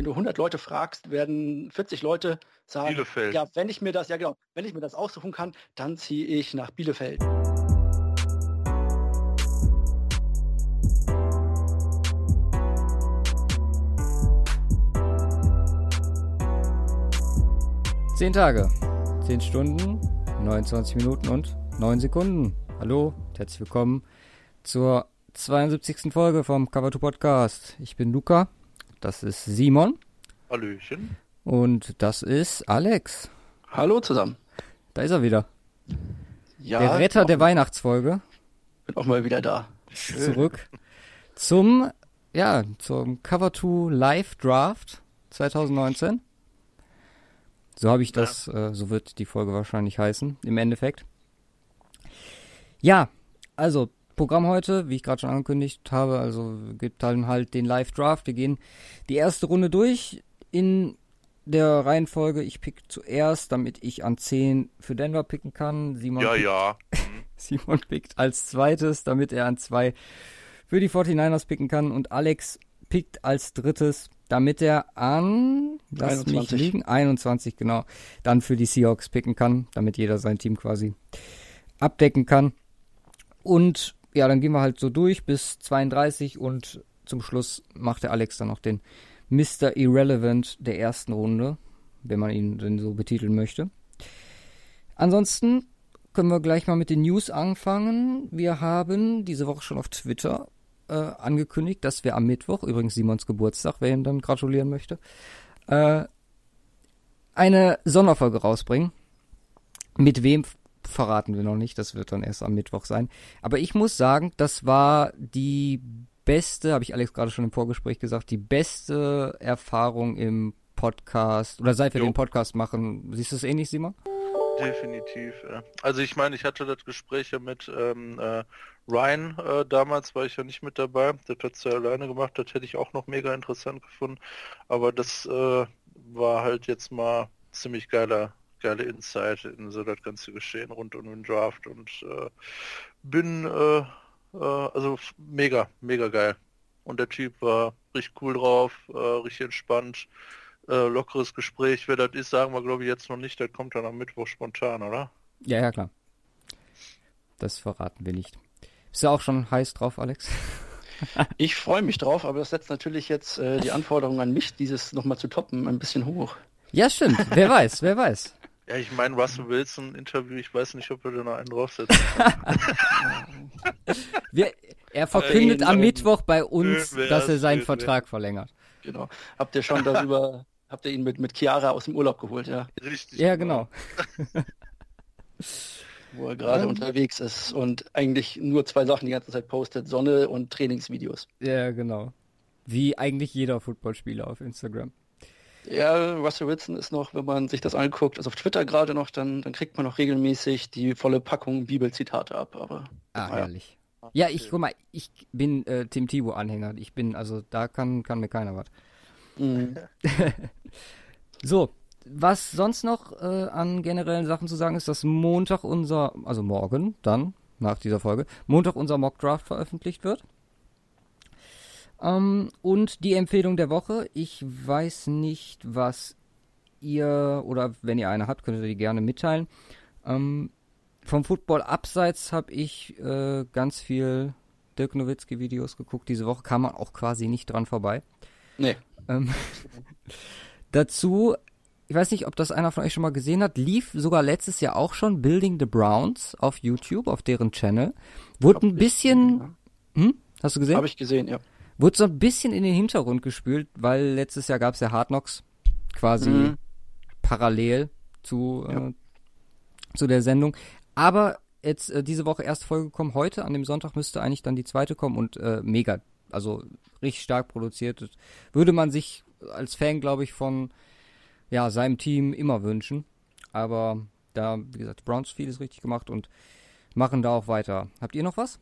wenn du 100 Leute fragst, werden 40 Leute sagen, Bielefeld. ja, wenn ich mir das, ja genau, wenn ich mir das aussuchen kann, dann ziehe ich nach Bielefeld. Zehn Tage, 10 Stunden, 29 Minuten und 9 Sekunden. Hallo, und herzlich willkommen zur 72. Folge vom Cover 2 Podcast. Ich bin Luca, das ist Simon Hallöchen. und das ist Alex. Hallo zusammen. Da ist er wieder. Ja, Der Retter der Weihnachtsfolge. bin auch mal wieder da. Zurück zum, ja, zum Cover 2 Live Draft 2019. So habe ich das, äh, so wird die Folge wahrscheinlich heißen, im Endeffekt. Ja, also Programm heute, wie ich gerade schon angekündigt habe, also gibt dann halt den Live Draft. Wir gehen die erste Runde durch in der Reihenfolge. Ich pick zuerst, damit ich an 10 für Denver picken kann. Simon Ja, pickt ja. Simon pickt als zweites, damit er an zwei für die 49ers picken kann. Und Alex pickt als drittes, damit er an, lass mich 21. liegen, 21, genau, dann für die Seahawks picken kann, damit jeder sein Team quasi abdecken kann. Und ja, dann gehen wir halt so durch bis 32 und zum Schluss macht der Alex dann noch den Mr. Irrelevant der ersten Runde, wenn man ihn denn so betiteln möchte. Ansonsten können wir gleich mal mit den News anfangen. Wir haben diese Woche schon auf Twitter äh, angekündigt, dass wir am Mittwoch, übrigens Simons Geburtstag, wer ihm dann gratulieren möchte, äh, eine Sonderfolge rausbringen. Mit wem verraten wir noch nicht, das wird dann erst am Mittwoch sein. Aber ich muss sagen, das war die beste, habe ich Alex gerade schon im Vorgespräch gesagt, die beste Erfahrung im Podcast oder seit wir Jo. den Podcast machen. Siehst du es ähnlich, Simon? Definitiv. Ja. Also ich meine, ich hatte das Gespräch ja mit ähm, äh, Ryan äh, damals, war ich ja nicht mit dabei. Das hat es ja alleine gemacht, das hätte ich auch noch mega interessant gefunden. Aber das äh, war halt jetzt mal ziemlich geiler, geile Insight in so das ganze Geschehen rund um den Draft und äh, bin äh, äh, also mega, mega geil. Und der Typ war richtig cool drauf, äh, richtig entspannt. Äh, lockeres Gespräch. Wer das ist, sagen wir glaube ich jetzt noch nicht. Das kommt dann am Mittwoch spontan, oder? Ja, ja, klar. Das verraten wir nicht. Bist du auch schon heiß drauf, Alex? Ich freue mich drauf, aber das setzt natürlich jetzt äh, die Anforderungen an mich, dieses nochmal zu toppen, ein bisschen hoch. Ja, stimmt. wer weiß, wer weiß. Ja, ich meine, Russell Wilson Interview, ich weiß nicht, ob wir da noch einen draufsetzen. Wir, er verkündet Äh, am äh, Mittwoch bei uns, dass er seinen Vertrag verlängert. Genau. Habt ihr schon darüber, habt ihr ihn mit, mit Chiara aus dem Urlaub geholt, ja? Richtig. Ja, genau. Wo er gerade Ähm. unterwegs ist und eigentlich nur zwei Sachen die ganze Zeit postet, Sonne und Trainingsvideos. Ja, genau. Wie eigentlich jeder Footballspieler auf Instagram. Ja, Russell Wilson ist noch, wenn man sich das anguckt, also auf Twitter gerade noch, dann, dann kriegt man noch regelmäßig die volle Packung Bibelzitate ab, aber Ah, Ja. herrlich. Ja, ich, guck mal, ich bin äh, Tim Thibaut-Anhänger. Ich bin, also da kann, kann mir keiner was. mh, So, was sonst noch äh, an generellen Sachen zu sagen ist, dass Montag unser, also morgen dann, nach dieser Folge, Montag unser Mockdraft veröffentlicht wird. Ähm, und die Empfehlung der Woche, ich weiß nicht, was ihr, oder wenn ihr eine habt, könnt ihr die gerne mitteilen. Ähm, vom Football abseits habe ich äh, ganz viel Dirk Nowitzki-Videos geguckt. Diese Woche kam man auch quasi nicht dran vorbei. nee. Ähm, dazu, ich weiß nicht, ob das einer von euch schon mal gesehen hat, lief sogar letztes Jahr auch schon Building the Browns auf YouTube, auf deren Channel. Wurde ein bisschen, hm? Hast du gesehen? Habe ich gesehen, ja. Wurde so ein bisschen in den Hintergrund gespült, weil letztes Jahr gab es ja Hard Knocks quasi Mhm. parallel zu, Ja. äh, zu der Sendung. Aber jetzt äh, diese Woche erste Folge gekommen. Heute, an dem Sonntag, müsste eigentlich dann die zweite kommen und äh, mega, also richtig stark produziert. Würde man sich als Fan, glaube ich, von ja, seinem Team immer wünschen. Aber da, wie gesagt, Browns vieles richtig gemacht und machen da auch weiter. Habt ihr noch was?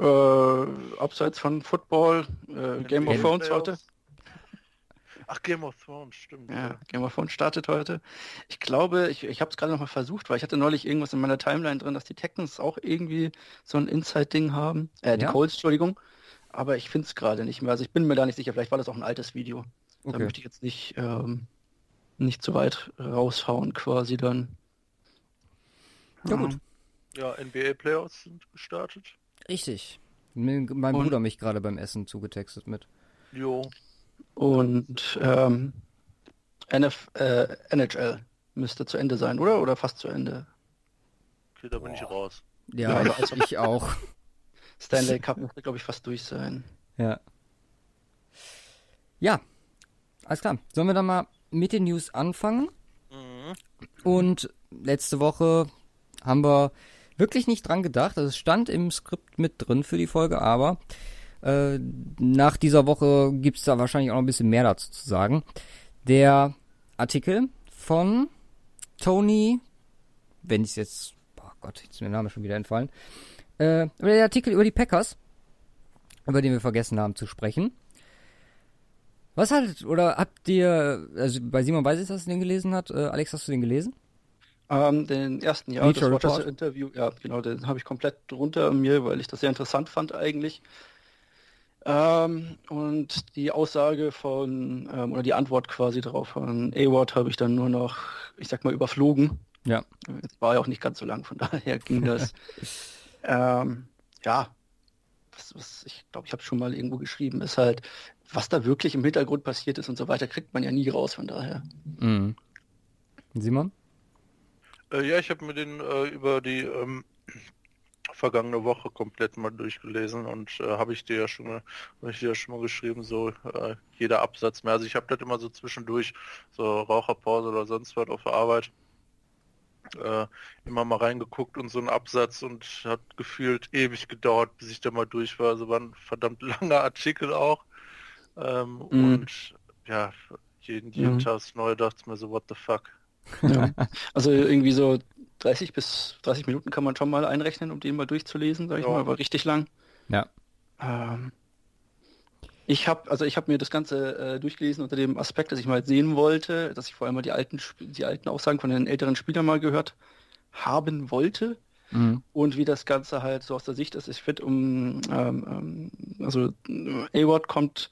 Äh, abseits von Football, äh, Game of Thrones heute. Ach, Game of Thrones, stimmt. Ja, Game of Thrones startet heute. Ich glaube, ich, ich habe es gerade noch mal versucht, weil ich hatte neulich irgendwas in meiner Timeline drin, dass die Texans auch irgendwie so ein Inside-Ding haben. Äh, die Ja? Colts, Entschuldigung. Aber ich finde es gerade nicht mehr. Also ich bin mir da nicht sicher. Vielleicht war das auch ein altes Video. Okay. Da möchte ich jetzt nicht, ähm, nicht zu weit raushauen quasi dann. Ja, gut. Ja, NBA Playoffs sind gestartet. Richtig. Mein und, Bruder mich gerade beim Essen zugetextet mit. Jo. Und ähm, NF, äh, NHL müsste zu Ende sein, oder? Oder fast zu Ende? Okay, da bin Boah. ich raus. Ja, ja also ich auch. Stanley Cup müsste, glaube ich, fast durch sein. Ja. Ja, alles klar. Sollen wir dann mal mit den News anfangen? Mhm. Und letzte Woche haben wir wirklich nicht dran gedacht. Also es stand im Skript mit drin für die Folge, aber äh, nach dieser Woche gibt es da wahrscheinlich auch noch ein bisschen mehr dazu zu sagen. Der Artikel von Tony, wenn ich es jetzt, oh Gott, jetzt ist mir der Name schon wieder entfallen, äh, der Artikel über die Packers, über den wir vergessen haben zu sprechen. Was halt, oder habt ihr, also bei Simon weiß ich, dass du den gelesen hat. Äh, Alex, hast du den gelesen? Ähm, den ersten, ja, Nature das war das Interview, ja, genau, den habe ich komplett drunter mir, weil ich das sehr interessant fand eigentlich. Ähm, und die Aussage von, ähm, oder die Antwort quasi darauf von A-Ward habe ich dann nur noch, ich sag mal, überflogen. Ja. Das war ja auch nicht ganz so lang, von daher ging das. ähm, ja, was, was, ich glaube, ich habe schon mal irgendwo geschrieben, ist halt, was da wirklich im Hintergrund passiert ist und so weiter, kriegt man ja nie raus, von daher. Mhm. Simon? Äh, ja, ich habe mir den äh, über die ähm, vergangene Woche komplett mal durchgelesen und äh, habe ich dir ja schon mal, ich dir ja schon mal geschrieben, so äh, jeder Absatz mehr. Also ich habe das immer so zwischendurch, so Raucherpause oder sonst was auf der Arbeit, äh, immer mal reingeguckt und so ein Absatz und hat gefühlt ewig gedauert, bis ich da mal durch war. Also war ein verdammt langer Artikel auch. Ähm, mhm. Und ja, jeden, jeden mhm. Tag neu dachte ich mir so, what the fuck. Ja. Also irgendwie so 30 bis 30 Minuten kann man schon mal einrechnen, um den mal durchzulesen, sag ich ja. mal, war richtig lang. Ja. Ähm, ich habe also ich habe mir das Ganze äh, durchgelesen unter dem Aspekt, dass ich mal sehen wollte, dass ich vorher mal die alten die alten Aussagen von den älteren Spielern mal gehört haben wollte mhm. und wie das Ganze halt so aus der Sicht ist. Ich finde, um ähm, ähm also A-Ward kommt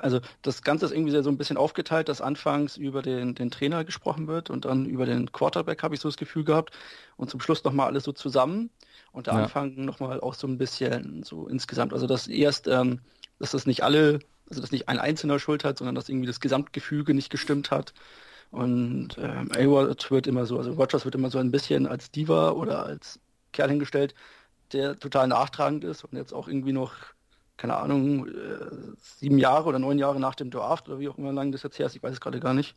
also das Ganze ist irgendwie so ein bisschen aufgeteilt, dass anfangs über den, den Trainer gesprochen wird und dann über den Quarterback habe ich so das Gefühl gehabt und zum Schluss nochmal alles so zusammen und der ja. Anfang nochmal auch so ein bisschen so insgesamt. Also dass erst, ähm, dass das nicht alle, also dass nicht ein Einzelner Schuld hat, sondern dass irgendwie das Gesamtgefüge nicht gestimmt hat. Und ähm, Award wird immer so, also Rogers wird immer so ein bisschen als Diva oder als Kerl hingestellt, der total nachtragend ist und jetzt auch irgendwie noch keine Ahnung, äh, sieben Jahre oder neun Jahre nach dem Draft oder wie auch immer lang das jetzt her ist, ich weiß es gerade gar nicht,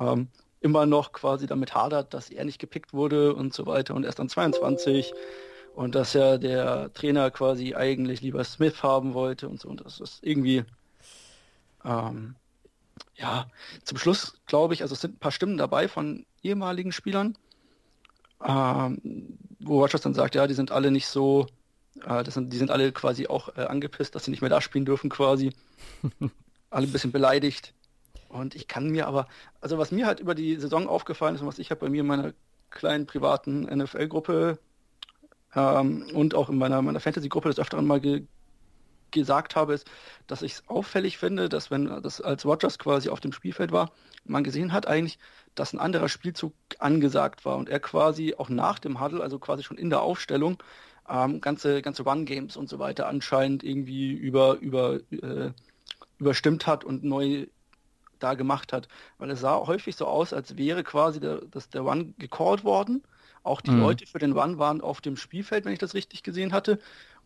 ähm, immer noch quasi damit hadert, dass er nicht gepickt wurde und so weiter und erst dann 22 und dass ja der Trainer quasi eigentlich lieber Smith haben wollte und so und das ist irgendwie ähm, ja, zum Schluss glaube ich, also es sind ein paar Stimmen dabei von ehemaligen Spielern, ähm, wo Rogers dann sagt, ja, die sind alle nicht so sind, die sind alle quasi auch äh, angepisst, dass sie nicht mehr da spielen dürfen quasi. alle ein bisschen beleidigt. Und ich kann mir aber, also was mir halt über die Saison aufgefallen ist und was ich habe bei mir in meiner kleinen privaten NFL-Gruppe ähm, und auch in meiner, meiner Fantasy-Gruppe des Öfteren mal ge gesagt habe, ist, dass ich es auffällig finde, dass wenn das als Rogers quasi auf dem Spielfeld war, man gesehen hat eigentlich, dass ein anderer Spielzug angesagt war und er quasi auch nach dem Huddle, also quasi schon in der Aufstellung, ähm, ganze, ganze One-Games und so weiter anscheinend irgendwie über, über, äh, überstimmt hat und neu da gemacht hat. Weil es sah häufig so aus, als wäre quasi der, dass der One gecallt worden. Auch die mhm. Leute für den One waren auf dem Spielfeld, wenn ich das richtig gesehen hatte.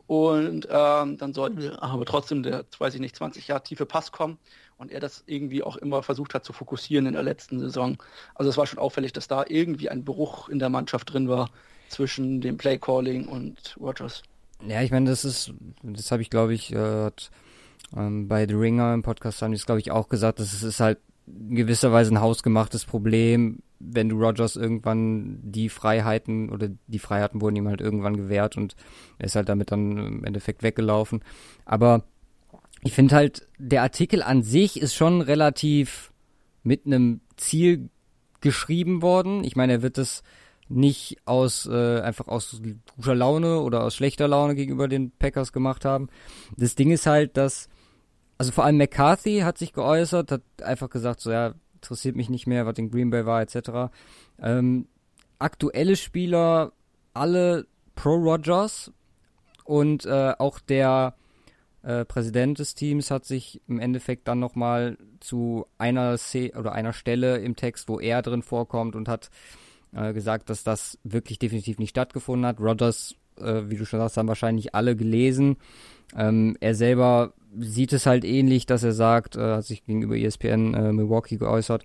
Und ähm, dann sollte aber trotzdem der, weiß ich nicht, 20 Jahre tiefe Pass kommen und er das irgendwie auch immer versucht hat zu fokussieren in der letzten Saison. Also es war schon auffällig, dass da irgendwie ein Bruch in der Mannschaft drin war, zwischen dem Playcalling und Rogers. Ja, ich meine, das ist, das habe ich, glaube ich, äh, ähm, bei The Ringer im Podcast haben die es, glaube ich, auch gesagt, dass es ist halt in gewisser Weise ein hausgemachtes Problem, wenn du Rogers irgendwann die Freiheiten oder die Freiheiten wurden ihm halt irgendwann gewährt und er ist halt damit dann im Endeffekt weggelaufen. Aber ich finde halt, der Artikel an sich ist schon relativ mit einem Ziel geschrieben worden. Ich meine, er wird es nicht aus äh, einfach aus guter Laune oder aus schlechter Laune gegenüber den Packers gemacht haben. Das Ding ist halt, dass also vor allem McCarthy hat sich geäußert, hat einfach gesagt, so ja, interessiert mich nicht mehr, was in Green Bay war, etc. Ähm, aktuelle Spieler, alle pro Rogers und äh, auch der äh, Präsident des Teams hat sich im Endeffekt dann nochmal zu einer Szene oder einer Stelle im Text, wo er drin vorkommt und hat äh, gesagt, dass das wirklich definitiv nicht stattgefunden hat. Rogers, äh, wie du schon sagst, haben wahrscheinlich alle gelesen. Ähm, er selber sieht es halt ähnlich, dass er sagt, äh, hat sich gegenüber ESPN äh, Milwaukee geäußert,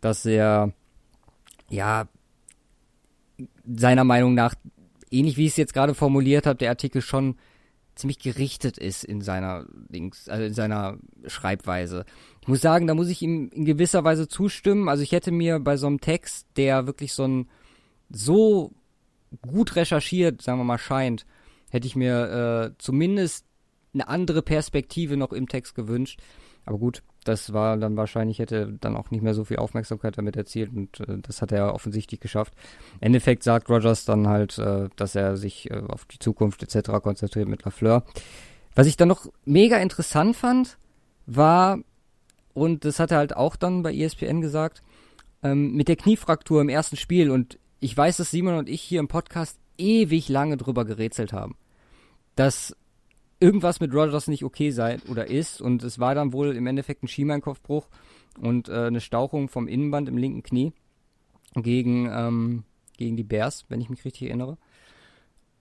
dass er ja seiner Meinung nach, ähnlich wie ich es jetzt gerade formuliert habe, der Artikel schon ziemlich gerichtet ist in seiner Dings, also in seiner Schreibweise. Ich muss sagen, da muss ich ihm in gewisser Weise zustimmen. Also ich hätte mir bei so einem Text, der wirklich so ein so gut recherchiert, sagen wir mal, scheint, hätte ich mir äh, zumindest eine andere Perspektive noch im Text gewünscht. Aber gut, das war dann wahrscheinlich, hätte dann auch nicht mehr so viel Aufmerksamkeit damit erzielt und äh, das hat er offensichtlich geschafft. Im Endeffekt sagt Rogers dann halt, äh, dass er sich äh, auf die Zukunft etc. konzentriert mit Lafleur. Was ich dann noch mega interessant fand, war, und das hat er halt auch dann bei ESPN gesagt, ähm, mit der Kniefraktur im ersten Spiel und ich weiß, dass Simon und ich hier im Podcast ewig lange drüber gerätselt haben. Dass irgendwas mit Rogers nicht okay sei oder ist. Und es war dann wohl im Endeffekt ein Schienbeinkopfbruch und äh, eine Stauchung vom Innenband im linken Knie gegen, ähm, gegen die Bears, wenn ich mich richtig erinnere.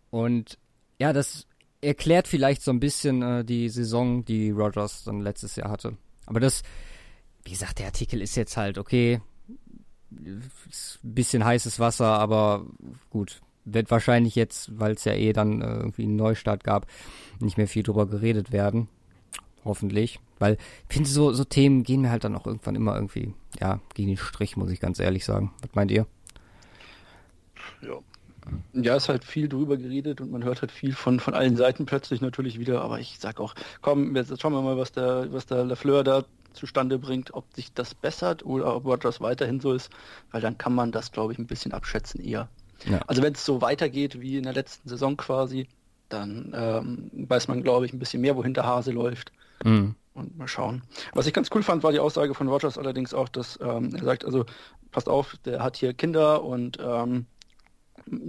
Und ja, das erklärt vielleicht so ein bisschen äh, die Saison, die Rogers dann letztes Jahr hatte. Aber das, wie gesagt, der Artikel ist jetzt halt okay. Ist ein bisschen heißes Wasser, aber gut, wird wahrscheinlich jetzt, weil es ja eh dann äh, irgendwie einen Neustart gab, nicht mehr viel drüber geredet werden. Hoffentlich. Weil ich finde, so, so Themen gehen mir halt dann auch irgendwann immer irgendwie, ja, gegen den Strich, muss ich ganz ehrlich sagen. Was meint ihr? Ja. Ist halt viel drüber geredet und man hört halt viel von, von allen Seiten plötzlich natürlich wieder, aber ich sag auch, komm, jetzt schauen wir mal, was der, was der Lafleur da zustande bringt, ob sich das bessert oder ob das weiterhin so ist, weil dann kann man das, glaube ich, ein bisschen abschätzen eher. Ja. Also wenn es so weitergeht wie in der letzten Saison quasi, dann ähm, weiß man, glaube ich, ein bisschen mehr, wohin der Hase läuft. Mhm. Und mal schauen. Was ich ganz cool fand, war die Aussage von Rogers allerdings auch, dass ähm, er sagt, also passt auf, der hat hier Kinder und ähm,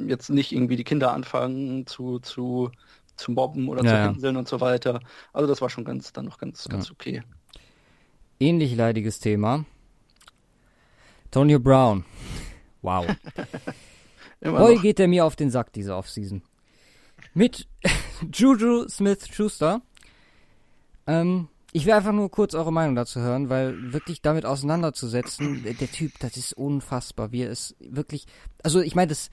jetzt nicht irgendwie die Kinder anfangen zu, zu, zu mobben oder ja, zu pinseln ja. und so weiter. Also das war schon ganz dann noch ganz, ganz okay. Ähnlich leidiges Thema. Tonio Brown. Wow. Boy, geht er mir auf den Sack diese Offseason. Mit Juju Smith-Schuster. Ähm, ich will einfach nur kurz eure Meinung dazu hören, weil wirklich damit auseinanderzusetzen, der Typ, das ist unfassbar. Wie er ist wirklich, also ich meine, das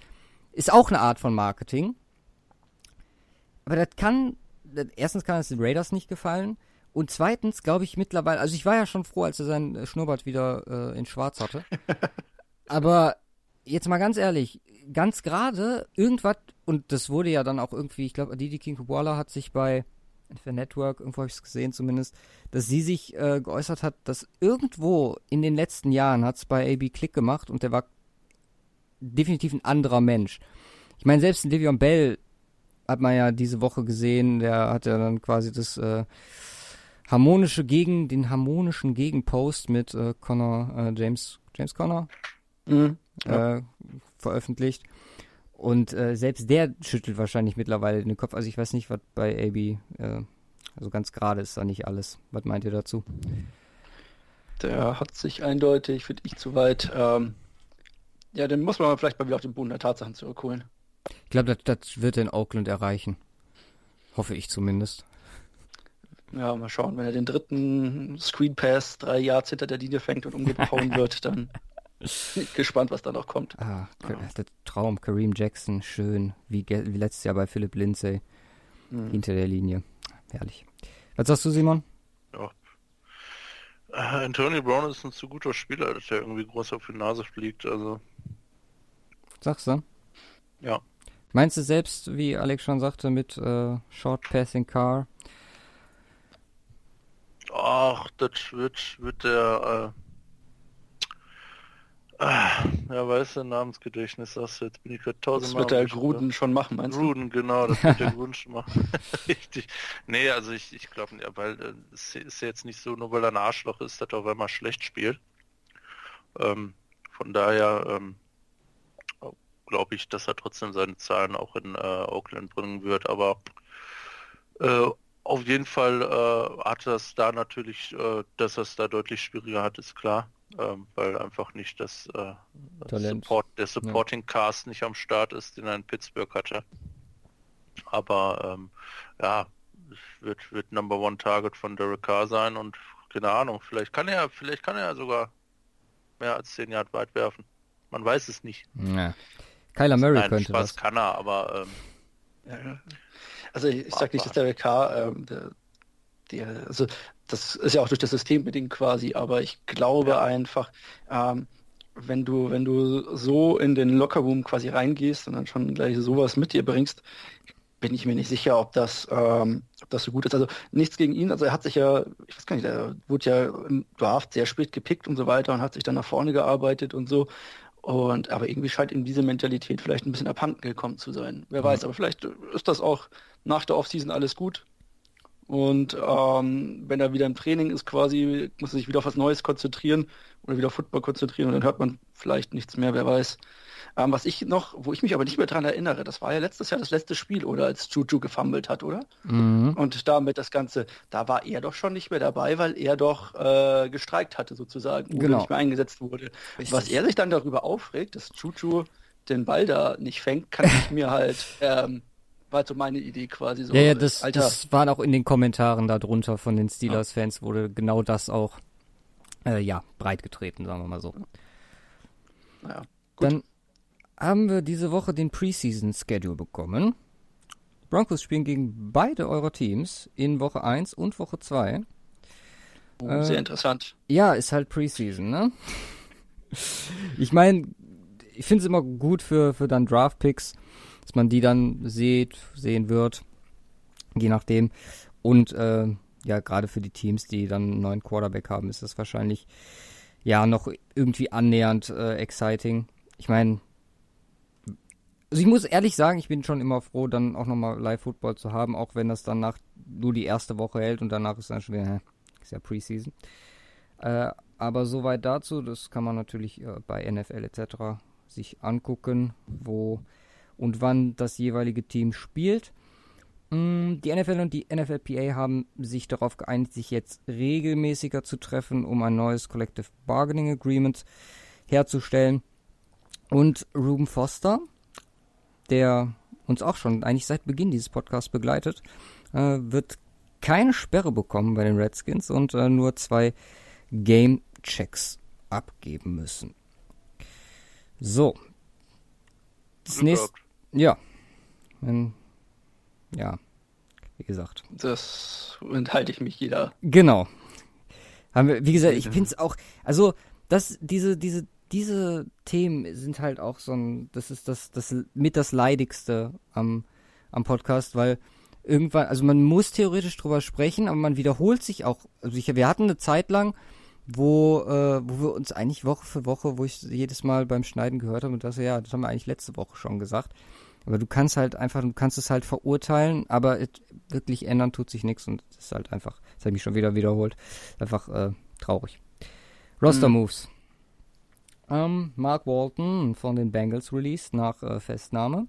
ist auch eine Art von Marketing. Aber das kann, erstens kann es den Raiders nicht gefallen. Und zweitens glaube ich mittlerweile, also ich war ja schon froh, als er seinen Schnurrbart wieder äh, in schwarz hatte. Aber jetzt mal ganz ehrlich, ganz gerade irgendwas, und das wurde ja dann auch irgendwie, ich glaube, Aditi King Koala hat sich bei für Network, irgendwo habe ich es gesehen zumindest, dass sie sich äh, geäußert hat, dass irgendwo in den letzten Jahren hat es bei AB Klick gemacht und der war definitiv ein anderer Mensch. Ich meine, selbst in Le'Veon Bell hat man ja diese Woche gesehen, der hat ja dann quasi das äh, harmonische Gegen, den harmonischen Gegenpost mit äh, Connor, äh, James, James Connor, mhm, ja. äh, veröffentlicht. Und äh, selbst der schüttelt wahrscheinlich mittlerweile den Kopf. Also ich weiß nicht, was bei AB, äh, also ganz gerade ist da nicht alles. Was meint ihr dazu? Der hat sich eindeutig, finde ich, zu weit. Ähm, ja, den muss man vielleicht mal wieder auf den Boden der Tatsachen zurückholen. Ich glaube, das, das wird er in Oakland erreichen. Hoffe ich zumindest. Ja, mal schauen. Wenn er den dritten Screen Pass drei Yards hinter der Linie fängt und umgehauen wird, dann Gespannt, was da noch kommt. Ah, ja. der Traum, Kareem Jackson, schön, wie, wie letztes Jahr bei Philip Lindsay, mhm. hinter der Linie. Herrlich. Was sagst du, Simon? Ja. Antonio Brown ist ein zu guter Spieler, dass der irgendwie groß auf die Nase fliegt, also. Sagst du? Ja. Meinst du selbst, wie Alex schon sagte, mit äh, Short Passing Car? Ach, das wird, wird der, äh, Ah, ja, weißt du, Namensgedächtnis, sagst du, jetzt bin ich gerade tausendmal... Das wird der Gruden schon machen, meinst du? Gruden, genau, das wird der Gruden schon machen. Richtig. Nee, also ich, ich glaube, ja, weil äh, es ist ja jetzt nicht so, nur weil er ein Arschloch ist, dass er auf einmal schlecht spielt. Ähm, von daher ähm, glaube ich, dass er trotzdem seine Zahlen auch in äh, Oakland bringen wird, aber äh, auf jeden Fall äh, hat das da natürlich, äh, dass er es da deutlich schwieriger hat, ist klar ähm, weil einfach nicht das, äh, Support, der Supporting Cast nicht am Start ist, den er in Pittsburgh hatte. Aber ähm, ja, wird, wird Number One Target von Derek Carr sein und keine Ahnung, vielleicht kann er, vielleicht kann er sogar mehr als 10 Yard weit werfen. Man weiß es nicht. Ja. Kyler Murray Nein, könnte Spaß das. kann er, aber ähm, also ich, ich sag nicht, dass Derek Carr ähm, der, der, also das ist ja auch durch das System bedingt quasi, aber ich glaube ja. einfach, ähm, wenn du, wenn du so in den Lockerroom quasi reingehst und dann schon gleich sowas mit dir bringst, bin ich mir nicht sicher, ob das, ähm, ob das so gut ist. Also nichts gegen ihn. Also er hat sich ja, ich weiß gar nicht, er wurde ja im Draft sehr spät gepickt und so weiter und hat sich dann nach vorne gearbeitet und so. Und aber irgendwie scheint ihm diese Mentalität vielleicht ein bisschen abhanden gekommen zu sein. Wer mhm. weiß, aber vielleicht ist das auch nach der Offseason alles gut. Und ähm, wenn er wieder im Training ist, quasi, muss er sich wieder auf was Neues konzentrieren oder wieder auf Football konzentrieren und dann hört man vielleicht nichts mehr, wer weiß. Ähm, was ich noch, wo ich mich aber nicht mehr dran erinnere, das war ja letztes Jahr das letzte Spiel, oder als Juju gefummelt hat, oder? Mhm. Und damit das Ganze, da war er doch schon nicht mehr dabei, weil er doch äh, gestreikt hatte sozusagen, oder genau. nicht mehr eingesetzt wurde. Richtig. Was er sich dann darüber aufregt, dass Juju den Ball da nicht fängt, kann ich mir halt ähm, war so meine Idee quasi so. Ja, ja, das, Alter. das waren auch in den Kommentaren darunter von den Steelers-Fans, wurde genau das auch, äh, ja, breitgetreten, sagen wir mal so. Naja, gut. Dann haben wir diese Woche den Preseason-Schedule bekommen. Broncos spielen gegen beide eurer Teams in Woche 1 und Woche 2. Oh, äh, sehr interessant. Ja, ist halt Preseason, ne? ich meine, ich finde es immer gut für, für dann Draft-Picks, dass man die dann sieht, sehen wird, je nachdem. Und äh, ja, gerade für die Teams, die dann einen neuen Quarterback haben, ist das wahrscheinlich ja noch irgendwie annähernd äh, exciting. Ich meine, also ich muss ehrlich sagen, ich bin schon immer froh, dann auch nochmal Live-Football zu haben, auch wenn das danach nur die erste Woche hält und danach ist dann schon wieder, hä, ist ja Preseason. Äh, aber soweit dazu, das kann man natürlich äh, bei NFL etc. sich angucken, wo und wann das jeweilige Team spielt. Mm, die NFL und die NFLPA haben sich darauf geeinigt, sich jetzt regelmäßiger zu treffen, um ein neues Collective Bargaining Agreement herzustellen. Und Ruben Foster, der uns auch schon eigentlich seit Beginn dieses Podcasts begleitet, äh, wird keine Sperre bekommen bei den Redskins und äh, nur zwei Game Checks abgeben müssen. So. Das nächste. Ja. Wenn, ja. Wie gesagt. Das enthalte ich mich jeder. Genau. Haben wir, wie gesagt, ich finde es auch, also, das, diese, diese, diese Themen sind halt auch so ein, das ist das, das mit das Leidigste am, am Podcast, weil irgendwann, also man muss theoretisch drüber sprechen, aber man wiederholt sich auch. Also ich, wir hatten eine Zeit lang, wo, äh, wo wir uns eigentlich Woche für Woche, wo ich jedes Mal beim Schneiden gehört habe und das, ja, das haben wir eigentlich letzte Woche schon gesagt. Aber du kannst halt einfach, du kannst es halt verurteilen, aber wirklich ändern tut sich nichts und das ist halt einfach, das habe ich mich schon wieder wiederholt, einfach äh, traurig. Roster mhm. Moves. Ähm, Mark Walton von den Bengals released nach äh, Festnahme.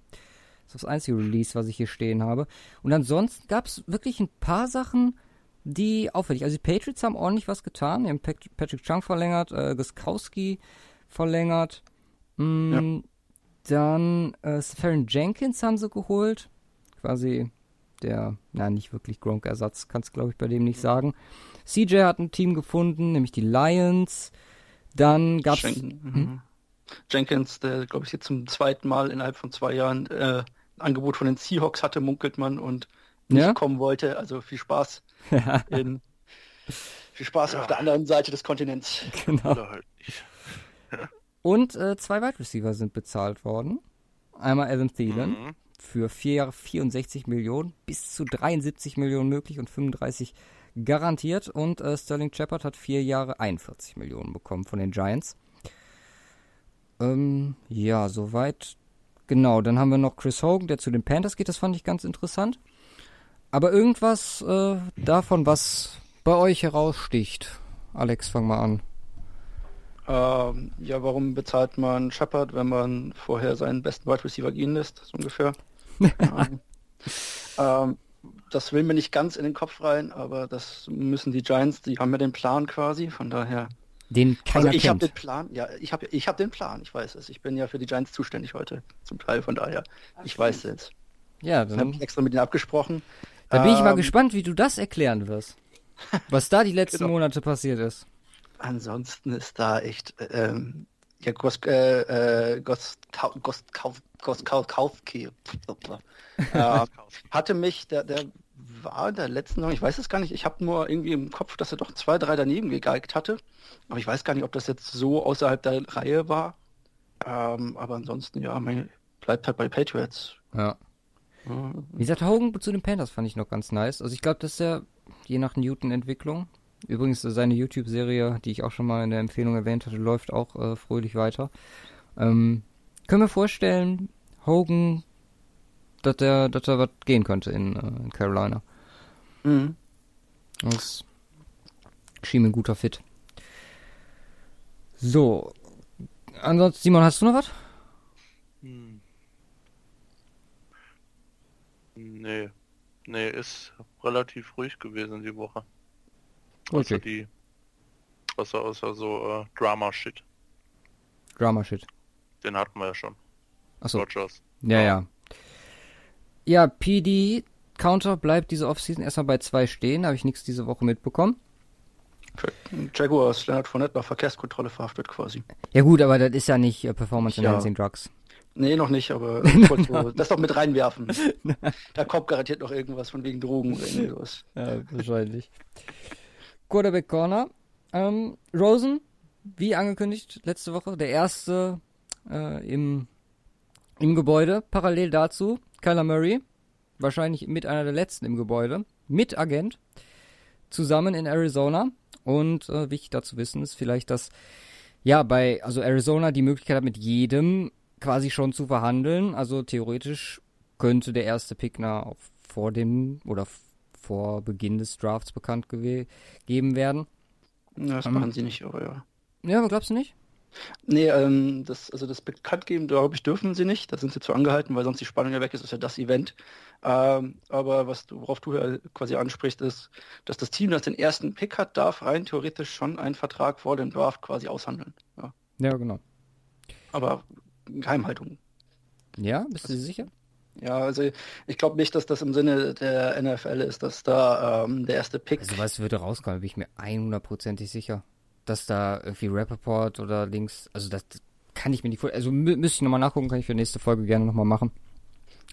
Das ist das einzige Release, was ich hier stehen habe. Und ansonsten gab es wirklich ein paar Sachen, die auffällig. Also die Patriots haben ordentlich was getan. Die haben Patrick Chung verlängert, äh, Guskowski verlängert. Mm, ja. Dann äh, Farron Jenkins haben sie geholt. Quasi der, na nicht wirklich Gronk-Ersatz, kannst glaube ich bei dem nicht sagen. CJ hat ein Team gefunden, nämlich die Lions. Dann gab's Jen hm? Mhm. Jenkins, der glaube ich jetzt zum zweiten Mal innerhalb von zwei Jahren äh, ein Angebot von den Seahawks hatte, munkelt man und nicht ja? kommen wollte. Also viel Spaß. in, viel Spaß ja. auf der anderen Seite des Kontinents. Genau. Halt Und äh, zwei Wide Receiver sind bezahlt worden. Einmal Adam Thielen mhm. für vier Jahre 64 Millionen, bis zu 73 Millionen möglich und 35 garantiert. Und äh, Sterling Shepard hat vier Jahre 41 Millionen bekommen von den Giants. Ähm, ja, soweit. Genau, dann haben wir noch Chris Hogan, der zu den Panthers geht, das fand ich ganz interessant. Aber irgendwas äh, davon, was bei euch heraussticht. Alex, fang mal an. Ähm, ja, warum bezahlt man Shepard, wenn man vorher seinen besten Wide Receiver gehen lässt, so ungefähr? ähm, das will mir nicht ganz in den Kopf rein, aber das müssen die Giants, die haben ja den Plan quasi, von daher. Den keiner also ich habe den Plan, ja, ich habe ich hab den Plan, ich weiß es. Ich bin ja für die Giants zuständig heute, zum Teil, von daher. Ich weiß es jetzt. Ja, Ich habe dann, extra mit ihnen abgesprochen. da bin ich mal Ähm, gespannt, wie du das erklären wirst. Was da die letzten Genau. Monate passiert ist. Ansonsten ist da echt, ähm, ja, Gos, äh, äh, Gos, Gos, Goskowski, äh, hatte mich, der, der war in der letzten ich weiß es gar nicht, ich habe nur irgendwie im Kopf, dass er doch zwei, drei daneben gegeigt hatte, aber ich weiß gar nicht, ob das jetzt so außerhalb der Reihe war, ähm, aber ansonsten, ja, mein, bleibt halt bei Patriots. Ja. Wie gesagt, Hogan zu den Panthers fand ich noch ganz nice. Also ich glaube, das ist ja je nach Newton-Entwicklung. Übrigens, seine YouTube-Serie, die ich auch schon mal in der Empfehlung erwähnt hatte, läuft auch äh, fröhlich weiter. Ähm, können wir vorstellen, Hogan, dass er, dass er was gehen könnte in, äh, in Carolina. Mhm. Das schien mir ein guter Fit. So. Ansonsten, Simon, hast du noch was? Hm. Nee. Nee, ist relativ ruhig gewesen die Woche. Außer Okay. die. Außer, außer so äh, Drama-Shit. Drama-Shit. Den hatten wir ja schon. Achso. Rogers. Ja, Ja. ja. Ja, PD Counter bleibt diese Offseason erstmal bei zwei stehen, habe ich nichts diese Woche mitbekommen. Jaguars, Leonard Fournette nach Verkehrskontrolle verhaftet quasi. Ja gut, aber das ist ja nicht äh, Performance Ja. Enhancing Drugs. Nee, noch nicht, aber so, das doch mit reinwerfen. Da kommt garantiert noch irgendwas von wegen Drogen oder irgendwie sowas. Ja, wahrscheinlich. Quarterback Corner. Ähm, Rosen, wie angekündigt letzte Woche, der erste äh, im, im Gebäude. Parallel dazu Kyler Murray, wahrscheinlich mit einer der letzten im Gebäude, mit Agent, zusammen in Arizona. Und äh, wichtig dazu wissen ist vielleicht, dass ja bei also Arizona die Möglichkeit hat, mit jedem quasi schon zu verhandeln. Also theoretisch könnte der erste Pick na vor dem oder vor Beginn des Drafts bekannt gewe- geben werden. Ja, das Ähm. machen sie nicht, aber ja. Ja, aber glaubst du nicht? Nee, ähm, das, also das Bekanntgeben, glaube ich, dürfen sie nicht. Da sind sie zu angehalten, weil sonst die Spannung ja weg ist, das ist ja das Event. Ähm, aber was du, worauf du ja quasi ansprichst, ist, dass das Team, das den ersten Pick hat, darf rein theoretisch schon einen Vertrag vor dem Draft quasi aushandeln. Ja. Ja, genau. Aber Geheimhaltung. Ja, bist du sicher? Ja, also ich glaube nicht, dass das im Sinne der NFL ist, dass da ähm, der erste Pick. Also was würde rauskommen, bin ich mir 100%ig sicher. Dass da irgendwie Rappaport oder links, also das kann ich mir nicht vorstellen. Also mü müsste ich nochmal nachgucken, kann ich für nächste Folge gerne nochmal machen.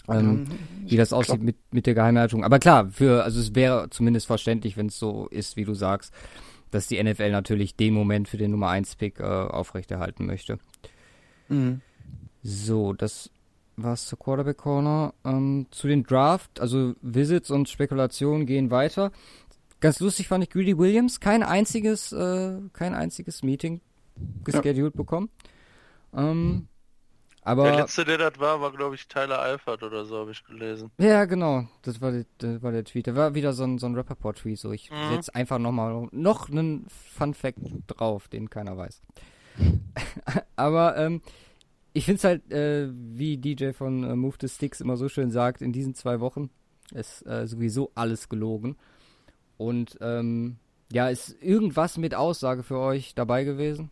Ähm, wie das aussieht mit, mit der Geheimhaltung. Aber klar, für, also es wäre zumindest verständlich, wenn es so ist, wie du sagst, dass die NFL natürlich den Moment für den Nummer 1 Pick äh, aufrechterhalten möchte. Mhm. So, das war's zur Quarterback Corner. Ähm, zu den Draft, also Visits und Spekulationen gehen weiter. Ganz lustig fand ich Greedy Williams, kein einziges, äh, kein einziges Meeting gescheduled bekommen. Ähm, aber Der letzte, der das war, war glaube ich Tyler Alford oder so, habe ich gelesen. ja, genau, das war, der, das war der Tweet. Da war wieder so ein, so ein Rappaport-Tweet. So, ich Mhm. setze einfach nochmal noch einen Fun-Fact drauf, den keiner weiß. Aber ähm, ich finde es halt, äh, wie DJ von äh, Move the Sticks immer so schön sagt, in diesen zwei Wochen ist äh, sowieso alles gelogen. Und ähm, ja, ist irgendwas mit Aussage für euch dabei gewesen?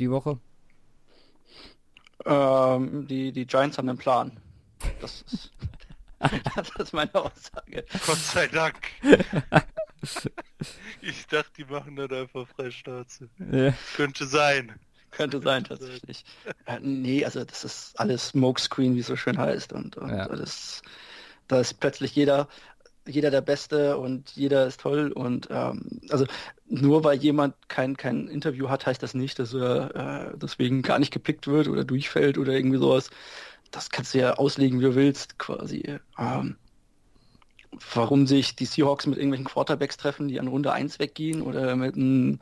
Die Woche? Ähm, die, die Giants haben einen Plan. Das ist, das ist meine Aussage. Gott sei Dank. ich dachte, die machen das einfach Freischnauze. Ja. Könnte sein. Könnte sein, tatsächlich. Äh, nee, also das ist alles Smokescreen, wie es so schön heißt. Und, und Ja. das, da ist plötzlich jeder, jeder der Beste und jeder ist toll. Und ähm, also nur weil jemand kein, kein Interview hat, heißt das nicht, dass er äh, deswegen gar nicht gepickt wird oder durchfällt oder irgendwie sowas. Das kannst du ja auslegen, wie du willst, quasi. Ähm, warum sich die Seahawks mit irgendwelchen Quarterbacks treffen, die an Runde 1 weggehen oder mit einem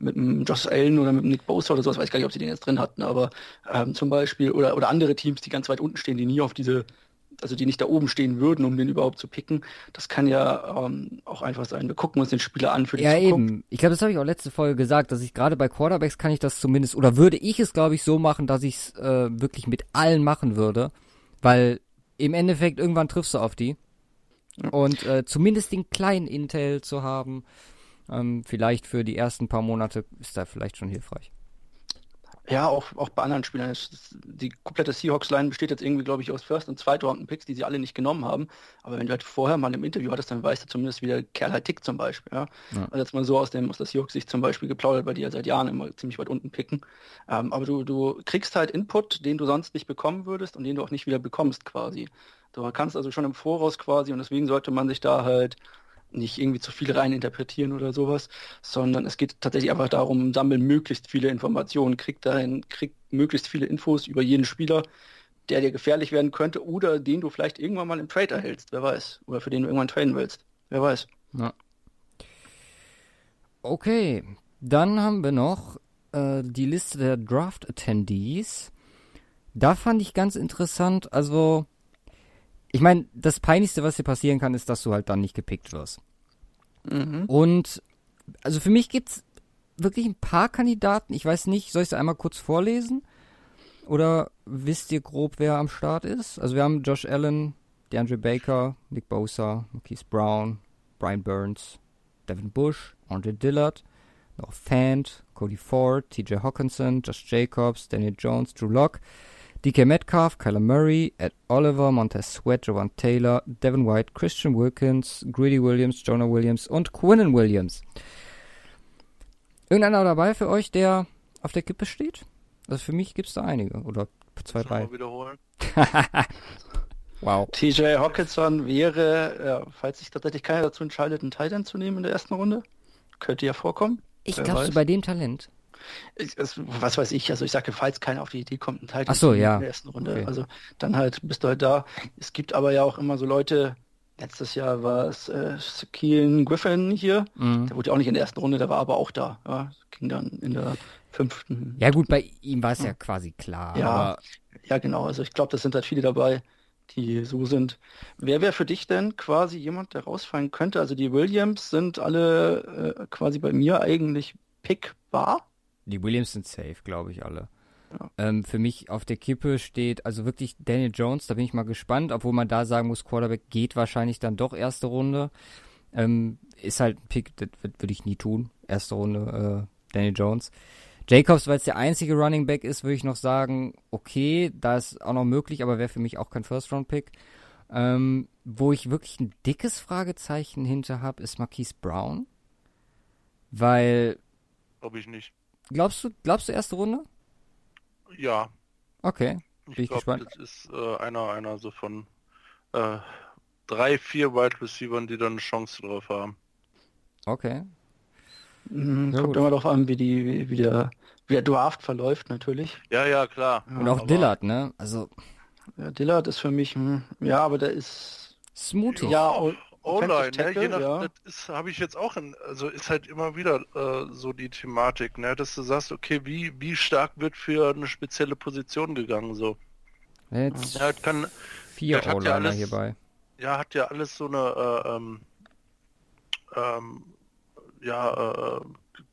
mit einem Josh Allen oder mit einem Nick Bosa oder sowas, weiß gar nicht, ob sie den jetzt drin hatten, aber ähm, zum Beispiel, oder, oder andere Teams, die ganz weit unten stehen, die nie auf diese, also die nicht da oben stehen würden, um den überhaupt zu picken, das kann ja ähm, auch einfach sein. Wir gucken uns den Spieler an für die Ja, Zukunft. eben. Ich glaube, das habe ich auch letzte Folge gesagt, dass ich gerade bei Quarterbacks kann ich das zumindest, oder würde ich es, glaube ich, so machen, dass ich es äh, wirklich mit allen machen würde, weil im Endeffekt irgendwann triffst du auf die. Und äh, zumindest den kleinen Intel zu haben, ähm, vielleicht für die ersten paar Monate ist da vielleicht schon hilfreich. Ja, auch, auch bei anderen Spielern. Die komplette Seahawks-Line besteht jetzt irgendwie, glaube ich, aus First- und Zweitrunden-Picks, die sie alle nicht genommen haben. Aber wenn du halt vorher mal im Interview hattest, dann weißt du zumindest, wie der Kerl halt tickt zum Beispiel. Ja? Ja. Also jetzt mal so aus, dem, aus der Seahawks-Sicht zum Beispiel geplaudert, weil die ja seit Jahren immer ziemlich weit unten picken. Ähm, aber du, du kriegst halt Input, den du sonst nicht bekommen würdest und den du auch nicht wieder bekommst quasi. Du kannst also schon im Voraus quasi und deswegen sollte man sich da halt nicht irgendwie zu viel rein interpretieren oder sowas, sondern es geht tatsächlich einfach darum, sammeln möglichst viele Informationen, krieg dahin, krieg möglichst viele Infos über jeden Spieler, der dir gefährlich werden könnte oder den du vielleicht irgendwann mal im Trade erhältst, wer weiß, oder für den du irgendwann traden willst, wer weiß. Ja. Okay, dann haben wir noch äh, die Liste der Draft-Attendees. Da fand ich ganz interessant, also ich meine, das Peinlichste, was dir passieren kann, ist, dass du halt dann nicht gepickt wirst. Mhm. Und also für mich gibt's wirklich ein paar Kandidaten. Ich weiß nicht, soll ich sie einmal kurz vorlesen? Oder wisst ihr grob, wer am Start ist? Also wir haben Josh Allen, DeAndre Baker, Nick Bosa, Marquise Brown, Brian Burns, Devin Bush, Andre Dillard, noch Fant, Cody Ford, TJ Hawkinson, Josh Jacobs, Daniel Jones, Drew Lock, DK Metcalf, Kyler Murray, Ed Oliver, Montez Sweat, Jovan Taylor, Devin White, Christian Wilkins, Greedy Williams, Jonah Williams und Quinnen Williams. Irgendeiner dabei für euch, der auf der Kippe steht? Also für mich gibt's da einige. Oder zwei, drei. wir wiederholen? Wow. TJ Hawkinson wäre, ja, falls sich tatsächlich keiner dazu entscheidet, einen Titan zu nehmen in der ersten Runde, könnte ja vorkommen. Ich Wer glaubst du weiß. bei dem Talent? Was weiß ich, also ich sage, falls keiner auf die Idee kommt, einen Titan Ach so, ja. in der ersten Runde, Okay. also dann halt bist du halt da. Es gibt aber ja auch immer so Leute, letztes Jahr war es äh, Keelan Griffin hier, Mhm. der wurde ja auch nicht in der ersten Runde, der war aber auch da, ja, ging dann in der fünften. Ja gut, bei ihm war es ja quasi klar. Ja. Aber Ja, genau. Also ich glaube, das sind halt viele dabei, die so sind. Wer wäre für dich denn quasi jemand, der rausfallen könnte? Also die Williams sind alle äh, quasi bei mir eigentlich pickbar. Die Williams sind safe, glaube ich, alle. Ja. Ähm, für mich auf der Kippe steht also wirklich Daniel Jones, da bin ich mal gespannt, obwohl man da sagen muss, Quarterback geht wahrscheinlich dann doch erste Runde. Ähm, ist halt ein Pick, das würde würd ich nie tun. Erste Runde äh, Daniel Jones. Jacobs, weil es der einzige Running Back ist, würde ich noch sagen, okay, da ist auch noch möglich, aber wäre für mich auch kein First-Round-Pick. Ähm, wo ich wirklich ein dickes Fragezeichen hinter habe, ist Marquise Brown. Weil, Glaube ich nicht. Glaubst du, glaubst du erste Runde? Ja, Okay. ich Bin ich glaube, gespannt. das ist äh, einer, einer so von äh, drei, vier Wide Receivers, die dann eine Chance drauf haben. Okay. Mhm, Ja, kommt gut. immer darauf an, wie, die, wie, wie, der, wie der Draft verläuft natürlich. Ja, ja, klar. Und auch aber- Dillard, ne? Also, Ja, Dillard ist für mich, hm, ja, aber der ist smoothig. ja o- O-Line, Offensive ne? Je nach, ja. das habe ich jetzt auch in, also ist halt immer wieder äh, so die Thematik, ne, dass du sagst, okay, wie, wie stark wird für eine spezielle Position gegangen, so. Jetzt Ja, das kann, vier das hat ja alles- hierbei. ja, hat ja alles so eine, äh, ähm, ähm, ja, äh,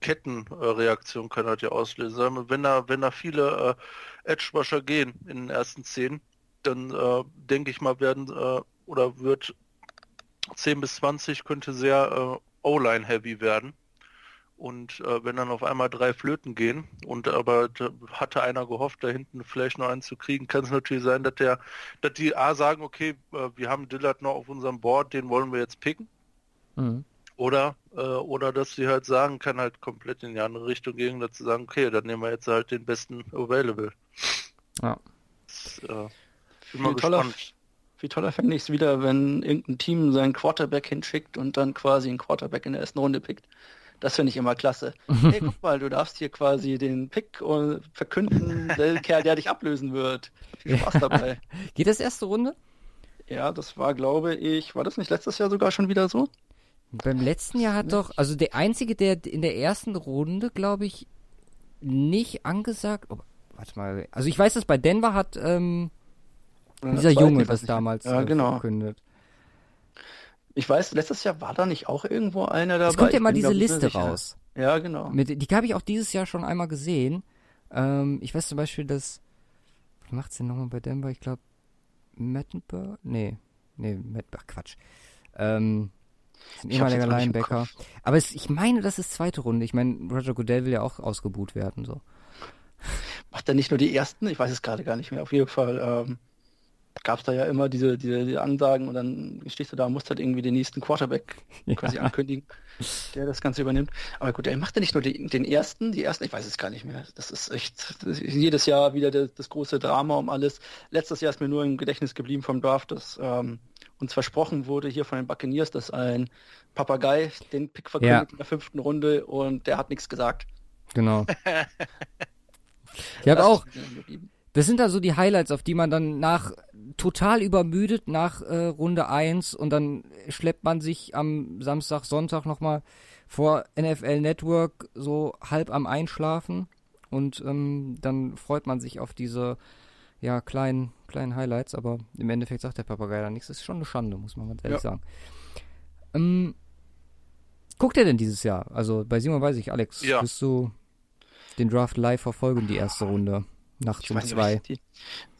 Kettenreaktion kann halt ja auslösen. Wenn da, wenn da viele äh, Edge-Rusher gehen in den ersten zehn, dann äh, denke ich mal, werden äh, oder wird 10 bis 20 könnte sehr äh, O-Line-heavy werden. Und äh, wenn dann auf einmal drei Flöten gehen und aber da hatte einer gehofft, da hinten vielleicht noch einen zu kriegen, kann es natürlich sein, dass der, dass die A sagen, okay, äh, wir haben Dillard noch auf unserem Board, den wollen wir jetzt picken. Mhm. Oder, äh, oder dass sie halt sagen, kann halt komplett in die andere Richtung gehen, dass sie sagen, okay, dann nehmen wir jetzt halt den besten Available. Ja. Das, äh, bin mal gespannt. Viel toller fände ich es wieder, wenn irgendein Team seinen Quarterback hinschickt und dann quasi einen Quarterback in der ersten Runde pickt. Das finde ich immer klasse. Hey, guck mal, du darfst hier quasi den Pick äh, verkünden, der Kerl, der dich ablösen wird. Viel Spaß dabei. Geht das erste Runde? Ja, das war, glaube ich, war das nicht letztes Jahr sogar schon wieder so? Beim letzten Jahr hat doch, also der einzige, der in der ersten Runde, glaube ich, nicht angesagt. Oh, warte mal. Also ich weiß, dass bei Denver hat ähm, dieser Junge das damals ja, äh, genau. verkündet. Ich weiß, letztes Jahr war da nicht auch irgendwo einer dabei. Es kommt ja mal diese Liste raus. Ja, genau. Mit, die habe ich auch dieses Jahr schon einmal gesehen. Ähm, ich weiß zum Beispiel, dass. Wie macht's denn nochmal bei Denver? Ich glaube, Mettenberg? Nee. Nee, Mettenberg, Quatsch. Ähm, ein ehemaliger Linebacker. Aber es, ich meine, das ist zweite Runde. Ich meine, Roger Goodell will ja auch ausgebuht werden. So. Macht er nicht nur die ersten? Ich weiß es gerade gar nicht mehr. Auf jeden Fall ähm, gab es da ja immer diese, diese, diese Ansagen und dann stehst du da und musst halt irgendwie den nächsten Quarterback quasi ankündigen, der das Ganze übernimmt. Aber gut, er macht ja nicht nur die, den ersten, die ersten, ich weiß es gar nicht mehr. Das ist echt das ist jedes Jahr wieder das, das große Drama um alles. Letztes Jahr ist mir nur im Gedächtnis geblieben vom Draft, dass ähm, uns versprochen wurde hier von den Buccaneers, dass ein Papagei den Pick verkündet Ja. in der fünften Runde und der hat nichts gesagt. Genau. Ich habe auch. Das sind da so die Highlights, auf die man dann nach total übermüdet nach äh, Runde 1 und dann schleppt man sich am Samstag, Sonntag nochmal vor NFL Network so halb am Einschlafen und ähm, dann freut man sich auf diese ja, kleinen, kleinen Highlights, aber im Endeffekt sagt der Papagei da nichts. Das ist schon eine Schande, muss man ganz ehrlich Ja. sagen. Ähm, guckt ihr denn dieses Jahr? Also bei Simon weiß ich, Alex, Ja. wirst du den Draft live verfolgen, die erste Runde? Nachts Ich um zwei. ich die-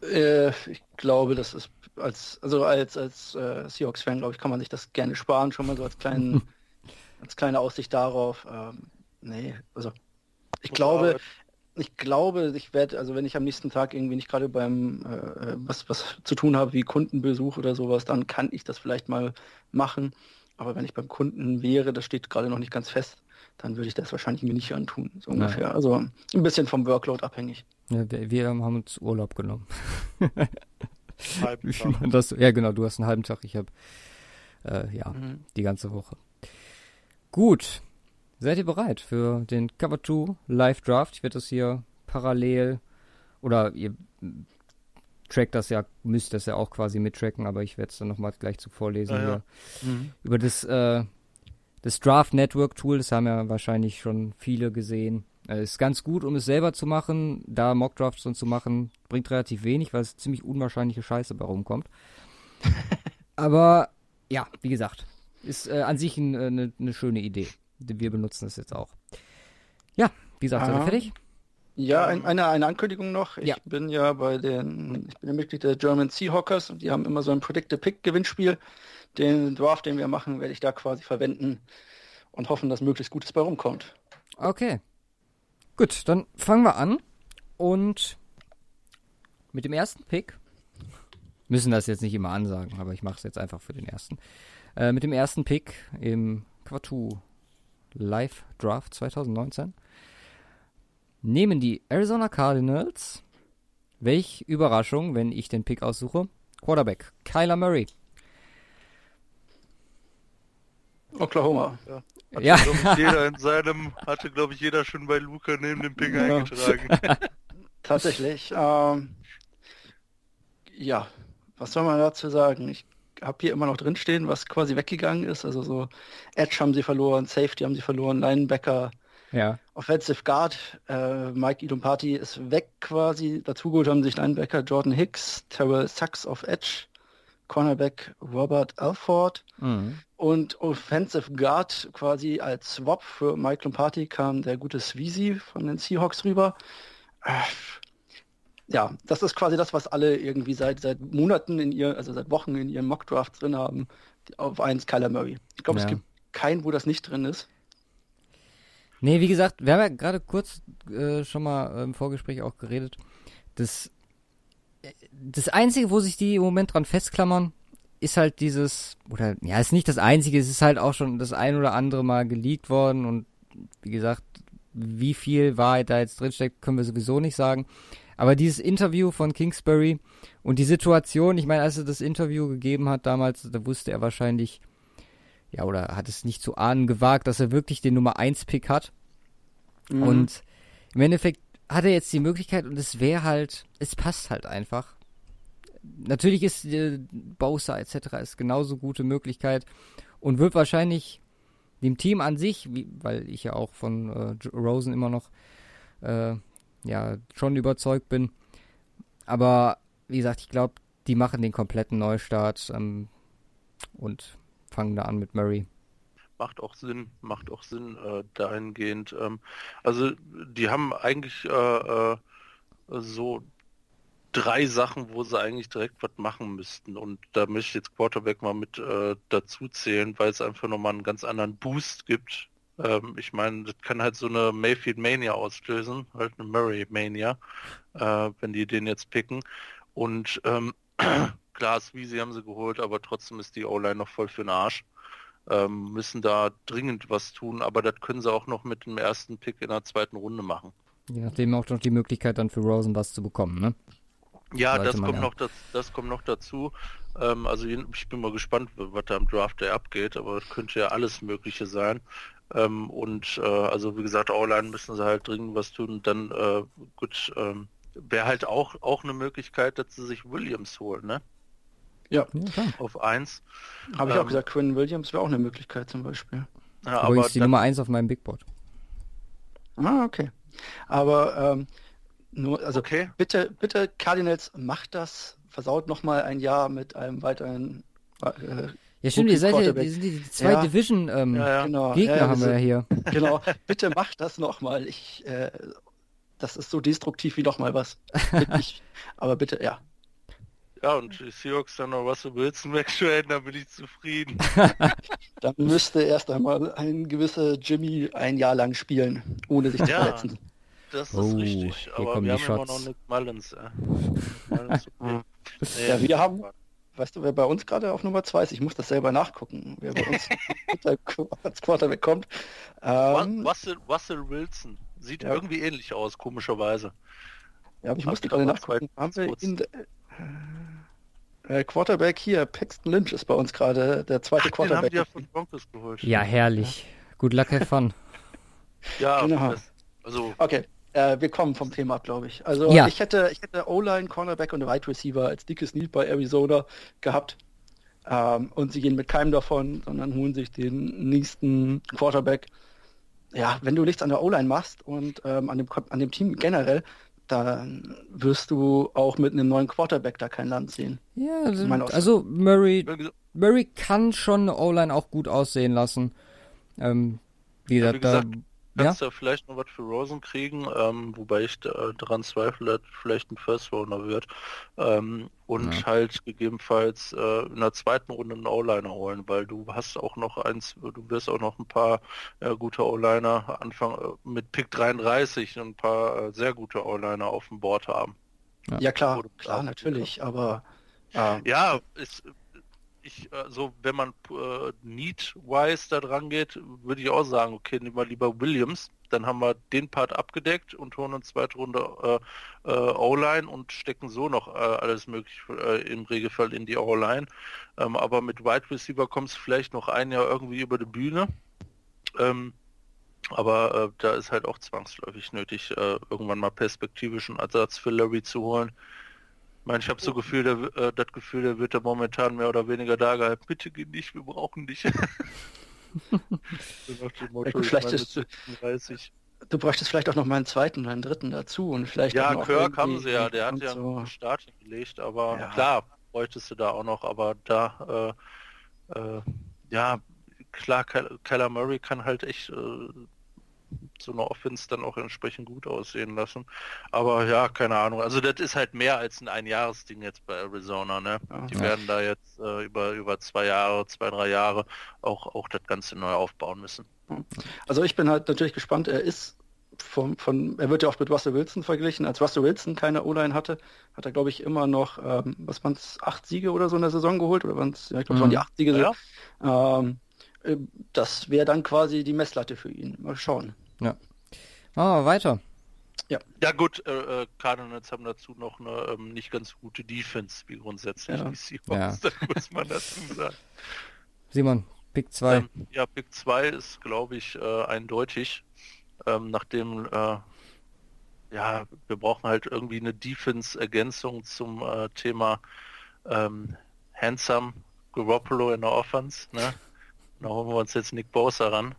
Äh, ich glaube, das ist als also als als äh, Seahawks-Fan, glaube ich, kann man sich das gerne sparen, schon mal so als kleinen als kleine Aussicht darauf. Ähm, nee, also ich Muss glaube, ich glaube, ich werde, also wenn ich am nächsten Tag irgendwie nicht gerade beim äh, was was zu tun habe wie Kundenbesuch oder sowas, dann kann ich das vielleicht mal machen. Aber wenn ich beim Kunden wäre, das steht gerade noch nicht ganz fest, dann würde ich das wahrscheinlich mir nicht antun, so Nein. ungefähr. Also ein bisschen vom Workload abhängig. Ja, wir, wir haben uns Urlaub genommen. Halben Tag. das, ja, genau, du hast einen halben Tag, ich habe äh, ja Mhm. die ganze Woche. Gut, seid ihr bereit für den Cover 2 Live Draft? Ich werde das hier parallel oder ihr trackt das ja, müsst das ja auch quasi mittracken, aber ich werde es dann nochmal gleich zu vorlesen Ah, ja. hier. Über das, äh, das Draft Network Tool, das haben ja wahrscheinlich schon viele gesehen. Äh, ist ganz gut, um es selber zu machen. Da Mockdrafts dann zu machen, bringt relativ wenig, weil es ziemlich unwahrscheinliche Scheiße bei rumkommt. Aber ja, wie gesagt, ist äh, an sich eine ne, ne schöne Idee. Wir benutzen das jetzt auch. Ja, wie gesagt, seid ihr Ah. fertig? Ja, ein, eine, eine Ankündigung noch. Ich Ja. bin ja bei den, ich bin ja Mitglied der German Seahawkers und die haben immer so ein Predicted Pick Gewinnspiel. Den Draft, den wir machen, werde ich da quasi verwenden und hoffen, dass möglichst Gutes bei rumkommt. Okay. Gut, dann fangen wir an. Und mit dem ersten Pick. Müssen das jetzt nicht immer ansagen, aber ich mache es jetzt einfach für den ersten. Äh, mit dem ersten Pick im Quatu Live Draft 2019 nehmen die Arizona Cardinals, welch Überraschung, wenn ich den Pick aussuche, Quarterback Kyler Murray. Oklahoma. Hatte, Ja. glaub ich, jeder in seinem, hatte, glaube ich, jeder schon bei Luca neben dem Ping Ja. eingetragen. Tatsächlich. Ähm, ja, was soll man dazu sagen? Ich habe hier immer noch drinstehen, was quasi weggegangen ist. Also so Edge haben sie verloren, Safety haben sie verloren, Linebacker, Ja, Offensive Guard, äh, Mike Idumpati ist weg quasi. Dazu geholt haben sich Linebacker Jordan Hicks, Terrell Sachs auf Edge, Cornerback Robert Alford mhm. Und Offensive Guard quasi als Swap für Mike Lombardi kam der gute Sweezy von den Seahawks rüber. Äh, ja, das ist quasi das, was alle irgendwie seit seit Monaten in ihr, also seit Wochen in ihren Mockdrafts drin haben. Auf eins Kyler Murray. Ich glaube, Ja. es gibt keinen, wo das nicht drin ist. Nee, wie gesagt, wir haben ja gerade kurz äh, schon mal im Vorgespräch auch geredet. Das, äh, das Einzige, wo sich die im Moment dran festklammern, ist halt dieses, oder ja, ist nicht das Einzige, es ist halt auch schon das ein oder andere Mal geleakt worden und wie gesagt, wie viel Wahrheit da jetzt drinsteckt, können wir sowieso nicht sagen. Aber dieses Interview von Kingsbury und die Situation, ich meine, als er das Interview gegeben hat damals, da wusste er wahrscheinlich, ja, oder hat es nicht zu ahnen gewagt, dass er wirklich den Nummer 1 Pick hat. Mhm. Und im Endeffekt hat er jetzt die Möglichkeit und es wäre halt, es passt halt einfach. Natürlich ist äh, Bosa etc. ist genauso gute Möglichkeit und wird wahrscheinlich dem Team an sich, wie, weil ich ja auch von äh, Rosen immer noch äh, ja schon überzeugt bin, aber wie gesagt, ich glaube, die machen den kompletten Neustart ähm, und fangen da an mit Murray macht auch Sinn, macht auch Sinn äh, dahingehend. Ähm, also die haben eigentlich äh, äh, so drei Sachen, wo sie eigentlich direkt was machen müssten. Und da möchte ich jetzt Quarterback mal mit äh, dazu zählen, weil es einfach nochmal einen ganz anderen Boost gibt. Ähm, ich meine, das kann halt so eine Mayfield Mania auslösen, halt eine Murray Mania, äh, wenn die den jetzt picken. Und ähm, klar, Sweezy haben sie geholt, aber trotzdem ist die O-Line noch voll für den Arsch ähm, müssen da dringend was tun, aber das können sie auch noch mit dem ersten Pick in der zweiten Runde machen. Je nachdem auch noch die Möglichkeit dann für Rosen was zu bekommen, ne? Ja, das kommt, ja. Noch das, das kommt noch dazu. Ähm, also ich bin mal gespannt, was da im Draft der abgeht, aber es könnte ja alles Mögliche sein. Ähm, und äh, also wie gesagt, online müssen sie halt dringend was tun. Und dann äh, gut, ähm, wäre halt auch auch eine Möglichkeit, dass sie sich Williams holen, ne? Ja. ja auf 1. Habe ich ähm, auch gesagt, Quinn Williams wäre auch eine Möglichkeit zum Beispiel. Ja, aber Übrigens die dann... Nummer 1 auf meinem Big Board. Ah, okay. Aber ähm, nur, also okay. bitte, bitte, Cardinals, macht das, versaut nochmal ein Jahr mit einem weiteren äh, ja stimmt, ihr seid ja, die, die zwei ja. Division ähm, ja, genau. Gegner ja, haben wir ja hier. Genau, bitte macht das nochmal. Ich, äh, das ist so destruktiv wie nochmal was. ich, aber bitte, ja, ja, und die Seahawks dann noch Russell Wilson wegtraden, dann bin ich zufrieden. dann müsste erst einmal ein gewisser Jimmy ein Jahr lang spielen, ohne sich zu ja, verletzen. Das ist oh, richtig, aber wir haben Shots. immer noch Nick Mullins. Äh. Mullins okay. nee, ja, wir haben, weißt du, wer bei uns gerade auf Nummer 2 ist? Ich muss das selber nachgucken, wer bei uns als Quarterback kommt. Ähm, Russell, Russell Wilson. Sieht ja. irgendwie ähnlich aus, komischerweise. Ja, aber ich musste gerade nachgucken. Haben wir ihn, äh, Quarterback hier, Paxton Lynch ist bei uns gerade der zweite Ach, Quarterback. Den haben die ja von Broncos geholt. Ja, herrlich. Good luck, have fun. ja, genau. Das, also. Okay, äh, wir kommen vom Thema ab, glaube ich. Also ja. ich hätte, ich hätte O-Line, Cornerback und Right Receiver als dickes Need bei Arizona gehabt. Ähm, und sie gehen mit keinem davon, sondern holen sich den nächsten Quarterback. Ja, wenn du nichts an der O-Line machst und ähm, an, dem, an dem Team generell, dann wirst du auch mit einem neuen Quarterback da kein Land sehen. Ja, also, also Murray, Murray kann schon eine O-Line auch gut aussehen lassen. Ähm, wie, ja, wie gesagt, da, kannst ja? du vielleicht noch was für Rosen kriegen, ähm, wobei ich da, daran zweifle, dass vielleicht ein First Runner wird. Ähm, und ja. halt gegebenenfalls äh, in der zweiten Runde einen O-Liner holen, weil du hast auch noch eins, du wirst auch noch ein paar äh, gute O-Liner Anfang äh, mit Pick 33 ein paar äh, sehr gute O-Liner auf dem Board haben. Ja, ja klar, klar, natürlich, aber ähm, ja, ist ich, also wenn man äh, Need-wise da dran geht, würde ich auch sagen, okay, nehmen wir lieber Williams, dann haben wir den Part abgedeckt und holen uns zweite Runde äh, äh, O-Line und stecken so noch äh, alles möglich äh, im Regelfall in die O-Line. Ähm, aber mit Wide Receiver kommt es vielleicht noch ein Jahr irgendwie über die Bühne. Ähm, aber äh, da ist halt auch zwangsläufig nötig, irgendwann mal perspektivischen Ersatz für Larry zu holen. Ich meine, ich habe so Gefühl, der, äh, das Gefühl, der wird da momentan mehr oder weniger da gehalten. Bitte geh nicht, wir brauchen dich. Motto, vielleicht ist, du bräuchtest vielleicht auch noch mal einen zweiten einen dritten dazu und vielleicht ja Kirk haben sie ja der hat ja so. einen Start gelegt aber ja. klar bräuchtest du da auch noch aber da äh, äh, ja klar Keller Murray kann halt echt äh, so eine Offense dann auch entsprechend gut aussehen lassen. Aber ja, keine Ahnung. Also das ist halt mehr als ein Einjahresding jetzt bei Arizona. Ne? Die ja. werden da jetzt äh, über, über zwei Jahre, zwei, drei Jahre auch, auch das Ganze neu aufbauen müssen. Also ich bin halt natürlich gespannt. Er ist von, von, er wird ja auch mit Russell Wilson verglichen. Als Russell Wilson keine O-Line hatte, hat er, glaube ich, immer noch, ähm, was waren es, acht Siege oder so in der Saison geholt? Oder waren es, ja, ich glaube, es waren die mhm. acht Siege. Ja. Ähm, äh, das wäre dann quasi die Messlatte für ihn. Mal schauen. Ja. Machen wir weiter. Ja. Ja gut, äh, äh, Cardinals haben dazu noch eine ähm, nicht ganz gute Defense, wie grundsätzlich ja. die Seahawks, ja. muss man dazu sagen. Simon, Pick 2. Ähm, ja, Pick 2 ist, glaube ich, äh, eindeutig. Ähm, nachdem, äh, ja, wir brauchen halt irgendwie eine Defense-Ergänzung zum äh, Thema ähm, Handsome Garoppolo in der Offense, ne? Da holen wir uns jetzt Nick Bosa ran.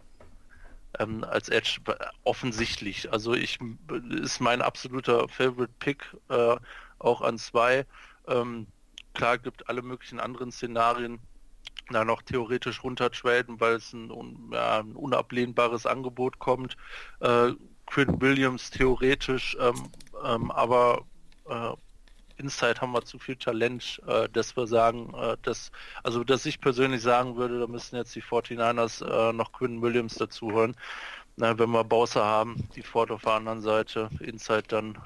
Ähm, als Edge offensichtlich. Also ich ist mein absoluter Favorite Pick äh, auch an zwei. Ähm, klar gibt alle möglichen anderen Szenarien da noch theoretisch runtertraden, weil es ein, ja, ein unablehnbares Angebot kommt. Äh, Quinn Williams theoretisch, ähm, ähm, aber äh, Inside haben wir zu viel Talent, äh, dass wir sagen, äh, dass, also dass ich persönlich sagen würde, da müssen jetzt die 49ers äh, noch Quinn Williams dazu holen. Na, wenn wir Bowser haben, die Ford auf der anderen Seite, Inside dann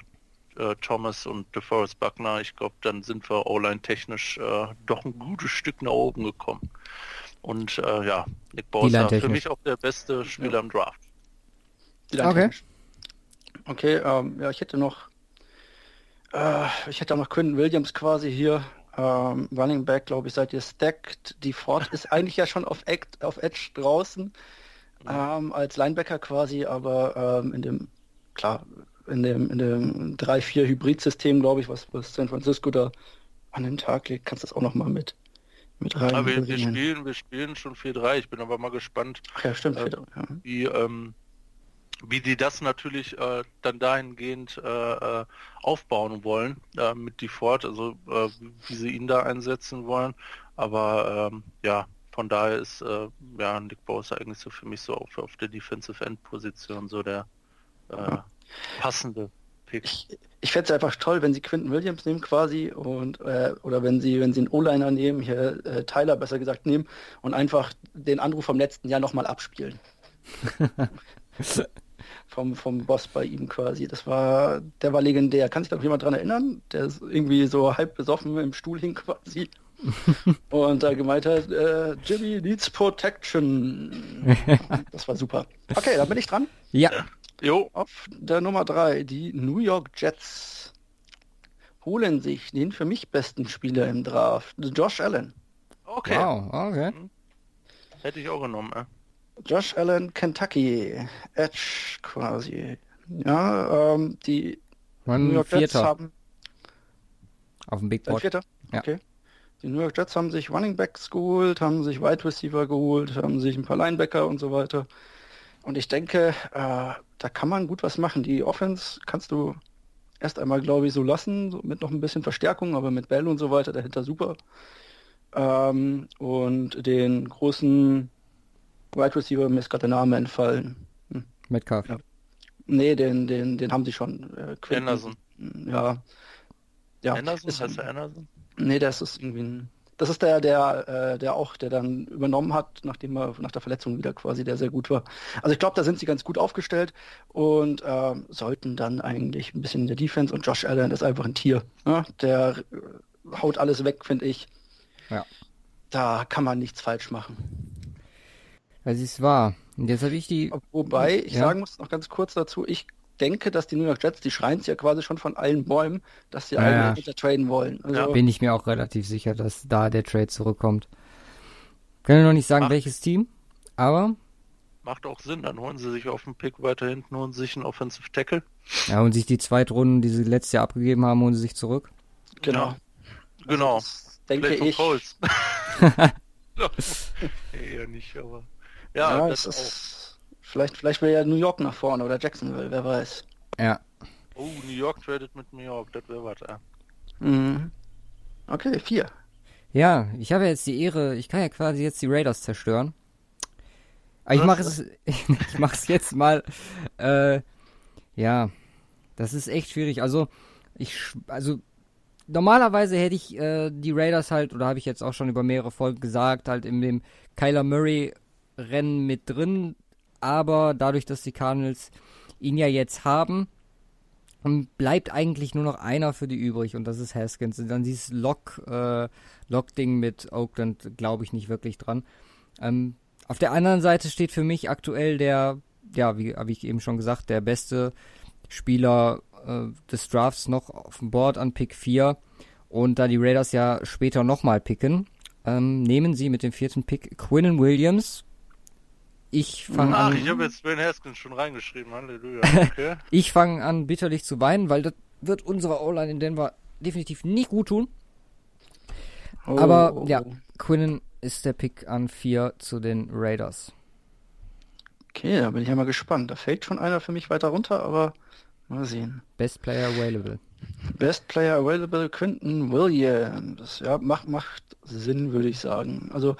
äh, Thomas und DeForest Buckner, ich glaube, dann sind wir O-Line technisch äh, doch ein gutes Stück nach oben gekommen. Und äh, ja, Nick Bowser für mich auch der beste Spieler ja. im Draft. Okay. Okay, ähm, ja, ich hätte noch, äh, ich hätte auch noch Quinton Williams quasi hier, ähm, Running Back, glaube ich, seid ihr stacked. Die Ford ist eigentlich ja schon auf, Act, auf Edge draußen ähm, als Linebacker quasi, aber ähm, in dem, klar, in dem, in dem 3-4 Hybrid-System, glaube ich, was, was San Francisco da an den Tag legt, kannst du das auch noch mal mit, mit rein. Ja, wir, wir, spielen, wir spielen schon 4-3, ich bin aber mal gespannt, Ach ja, stimmt, äh, ja. wie, ähm, wie die das natürlich äh, dann dahingehend äh, äh aufbauen wollen äh, mit Ford, also äh, wie sie ihn da einsetzen wollen. Aber ähm, ja, von daher ist äh, ja Nick Bosa eigentlich so für mich so auf, auf der Defensive End Position so der äh, passende Pick. Ich, ich fände es einfach toll, wenn sie Quinton Williams nehmen quasi und äh, oder wenn sie, wenn sie einen O-Liner nehmen, hier äh, Tyler besser gesagt nehmen und einfach den Anruf vom letzten Jahr nochmal abspielen. vom, vom Boss bei ihm quasi. Das war, der war legendär. Kann sich da noch jemand dran erinnern? Der ist irgendwie so halb besoffen im Stuhl hing quasi und da gemeint hat, äh, Jimmy needs protection. Das war super. Okay, dann bin ich dran. Ja. Jo. Auf der Nummer drei, die New York Jets holen sich den für mich besten Spieler im Draft, Josh Allen. Okay. Wow, okay. Hm. Hätte ich auch genommen, äh. Josh Allen, Kentucky, Edge quasi. Ja, ähm, die New York Vierter. Jets haben auf dem Big Board. Vierter? Ja. Okay. Die New York Jets haben sich Running Backs geholt, haben sich Wide Receiver geholt, haben sich ein paar Linebacker und so weiter. Und ich denke, äh, da kann man gut was machen. Die Offense kannst du erst einmal, glaube ich, so lassen, so mit noch ein bisschen Verstärkung, aber mit Bell und so weiter dahinter super. Ähm, und den großen Wide Receiver, mir ist gerade der Name entfallen. Hm. Metcalf. Ja. Nee, den, den, den haben sie schon. Äh, Anderson. Ja. ja. Anderson? Ist, heißt der Anderson? Nee, das ist irgendwie ein, das ist der, der, äh, der auch, der dann übernommen hat, nachdem er nach der Verletzung wieder quasi, der sehr gut war. Also ich glaube, da sind sie ganz gut aufgestellt und äh, sollten dann eigentlich ein bisschen in der Defense und Josh Allen ist einfach ein Tier. Ne? Der äh, haut alles weg, finde ich. Ja. Da kann man nichts falsch machen. Das ist wahr. Und jetzt habe ich die. Wobei, ich ja. sagen muss noch ganz kurz dazu, ich denke, dass die New York Jets, die schreien es ja quasi schon von allen Bäumen, dass sie ja, eigentlich ja. traden wollen. Also, Bin ich mir auch relativ sicher, dass da der Trade zurückkommt. Können noch nicht sagen, Macht. welches Team, aber. Macht auch Sinn, dann holen sie sich auf den Pick weiter hinten, holen sich einen Offensive Tackle. Ja, und sich die Zweitrunden, die sie letztes Jahr abgegeben haben, holen sie sich zurück. Genau. Ja. Genau. Also denke Vielleicht ich. Eher nicht, aber. Ja, ja das ist Vielleicht, vielleicht will ja New York nach vorne oder Jacksonville, wer weiß. Ja. Oh, New York tradet mit New York, das wäre was, ja. Mhm. Okay, vier. Ja, ich habe jetzt die Ehre, ich kann ja quasi jetzt die Raiders zerstören. Aber ich mache es, ich mache es jetzt mal. Äh, ja, das ist echt schwierig. Also ich, also normalerweise hätte ich äh, die Raiders halt, oder habe ich jetzt auch schon über mehrere Folgen gesagt, halt in dem Kyler Murray Rennen mit drin aber dadurch, dass die Cardinals ihn ja jetzt haben, bleibt eigentlich nur noch einer für die übrig und das ist Haskins. Und dann dieses Lock, äh, Lock-Ding mit Oakland glaube ich nicht wirklich dran. Ähm, auf der anderen Seite steht für mich aktuell der, ja, wie habe ich eben schon gesagt, der beste Spieler äh, des Drafts noch auf dem Board an Pick 4. Und da die Raiders ja später nochmal picken, ähm, nehmen sie mit dem vierten Pick Quinnen Williams, ich fange an. Ach, ich habe jetzt Ben Haskins schon reingeschrieben, Halleluja. Okay. ich fange an, bitterlich zu weinen, weil das wird unserer O-Line in Denver definitiv nicht gut tun. Oh, Aber oh, ja. Quinnen ist der Pick an 4 zu den Raiders. Okay, da bin ich ja mal gespannt. Da fällt schon einer für mich weiter runter, aber mal sehen. Best Player available. Best Player Available Quinton Williams. Ja, macht, macht Sinn, würde ich sagen. Also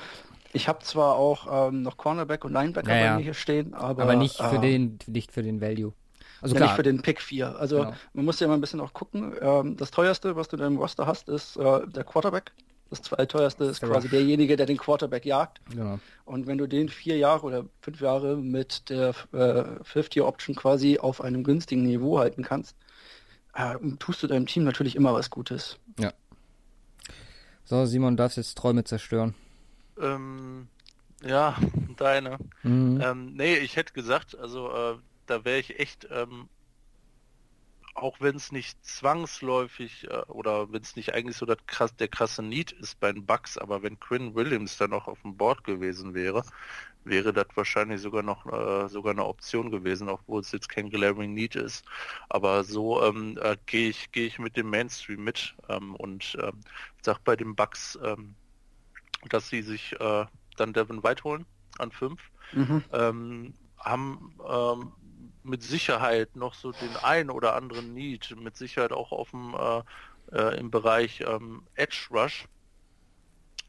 ich habe zwar auch ähm, noch Cornerback und Linebacker Ja, bei ja. mir hier stehen, aber, Aber nicht für äh, den, nicht für den Value. Also ja, nicht für den Pick 4. Also Genau. man muss ja mal ein bisschen auch gucken. Ähm, das teuerste, was du in deinem Roster hast, ist äh, der Quarterback. Das zweiteuerste ist quasi derjenige, der den Quarterback jagt. genau. Und wenn du den vier Jahre oder fünf Jahre mit der äh, Fifth-Year-Option quasi auf einem günstigen Niveau halten kannst, äh, tust du deinem Team natürlich immer was Gutes. So, Simon, darfst jetzt Träume zerstören. Ähm, ja, deine. Mhm. Ähm, nee, ich hätte gesagt, also äh, da wäre ich echt, ähm, auch wenn es nicht zwangsläufig äh, oder wenn es nicht eigentlich so das krass, der krasse Need ist bei den Bucks, aber wenn Quinn Williams dann noch auf dem Board gewesen wäre, wäre das wahrscheinlich sogar noch äh, sogar eine Option gewesen, obwohl es jetzt kein glaring Need ist. Aber so ähm, äh, gehe ich gehe ich mit dem Mainstream mit ähm, und ähm, sag bei den Bucks, ähm, dass sie sich äh, dann Devin White holen an 5 Mhm. ähm, haben ähm, mit Sicherheit noch so den ein oder anderen Need, mit Sicherheit auch auf dem äh, äh, im Bereich ähm, Edge Rush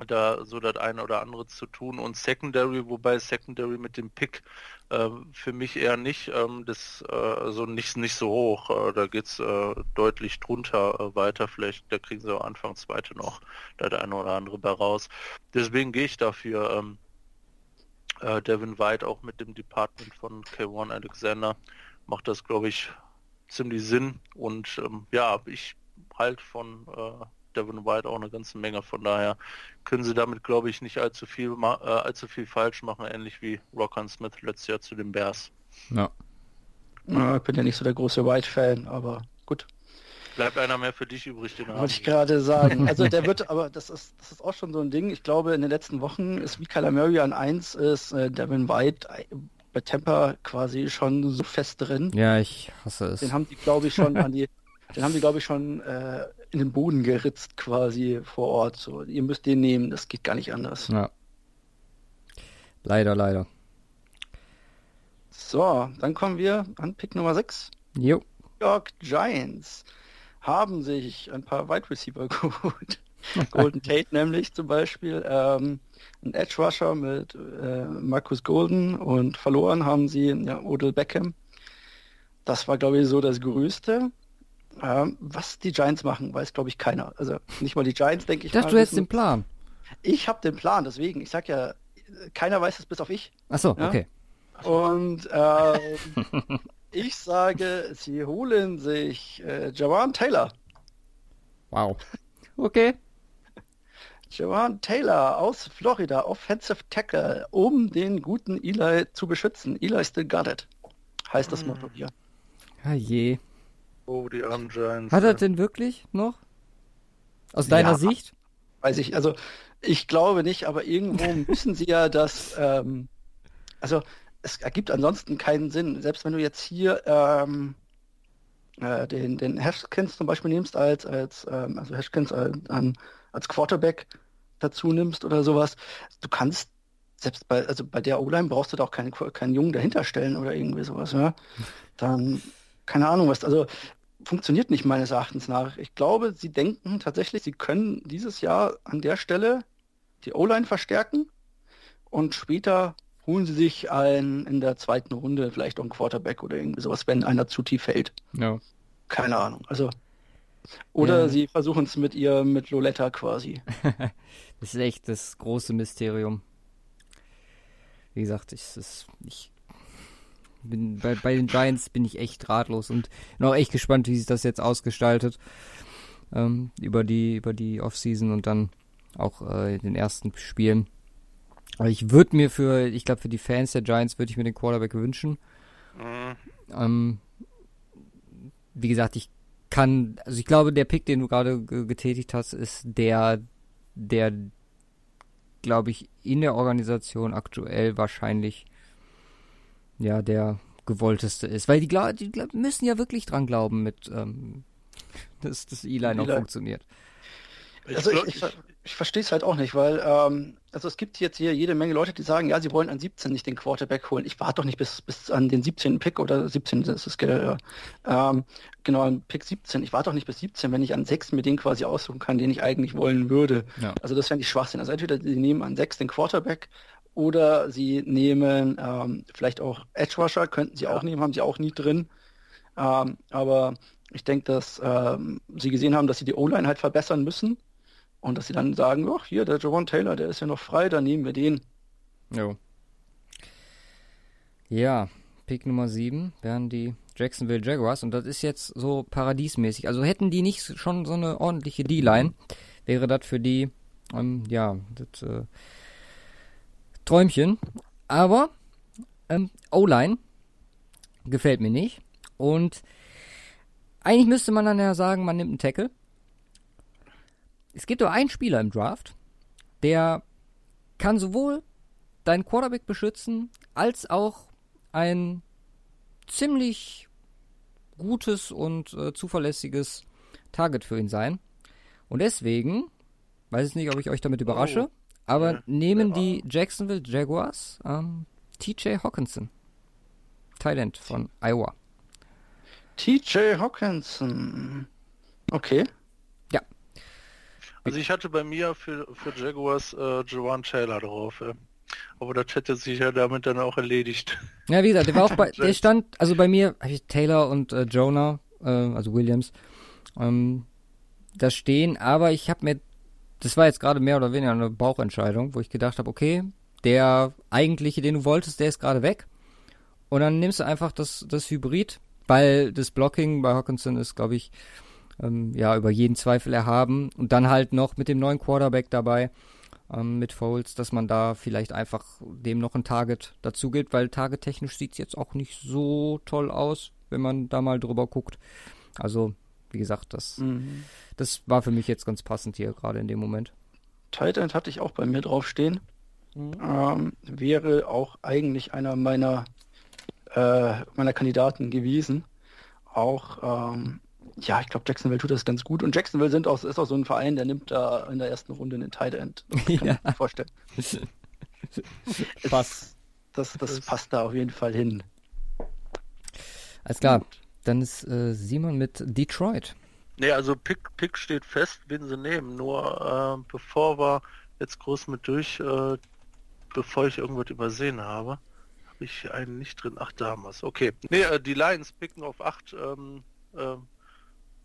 da so das eine oder andere zu tun und Secondary, wobei Secondary mit dem Pick äh, für mich eher nicht, ähm, das äh, also nicht nicht so hoch, äh, da geht's äh, deutlich drunter äh, weiter, vielleicht da kriegen sie auch Anfang zweite noch da der eine oder andere bei raus. Deswegen gehe ich dafür ähm, äh, Devin White auch mit dem Department von K1 Alexander macht das, glaube ich, ziemlich Sinn. Und ähm, ja, ich halt von äh, Devin White auch eine ganze Menge. Von daher können sie damit, glaube ich, nicht allzu viel, ma äh, allzu viel falsch machen, ähnlich wie Rockan Smith letztes Jahr zu den Bears. Ja. Ja, ich bin ja nicht so der große White-Fan, aber gut. Bleibt einer mehr für dich übrig, den Wollte ich gerade sagen. Also der wird, aber das ist, das ist auch schon so ein Ding. Ich glaube, in den letzten Wochen ist wie Kyler Murray an 1 ist äh, Devin White äh, bei Tampa quasi schon so fest drin. ja, ich hasse es. Den haben die, glaube ich, schon an die, den haben die, glaube ich, schon äh, in den Boden geritzt quasi vor Ort. So, ihr müsst den nehmen, das geht gar nicht anders. Ja. Leider, leider. So, dann kommen wir an Pick Nummer 6. Jo. New York Giants haben sich ein paar Wide Receiver geholt. Golden Tate nämlich zum Beispiel, ähm, ein Edge Rusher mit äh, Marcus Golden und verloren haben sie ja, Odell Beckham. Das war, glaube ich, so das Größte. Ähm, was die Giants machen, weiß, glaube ich, keiner. Also nicht mal die Giants, denke ich. Ich dachte, mal, du hättest wissen- den Plan. Ich habe den Plan, deswegen. Ich sag ja, keiner weiß es bis auf ich. Achso, Ja? okay. Und ähm, ich sage, sie holen sich äh, Jawan Taylor. Wow. Okay. Jawan Taylor aus Florida, Offensive Tackle, um den guten Eli zu beschützen. Eli still got it, heißt das Motto hier. Ah je. Oh, die armen Giants. Hat er denn wirklich noch? Aus deiner Ja. Sicht? Weiß ich, also ich glaube nicht, aber irgendwo müssen sie ja das, ähm, also es ergibt ansonsten keinen Sinn. Selbst wenn du jetzt hier ähm, äh, den, den Hashkins zum Beispiel nimmst als, als ähm, also Hashkins als, als Quarterback dazu nimmst oder sowas, du kannst selbst bei, also bei der O-Line brauchst du da auch keinen, keinen Jungen dahinter stellen oder irgendwie sowas, ja. Dann, keine Ahnung was, also funktioniert nicht meines Erachtens nach. Ich glaube, sie denken tatsächlich, sie können dieses Jahr an der Stelle die O-Line verstärken und später holen sie sich ein in der zweiten Runde vielleicht auch einen Quarterback oder irgendwie sowas, wenn einer zu tief fällt. Ja. Keine Ahnung. Also oder Ja. sie versuchen es mit ihr mit Loletta quasi. Das ist echt das große Mysterium. Wie gesagt, ich, das, ich bin bei, bei den Giants bin ich echt ratlos und bin auch echt gespannt, wie sich das jetzt ausgestaltet ähm, über die über die Offseason und dann auch äh, in den ersten Spielen. Aber ich würde mir für, ich glaube für die Fans der Giants würde ich mir den Quarterback wünschen. Mhm. Ähm, wie gesagt, ich kann, also ich glaube, der Pick, den du gerade ge- getätigt hast, ist der, der, glaube ich, in der Organisation aktuell wahrscheinlich, ja, der gewollteste ist. Weil die, die müssen ja wirklich dran glauben mit, ähm, dass das E-Line noch Eli. funktioniert. Ich Also ich, ich, ich, ich verstehe es halt auch nicht, weil ähm, also es gibt jetzt hier jede Menge Leute, die sagen, ja, sie wollen an 17 nicht den Quarterback holen. Ich warte doch nicht bis, bis an den 17. Pick oder 17. Das ist äh, ähm, genau an Pick 17. Ich warte doch nicht bis 17, wenn ich an 6 mir den quasi aussuchen kann, den ich eigentlich wollen würde. Ja. Also das wäre nicht Schwachsinn. Also entweder sie nehmen an 6 den Quarterback oder sie nehmen ähm, vielleicht auch Edge Rusher, könnten sie ja. auch nehmen, haben sie auch nie drin. Ähm, aber ich denke, dass ähm, sie gesehen haben, dass sie die O-Line halt verbessern müssen und dass sie dann sagen, ach hier, der Javon Taylor, der ist ja noch frei, dann nehmen wir den. Jo. Ja, Pick Nummer 7 wären die Jacksonville Jaguars und das ist jetzt so paradiesmäßig. Also hätten die nicht schon so eine ordentliche D-Line, wäre das für die, ähm, ja, das äh, Träumchen. Aber ähm, O-Line gefällt mir nicht. Und eigentlich müsste man dann ja sagen, man nimmt einen Tackle es gibt nur einen Spieler im Draft, der kann sowohl deinen Quarterback beschützen, als auch ein ziemlich gutes und äh, zuverlässiges Target für ihn sein. Und deswegen, weiß ich nicht, ob ich euch damit überrasche, oh. Aber ja. nehmen die Jacksonville Jaguars ähm, TJ Hawkinson. Thailand von Iowa. TJ Hawkinson. Okay. Also ich hatte bei mir für, für Jaguars äh, Joan Taylor drauf. Ja. Aber das hätte sich ja damit dann auch erledigt. Ja, wie gesagt, der war auch bei, der stand, also bei mir habe ich Taylor und äh, Jonah, äh, also Williams, ähm, da stehen, aber ich habe mir, das war jetzt gerade mehr oder weniger eine Bauchentscheidung, wo ich gedacht habe, okay, der eigentliche, den du wolltest, der ist gerade weg. Und dann nimmst du einfach das, das Hybrid, weil das Blocking bei Hawkinson ist, glaube ich, ähm, ja, über jeden Zweifel erhaben. Und dann halt noch mit dem neuen Quarterback dabei, ähm, mit Foles, dass man da vielleicht einfach dem noch ein Target dazu gibt, weil targettechnisch sieht es jetzt auch nicht so toll aus, wenn man da mal drüber guckt. Also, wie gesagt, das, mhm. das war für mich jetzt ganz passend hier gerade in dem Moment. Tight End hatte ich auch bei mir draufstehen. Mhm. Ähm, wäre auch eigentlich einer meiner, äh, meiner Kandidaten gewesen. Auch ähm, ja, ich glaube, Jacksonville tut das ganz gut. Und Jacksonville sind auch, ist auch so ein Verein, der nimmt da in der ersten Runde den Tight End. Kann ja. vorstellen. passt. Das, das passt da auf jeden Fall hin. Alles klar. Gut. Dann ist äh, Simon mit Detroit. Nee, also Pick, Pick steht fest, wen sie nehmen. Nur äh, bevor wir jetzt groß mit durch, äh, bevor ich irgendwas übersehen habe, habe ich einen nicht drin. Ach, da haben wir es. Okay. Nee, äh, die Lions picken auf 8 ähm, ähm,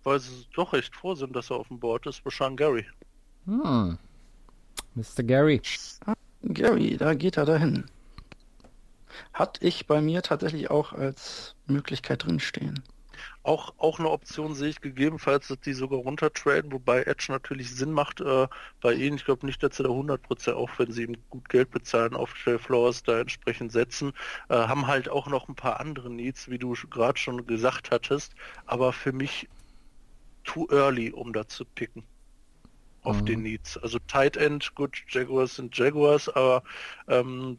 weil sie doch recht froh sind, dass er auf dem Board ist, Rashan Gary. Hm. Mr. Gary. Gary, da geht er dahin. Hat ich bei mir tatsächlich auch als Möglichkeit drinstehen. Auch, auch eine Option sehe ich gegebenenfalls, dass die sogar runtertraden, wobei Edge natürlich Sinn macht äh, bei ihnen. Ich glaube nicht, dass sie da 100% auch, wenn sie ihm gut Geld bezahlen, auf Shell Flowers da entsprechend setzen. Äh, haben halt auch noch ein paar andere Needs, wie du gerade schon gesagt hattest. Aber für mich too early, um da zu picken auf mhm. den Needs. Also Tight End, gut, Jaguars sind Jaguars, aber ähm,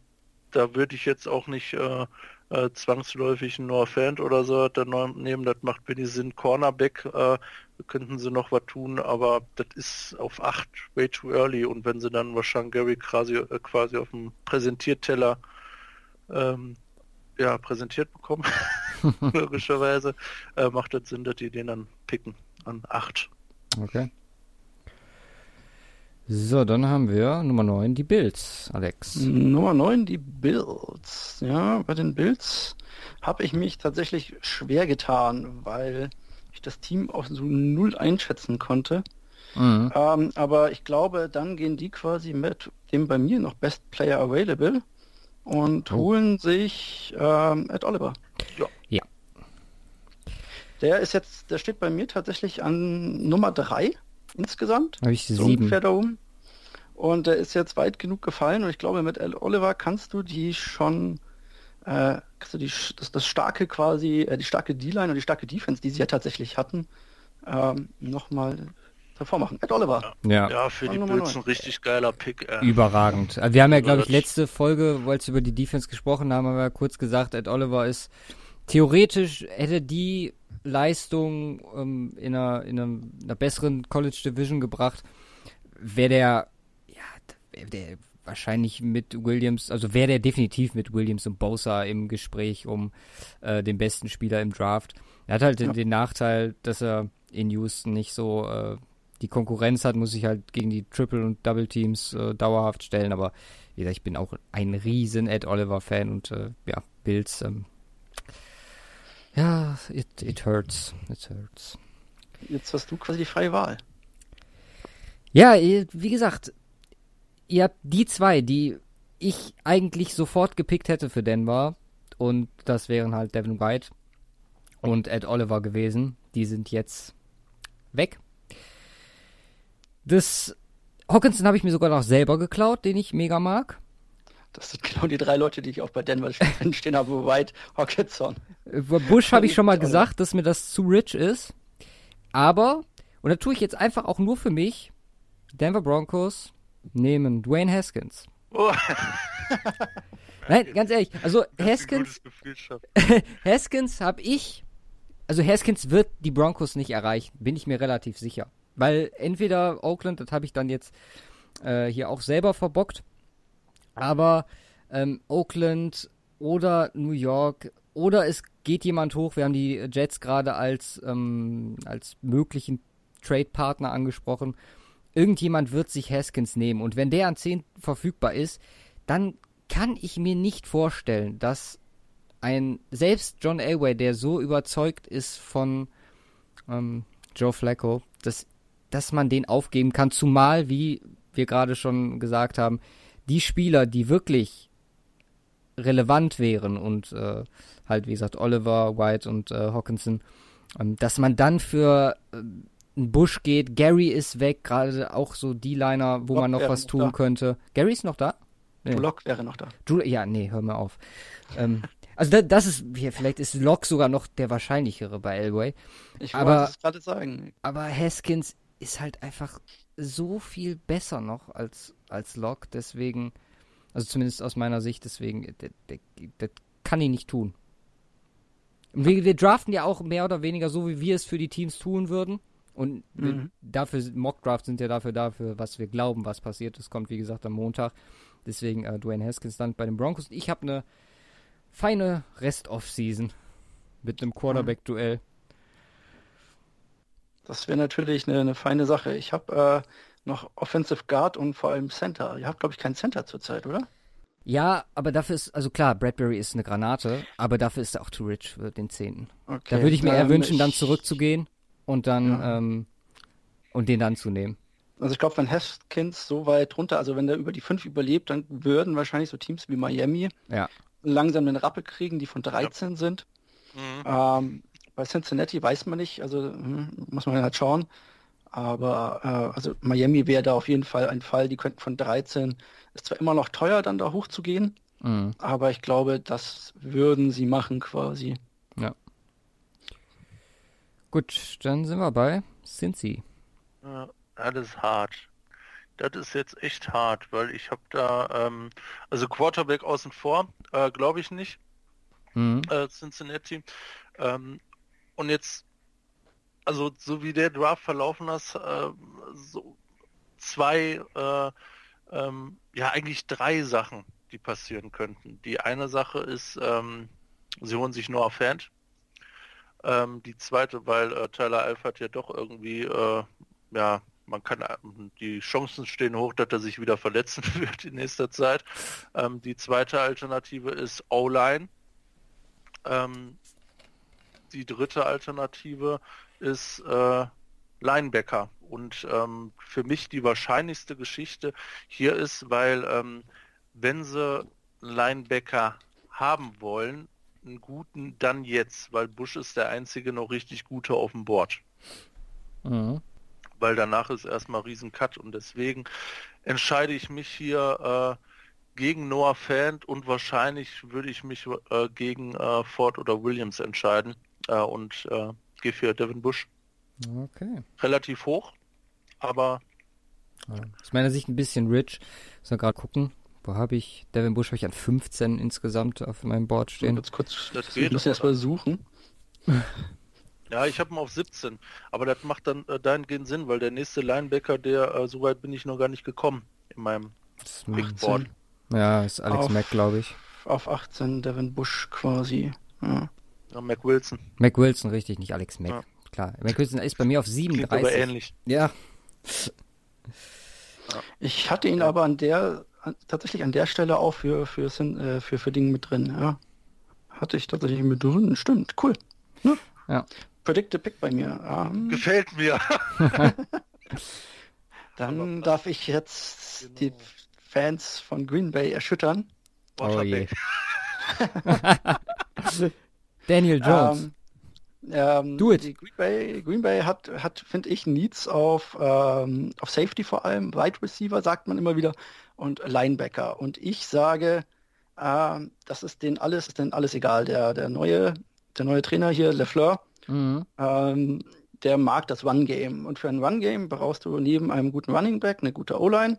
da würde ich jetzt auch nicht äh, äh, zwangsläufig einen Fant oder so dann nehmen. Das macht wenig Sinn. Cornerback äh, könnten sie noch was tun, aber das ist auf 8 way too early und wenn sie dann wahrscheinlich Gary quasi, äh, quasi auf dem Präsentierteller ähm, ja, präsentiert bekommen, logischerweise, äh, macht das Sinn, dass die den dann picken an 8. Okay. So, dann haben wir Nummer 9, die Bills, Alex. Nummer 9, die Bills. Ja, bei den Bills habe ich mich tatsächlich schwer getan, weil ich das Team auch so null einschätzen konnte. Mhm. Ähm, aber ich glaube, dann gehen die quasi mit dem bei mir noch Best Player Available und oh. holen sich ähm, Ed Oliver. Ja. ja. Der ist jetzt, der steht bei mir tatsächlich an Nummer 3 insgesamt. Habe ich so sieben. Ungefähr da oben. Und der ist jetzt weit genug gefallen und ich glaube, mit Ed Oliver kannst du die schon, äh, kannst du die, das, das starke quasi, äh, die starke D-Line und die starke Defense, die sie ja tatsächlich hatten, ähm, nochmal hervormachen. Ed Oliver. Ja, ja für die Bills ein richtig geiler Pick. Äh. Überragend. Wir haben ja, glaube ich, letzte Folge, wo wir über die Defense gesprochen haben, haben wir kurz gesagt, Ed Oliver ist theoretisch hätte die Leistung ähm, in, einer, in, einer, in, einer, besseren College Division gebracht, wäre der, ja, wär der wahrscheinlich mit Williams, also wäre der definitiv mit Williams und Bosa im Gespräch um äh, den besten Spieler im Draft. Er hat halt ja. den, den, Nachteil, dass er in Houston nicht so äh, die Konkurrenz hat, muss sich halt gegen die Triple- und Double-Teams äh, dauerhaft stellen. Aber wie gesagt, ich bin auch ein riesen Ed Oliver-Fan und äh, ja, Bills, ähm, ja, it, it hurts. It hurts. Jetzt hast du quasi die freie Wahl. Ja, wie gesagt, ihr habt die zwei, die ich eigentlich sofort gepickt hätte für Denver. Und das wären halt Devin White und Ed Oliver gewesen. Die sind jetzt weg. Das Hawkinson habe ich mir sogar noch selber geklaut, den ich mega mag. Das sind genau die drei Leute, die ich auch bei Denver stehen habe. White, Hawkinson. Bush habe ich schon mal gesagt, dass mir das zu rich ist. Aber, und da tue ich jetzt einfach auch nur für mich, Denver Broncos nehmen Dwayne Haskins. Oh. Nein, ganz ehrlich, also Haskins, Haskins habe ich, also Haskins wird die Broncos nicht erreichen, bin ich mir relativ sicher. Weil entweder Oakland, das habe ich dann jetzt äh, hier auch selber verbockt, aber ähm, Oakland oder New York oder es geht jemand hoch. Wir haben die Jets gerade als, ähm, als möglichen Trade-Partner angesprochen. Irgendjemand wird sich Haskins nehmen und wenn der an 10 verfügbar ist, dann kann ich mir nicht vorstellen, dass ein selbst John Elway, der so überzeugt ist von ähm, Joe Flacco, dass dass man den aufgeben kann, zumal, wie wir gerade schon gesagt haben, die Spieler, die wirklich relevant wären und äh, halt, wie gesagt, Oliver, White und äh, Hawkinson, ähm, dass man dann für äh, einen Bush geht, Gary ist weg, gerade auch so die Liner, wo Block man noch was noch tun da. könnte. Gary ist noch da? Nee. Block wäre noch da. Du, ja, nee, hör mal auf. ähm, also da, das ist, vielleicht ist Locke sogar noch der wahrscheinlichere bei Elway. Ich wollte es gerade sagen. Aber Haskins ist halt einfach so viel besser noch als, als Locke, deswegen, also zumindest aus meiner Sicht, deswegen, das kann ich nicht tun. Wir, wir, draften ja auch mehr oder weniger so, wie wir es für die Teams tun würden. Und mhm. dafür, Mock-Drafts sind ja dafür dafür, was wir glauben, was passiert. Das kommt, wie gesagt, am Montag. Deswegen äh, Dwayne Haskins dann bei den Broncos. Ich habe eine feine Rest-Off-Season mit einem Quarterback-Duell. Das wäre natürlich eine, eine, feine Sache. Ich habe äh, noch Offensive Guard und vor allem Center. Ihr habt, glaube ich, keinen Center zurzeit, oder? Ja, aber dafür ist, also klar, Bradbury ist eine Granate, aber dafür ist er auch too rich für den Zehnten. Okay, da würde ich mir eher wünschen, ich... dann zurückzugehen und dann ja. ähm, und den dann zu nehmen. Also ich glaube, wenn Haskins so weit runter, also wenn der über die fünf überlebt, dann würden wahrscheinlich so Teams wie Miami ja. langsam den Rappe kriegen, die von 13 ja. sind. Mhm. Ähm, bei Cincinnati weiß man nicht, also hm, muss man halt schauen. Aber äh, also Miami wäre da auf jeden Fall ein Fall, die könnten von 13, ist zwar immer noch teuer, dann da hochzugehen, mhm. aber ich glaube, das würden sie machen quasi. Ja. Gut, dann sind wir bei Cincy. Ja, alles hart. Das ist jetzt echt hart, weil ich habe da, ähm, also Quarterback außen vor, äh, glaube ich nicht. Mhm. Äh, Cincinnati. Ähm, und jetzt, also so wie der Draft verlaufen ist, äh, so zwei, äh, ähm, ja eigentlich drei Sachen, die passieren könnten. Die eine Sache ist, ähm, sie holen sich Noah Fant. Ähm, die zweite, weil äh, Tyler Alford ja doch irgendwie, äh, ja, man kann, die Chancen stehen hoch, dass er sich wieder verletzen wird in nächster Zeit. Ähm, die zweite Alternative ist O-Line. Ähm, die dritte Alternative ist äh, Linebacker. Und ähm, für mich die wahrscheinlichste Geschichte hier ist, weil ähm, wenn sie Linebacker haben wollen, einen guten, dann jetzt, weil Bush ist der einzige noch richtig gute auf dem Board. Mhm. Weil danach ist erstmal riesen Cut und deswegen entscheide ich mich hier äh, gegen Noah Fant und wahrscheinlich würde ich mich äh, gegen äh, Ford oder Williams entscheiden äh, und äh, gehe für Devin Bush. Okay. Relativ hoch, aber ja, aus meiner Sicht ein bisschen rich. Muss man gerade gucken. Wo habe ich? Devin Bush habe ich an 15 insgesamt auf meinem Board stehen. Jetzt kurz, das geht. Ich muss erst mal suchen. Ja, ich habe ihn auf 17, aber das macht dann äh, dahingehend Sinn, weil der nächste Linebacker, der äh, so weit bin ich noch gar nicht gekommen in meinem Das Big Board. Ja, ist Alex Auf- Mack, glaube ich. Auf 18 Devin Bush quasi. Ja. Ja, Mac Wilson. Mac Wilson, richtig, nicht Alex Mack. Ja. Klar. Mac Wilson ist bei mir auf Klingt aber 37. ähnlich. Ja. Ich hatte ihn aber an der, tatsächlich an der Stelle auch für, für, Sin- äh, für, für Ding mit drin, ja. Hatte ich tatsächlich mit drin, stimmt, cool. Ne? Ja. Predicted Pick bei mir. Ähm, Gefällt mir. dann darf ich jetzt Genau. die Fans von Green Bay erschüttern. Oh je. Daniel Jones. Ähm, ähm, Do it. Green Bay, Green Bay hat, hat finde ich, Needs auf, ähm, auf Safety vor allem, Wide Receiver sagt man immer wieder und Linebacker. Und ich sage, ähm, das ist denen alles, ist denen alles egal. Der, der neue, der neue Trainer hier, LeFleur, Mhm. ähm, der mag das Run-Game. Und für ein Run-Game brauchst du neben einem guten Running Back eine gute O-Line.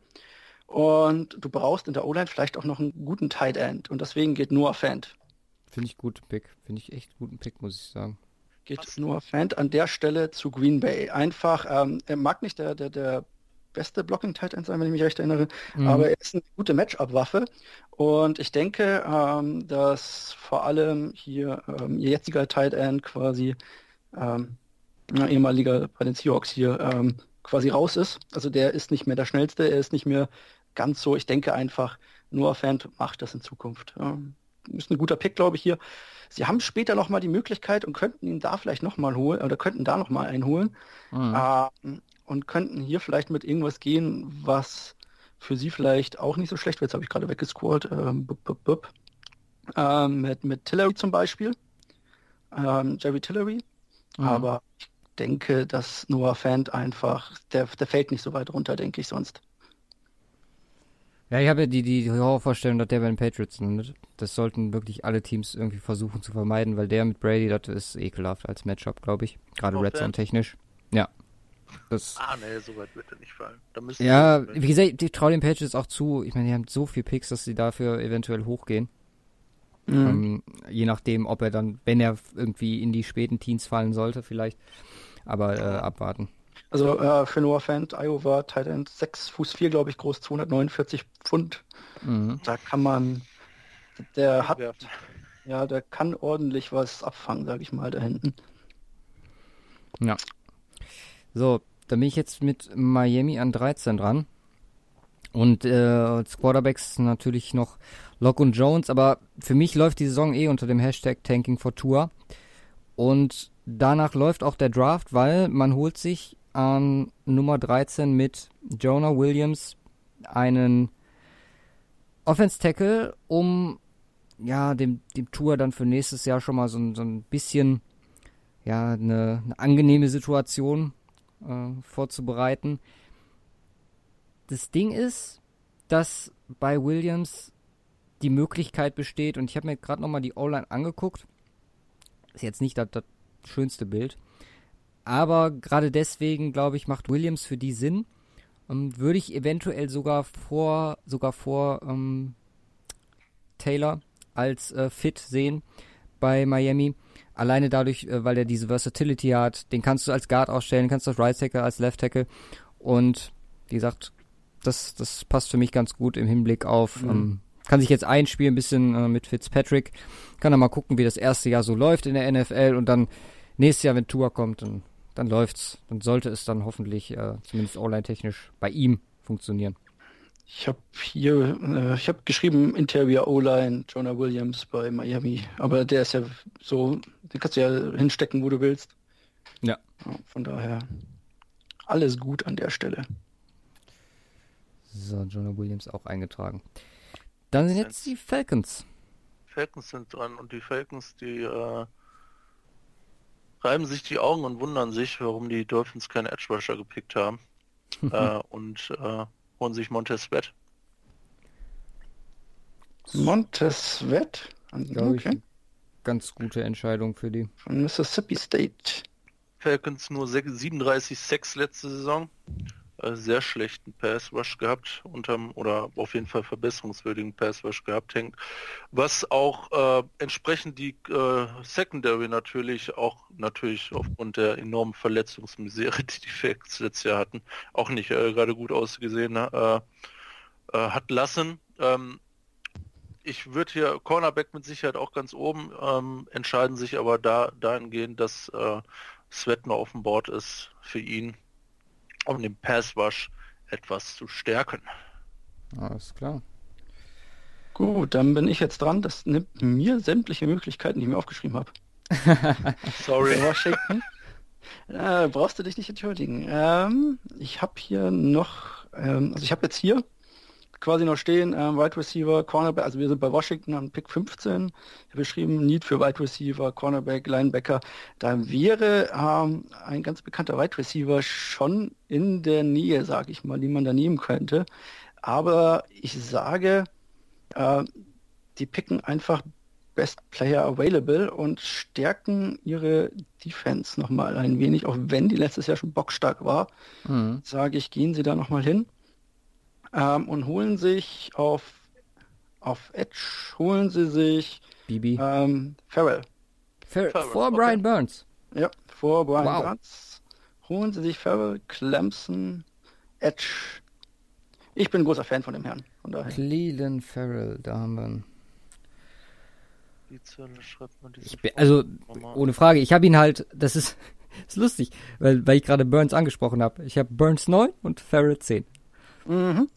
Und du brauchst in der O-Line vielleicht auch noch einen guten Tight End. Und deswegen geht Noah Fant. Finde ich guten Pick. Finde ich echt guten Pick, muss ich sagen. geht Noah Fant an der Stelle zu Green Bay. Einfach, ähm, er mag nicht der, der, der beste Blocking Tight End sein, wenn ich mich recht erinnere, Mhm. aber er ist eine gute Matchup-Waffe und ich denke, ähm, dass vor allem hier ähm, ihr jetziger Tight End quasi ähm, ehemaliger bei den Seahawks hier ähm, quasi raus ist. Also der ist nicht mehr der schnellste, er ist nicht mehr ganz so. Ich denke einfach, Noah Fant macht das in Zukunft. Ähm, ist ein guter Pick, glaube ich, hier. Sie haben später nochmal die Möglichkeit und könnten ihn da vielleicht nochmal holen oder könnten da nochmal einholen Mhm. ähm, und könnten hier vielleicht mit irgendwas gehen, was für sie vielleicht auch nicht so schlecht wird. Jetzt habe ich gerade weggescrollt. Ähm, bup, bup, bup. Ähm, mit, mit Tillery zum Beispiel. Ähm, Jerry Tillery. Mhm. Aber ich denke, dass Noah Fant einfach, der, der fällt nicht so weit runter, denke ich sonst. Ja, ich habe ja die, die Horrorvorstellung, dass der bei den Patriots landet. Das sollten wirklich alle Teams irgendwie versuchen zu vermeiden, weil der mit Brady, das ist ekelhaft als Matchup, glaube ich. Gerade Red Zone technisch. Ja. Das, Ah, nee, so weit wird er nicht fallen. Da müssen ja, wie gesagt, ich traue den Patriots auch zu. Ich meine, die haben so viel Picks, dass sie dafür eventuell hochgehen. Mhm. Ähm, je nachdem, ob er dann, wenn er irgendwie in die späten Teens fallen sollte, vielleicht. Aber äh, abwarten. Also äh, für Noah Fant, Iowa, Tight End, 6 Fuß 4, glaube ich, groß, 249 Pfund. Mhm. Da kann man, der hat, ja, der kann ordentlich was abfangen, sage ich mal, da hinten. Ja. So, dann bin ich jetzt mit Miami an 13 dran. Und äh, als Quarterbacks natürlich noch Locke und Jones, aber für mich läuft die Saison eh unter dem Hashtag Tanking for Tour. Und danach läuft auch der Draft, weil man holt sich an Nummer 13 mit Jonah Williams einen Offense Tackle, um ja dem, dem Tour dann für nächstes Jahr schon mal so, ein- so ein bisschen ja, eine, eine angenehme Situation äh, vorzubereiten. Das Ding ist, dass bei Williams die Möglichkeit besteht, und ich habe mir gerade nochmal die O-Line angeguckt, ist jetzt nicht das, das schönste Bild, aber gerade deswegen, glaube ich, macht Williams für die Sinn. Ähm, würde ich eventuell sogar vor, sogar vor ähm, Taylor als äh, Fit sehen bei Miami. Alleine dadurch, äh, weil er diese Versatility hat, den kannst du als Guard ausstellen, kannst du als Right Tackle, als Left Tackle. Und wie gesagt, das, das passt für mich ganz gut im Hinblick auf, Mhm. ähm, kann sich jetzt einspielen, ein bisschen äh, mit Fitzpatrick. Kann dann mal gucken, wie das erste Jahr so läuft in der NFL und dann nächstes Jahr, wenn Tour kommt, dann, dann läuft's. Dann sollte es dann hoffentlich, äh, zumindest online-technisch, bei ihm funktionieren. Ich habe hier, äh, ich habe geschrieben Interior O-Line, Jonah Williams bei Miami, aber der ist ja so, den kannst du ja hinstecken, wo du willst. Ja. Von daher alles gut an der Stelle. So, Jonah Williams auch eingetragen. Dann sind jetzt die Falcons. Falcons sind dran und die Falcons, die äh, reiben sich die Augen und wundern sich, warum die Dolphins keinen Edge Rusher gepickt haben äh, und äh, holen sich Montez Sweat. Montez Sweat, Glaube ich, okay. eine ganz gute Entscheidung für die. von Mississippi State. Falcons nur 6, 37 Sacks letzte Saison sehr schlechten Pass Rush gehabt unterm oder auf jeden Fall verbesserungswürdigen Pass Rush gehabt hängt, was auch äh, entsprechend die äh, Secondary natürlich auch natürlich aufgrund der enormen Verletzungsmisere, die die Facts letztes Jahr hatten, auch nicht äh, gerade gut ausgesehen äh, äh, hat lassen. Ähm, ich würde hier Cornerback mit Sicherheit auch ganz oben ähm, entscheiden sich aber da dahingehend, dass äh, Svetner auf dem Board ist für ihn um den Pass Rush etwas zu stärken. Alles klar. Gut, dann bin ich jetzt dran. Das nimmt mir sämtliche Möglichkeiten, die ich mir aufgeschrieben habe. Sorry. Washington. Äh, brauchst du dich nicht entschuldigen. Ähm, ich habe hier noch, ähm, also ich habe jetzt hier quasi noch stehen, ähm, Wide Receiver, Cornerback, also wir sind bei Washington am Pick 15. Ich habe geschrieben, Need für Wide Receiver, Cornerback, Linebacker. Da wäre ähm, ein ganz bekannter Wide Receiver schon in der Nähe, sage ich mal, die man da nehmen könnte. Aber ich sage, äh, die picken einfach Best Player Available und stärken ihre Defense nochmal ein wenig, auch wenn die letztes Jahr schon bockstark war. Mhm. Sage ich, gehen sie da nochmal hin ähm, und holen sich auf, auf Edge, holen sie sich Bibi. Ähm, Farrell. Farrell. Vor okay. Brian Burns. Ja, vor Brian wow. Burns. Holen sie sich Farrell, Clemson, Edge. Ich bin ein großer Fan von dem Herrn. Von daher. Cleland Farrell, da haben wir ihn. Bin, also ohne Frage, ich habe ihn halt, das ist, ist lustig, weil, weil ich gerade Burns angesprochen habe. Ich habe Burns 9 und Farrell 10. Mhm.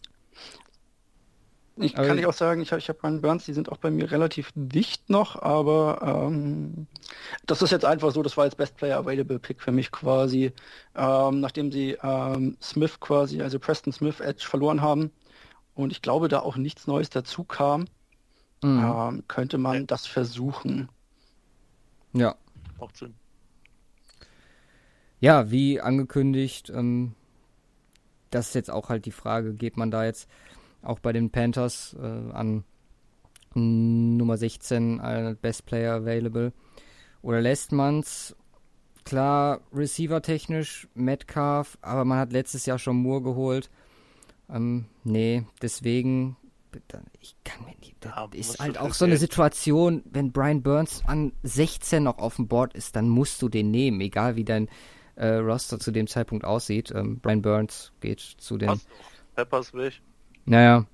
Ich aber kann ich auch sagen, ich habe ich hab meinen Burns, die sind auch bei mir relativ dicht noch, aber ähm, das ist jetzt einfach so, das war jetzt Best Player Available Pick für mich quasi, ähm, nachdem sie ähm, Smith quasi, also Preston Smith Edge verloren haben und ich glaube, da auch nichts Neues dazu kam, mhm. ähm, könnte man ja. das versuchen. Ja. Macht Sinn. Ja, wie angekündigt, ähm, das ist jetzt auch halt die Frage, geht man da jetzt auch bei den Panthers äh, an Nummer 16 als Best Player Available oder lässt man es klar Receiver technisch Metcalf, aber man hat letztes Jahr schon Moore geholt. Ähm, nee, deswegen ich kann mir nicht, das ja, ist halt auch so eine Situation, wenn Brian Burns an 16 noch auf dem Board ist, dann musst du den nehmen, egal wie dein äh, Roster zu dem Zeitpunkt aussieht. Ähm, Brian Burns geht zu den. Peppers weg. Naja,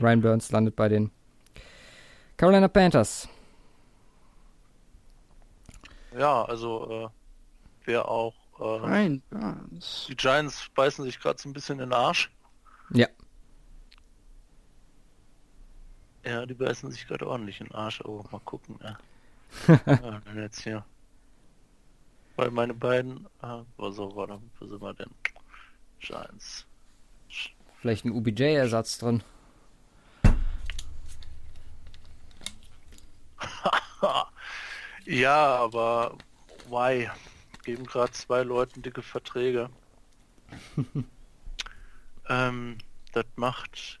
Ryan Burns landet bei den Carolina Panthers. Ja, also äh, wer auch. Äh, Ryan Burns. Die Giants beißen sich gerade so ein bisschen in den Arsch. Ja. Ja, die beißen sich gerade ordentlich in den Arsch. Oh, mal gucken. Ja. ja, jetzt hier. Weil meine beiden, äh, wo so, warte, wo sind wir denn? Giants. Vielleicht ein UBJ-Ersatz drin. ja, aber why? Geben gerade zwei Leuten dicke Verträge. ähm, das macht.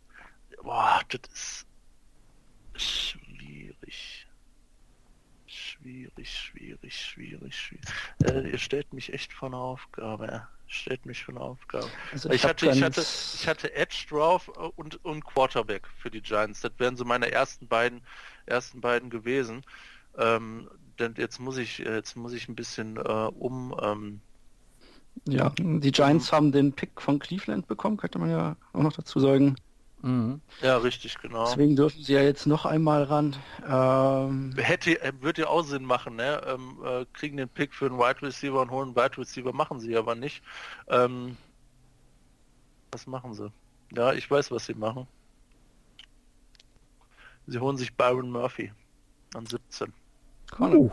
Boah, das ist. Schwierig, schwierig, schwierig, schwierig. Äh, ihr stellt mich echt vor eine Aufgabe stellt mich für eine Aufgabe. Also ich, ich hatte, ich, hatte, ich hatte Edge drauf äh, und, und Quarterback für die Giants. Das wären so meine ersten beiden, ersten beiden gewesen. Ähm, denn jetzt muss ich, jetzt muss ich ein bisschen äh, um. Ähm, ja, die Giants um, haben den Pick von Cleveland bekommen, könnte man ja auch noch dazu sagen. Mhm. Ja, richtig, genau. Deswegen dürfen sie ja jetzt noch einmal ran. Ähm, Hätte, äh, würde ja auch Sinn machen, ne? Ähm, äh, kriegen den Pick für einen Wide Receiver und holen einen Wide Receiver, machen sie aber nicht. Ähm, was machen sie? Ja, ich weiß, was sie machen. Sie holen sich Byron Murphy an 17. Uh.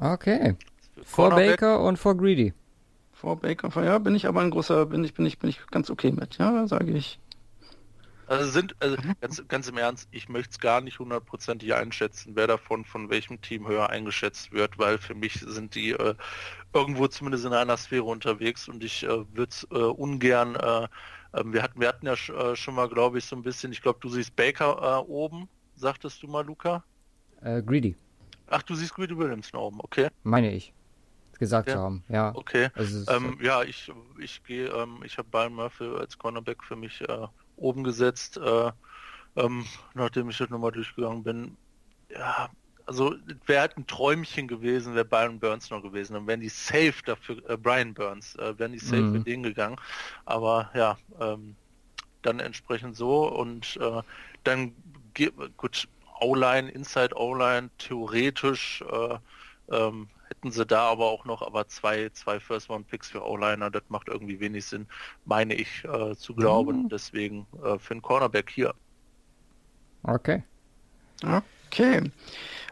Okay. Vor Baker und vor Greedy. Vor Baker, ja, bin ich aber ein großer, bin ich, bin ich, bin ich ganz okay mit, ja, sage ich. Also sind, also ganz, ganz im Ernst, ich möchte es gar nicht hundertprozentig einschätzen, wer davon von welchem Team höher eingeschätzt wird, weil für mich sind die äh, irgendwo zumindest in einer Sphäre unterwegs und ich äh, würde es äh, ungern, äh, ähm, wir hatten, wir hatten ja sch, äh, schon mal, glaube ich, so ein bisschen, ich glaube, du siehst Baker äh, oben, sagtest du mal, Luca? Greedy. Ach, du siehst Greedy Williams oben, okay. Meine ich. Gesagt zu haben. Ja. Okay. Also, Ähm, ja, ich, ich gehe, ähm, ich habe Byron Murphy als Cornerback für mich äh, oben gesetzt, äh, ähm, nachdem ich das nochmal durchgegangen bin. Ja, also wäre halt ein Träumchen gewesen, wäre Byron Burns noch gewesen. Dann wären die safe dafür, äh, Brian Burns, äh, wären die safe Mhm. mit denen gegangen. Aber ja, ähm, dann entsprechend so und äh, dann gut, O-Line, Inside O-Line, theoretisch äh, ähm, hätten sie da aber auch noch aber zwei, zwei First Round Picks für O-Liner, das macht irgendwie wenig Sinn, meine ich äh, zu glauben. Mhm. Deswegen äh, für einen Cornerback hier. okay. Okay.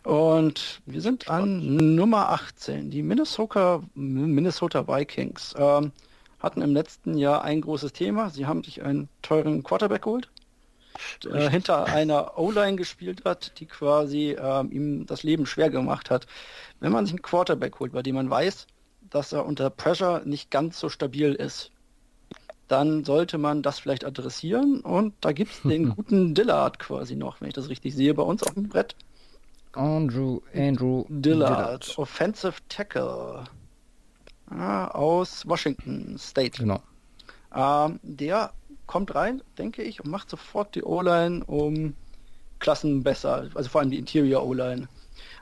Und wir sind an Nummer 18. Die Minnesota, Minnesota Vikings ähm, hatten im letzten Jahr ein großes Thema. Sie haben sich einen teuren Quarterback geholt, äh, hinter einer O-Line gespielt hat, die quasi ähm, ihm das Leben schwer gemacht hat. Wenn man sich einen Quarterback holt, bei dem man weiß, dass er unter Pressure nicht ganz so stabil ist, dann sollte man das vielleicht adressieren. Und da gibt es den guten Dillard quasi noch, wenn ich das richtig sehe, bei uns auf dem Brett. Andrew, Andrew Dillard, Offensive Tackle ah, aus Washington State. Genau. Ähm, der kommt rein, denke ich, und macht sofort die O-Line um Klassen besser, also vor allem die Interior O-Line.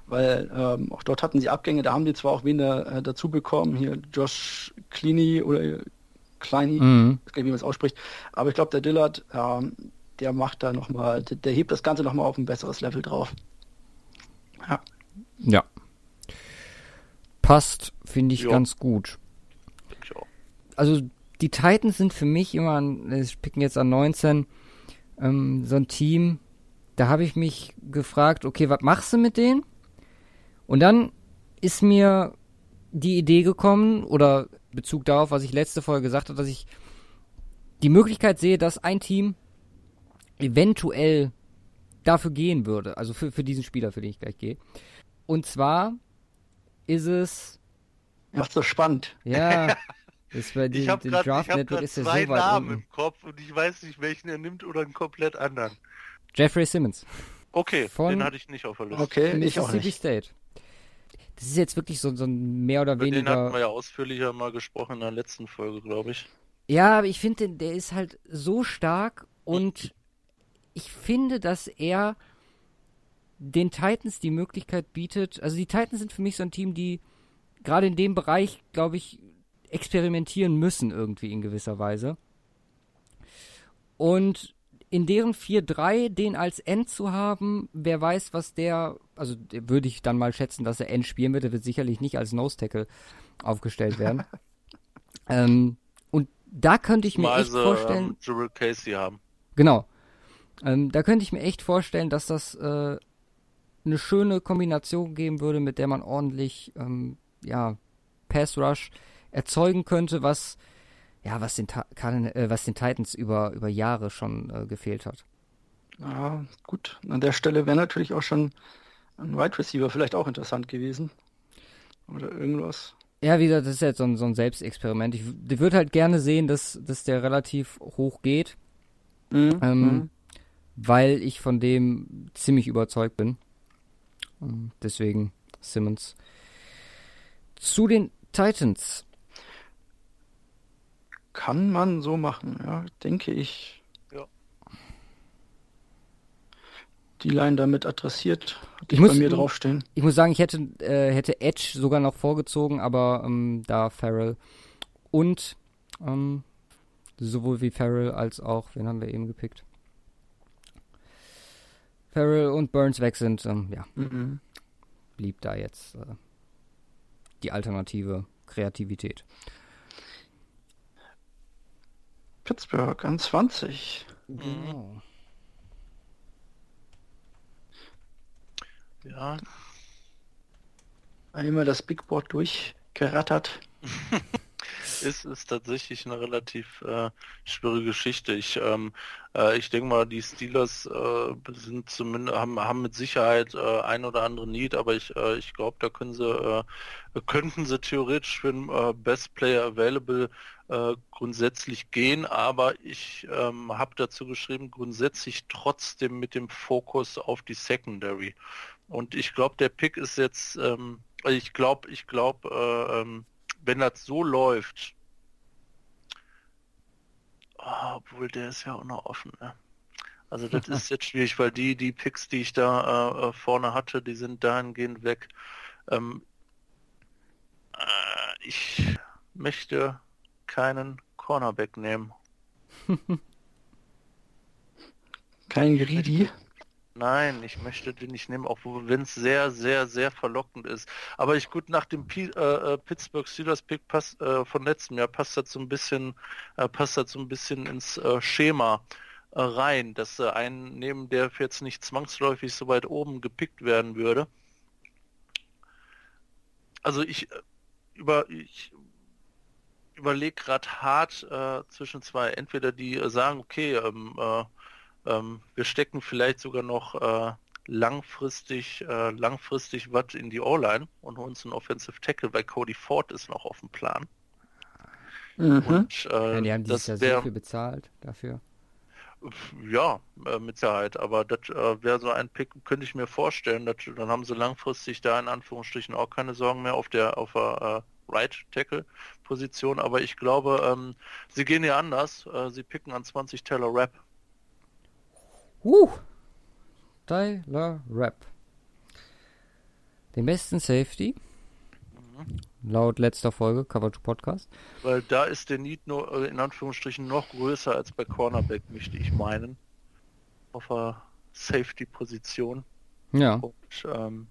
Weil ähm, auch dort hatten sie Abgänge, da haben die zwar auch wen da, äh, dazu bekommen, hier Josh Cleany oder Kleiny, Mhm. ich weiß nicht, wie man es ausspricht, aber ich glaube, der Dillard, ähm, der macht da nochmal, der, der hebt das Ganze nochmal auf ein besseres Level drauf. Ja. Ja. Passt, finde ich Ja. ganz gut. Also die Titans sind für mich immer, an, ich picken jetzt an 19, ähm, so ein Team, da habe ich mich gefragt, okay, was machst du mit denen? Und dann ist mir die Idee gekommen, oder Bezug darauf, was ich letzte Folge gesagt habe, dass ich die Möglichkeit sehe, dass ein Team eventuell dafür gehen würde, also für, für diesen Spieler, für den ich gleich gehe. Und zwar ist es, Macht so spannend. ja, ist bei Ich den, habe gerade hab zwei so Namen unten. im Kopf und ich weiß nicht, welchen er nimmt oder einen komplett anderen. Jeffrey Simmons. Okay, Von- den hatte ich nicht auf der Liste. Okay, ich auch Mississippi nicht. State. Das ist jetzt wirklich so, so ein mehr oder Über den hatten wir weniger. ja ausführlicher mal gesprochen in der letzten Folge, glaube ich. Ja, aber ich finde, der ist halt so stark und ich finde, dass er den Titans die Möglichkeit bietet. Also die Titans sind für mich so ein Team, die gerade in dem Bereich, glaube ich, experimentieren müssen irgendwie in gewisser Weise. Und in deren 4-3 den als End zu haben, wer weiß, was der, also der würde ich dann mal schätzen, dass er End spielen wird, der wird sicherlich nicht als Nose Tackle aufgestellt werden. ähm, und da könnte ich mir Mal echt sie vorstellen, ähm, Casey haben. Genau. Ähm, da könnte ich mir echt vorstellen, dass das äh, eine schöne Kombination geben würde, mit der man ordentlich ähm, ja, Pass Rush erzeugen könnte, was ja was den, Ta äh, was den Titans über über Jahre schon äh, gefehlt hat. Ja, gut. An der Stelle wäre natürlich auch schon ein Wide Receiver vielleicht auch interessant gewesen. Oder irgendwas. Ja, wie gesagt, das ist jetzt so ein, so ein Selbstexperiment. Ich, würde halt gerne sehen, dass, dass der relativ hoch geht, Mhm. ähm, mhm. weil ich von dem ziemlich überzeugt bin. Ähm, deswegen Simmons. Zu den Titans. Kann man so machen, ja, denke ich. Ja. Die Line damit adressiert, hatte Ich ich muss- bei mir draufstehen. Ich muss sagen, ich hätte, äh, hätte Edge sogar noch vorgezogen, aber ähm, da Farrell und ähm, sowohl wie Farrell als auch, wen haben wir eben gepickt? Farrell und Burns weg sind, ähm, ja, Mhm. blieb da jetzt äh, die alternative Kreativität. Pittsburgh an 20. Genau. Ja, Einmal das Big Board durchgerattert. ist, ist tatsächlich eine relativ äh, schwierige Geschichte. Ich, ähm, äh, ich denke mal, die Steelers äh, sind zumindest haben, haben mit Sicherheit äh, ein oder andere Need, aber ich, äh, ich glaube, da können sie äh, könnten sie theoretisch für den Best Player Available äh, grundsätzlich gehen, aber ich ähm, habe dazu geschrieben, grundsätzlich trotzdem mit dem Fokus auf die Secondary. Und ich glaube, der Pick ist jetzt ähm, ich glaube, ich glaube, äh, ähm, wenn das so läuft, oh, obwohl der ist ja auch noch offen, ne? Also das ist jetzt schwierig, weil die, die Picks, die ich da äh, vorne hatte, die sind dahingehend weg. Ähm, äh, ich möchte keinen Cornerback nehmen. Kein Greedy? Nein, ich möchte den nicht nehmen, auch wenn es sehr, sehr, sehr verlockend ist. Aber ich gut nach dem P äh, äh, Pittsburgh Steelers Pick pass, äh, von letztem Jahr passt das so ein bisschen, äh, passt das so ein bisschen ins äh, Schema äh, rein, dass äh, einen nehmen, der jetzt nicht zwangsläufig so weit oben gepickt werden würde. Also ich über ich überlege gerade hart zwischen zwei. Entweder die sagen, okay, ähm, ähm, wir stecken vielleicht sogar noch äh, langfristig, äh, langfristig was in die O-Line und holen uns einen Offensive Tackle, weil Cody Ford ist noch auf dem Plan. Mhm. Und, äh, ja, die haben dieses Jahr wär, so viel bezahlt dafür. Ja, äh, mit Sicherheit. Aber das äh, wäre so ein Pick, könnte ich mir vorstellen. Dat, dann haben sie langfristig da in Anführungsstrichen auch keine Sorgen mehr auf der auf der äh, Right Tackle Position. Aber ich glaube, ähm, sie gehen ja anders. Äh, sie picken an 20 Teller Rap. Uh, Tyler Rapp. Den besten Safety. Mhm. Laut letzter Folge, Coverage Podcast. Weil da ist der Need nur äh, in Anführungsstrichen noch größer als bei Cornerback, möchte ich meinen. Auf der Safety-Position. Ja. Und, ähm,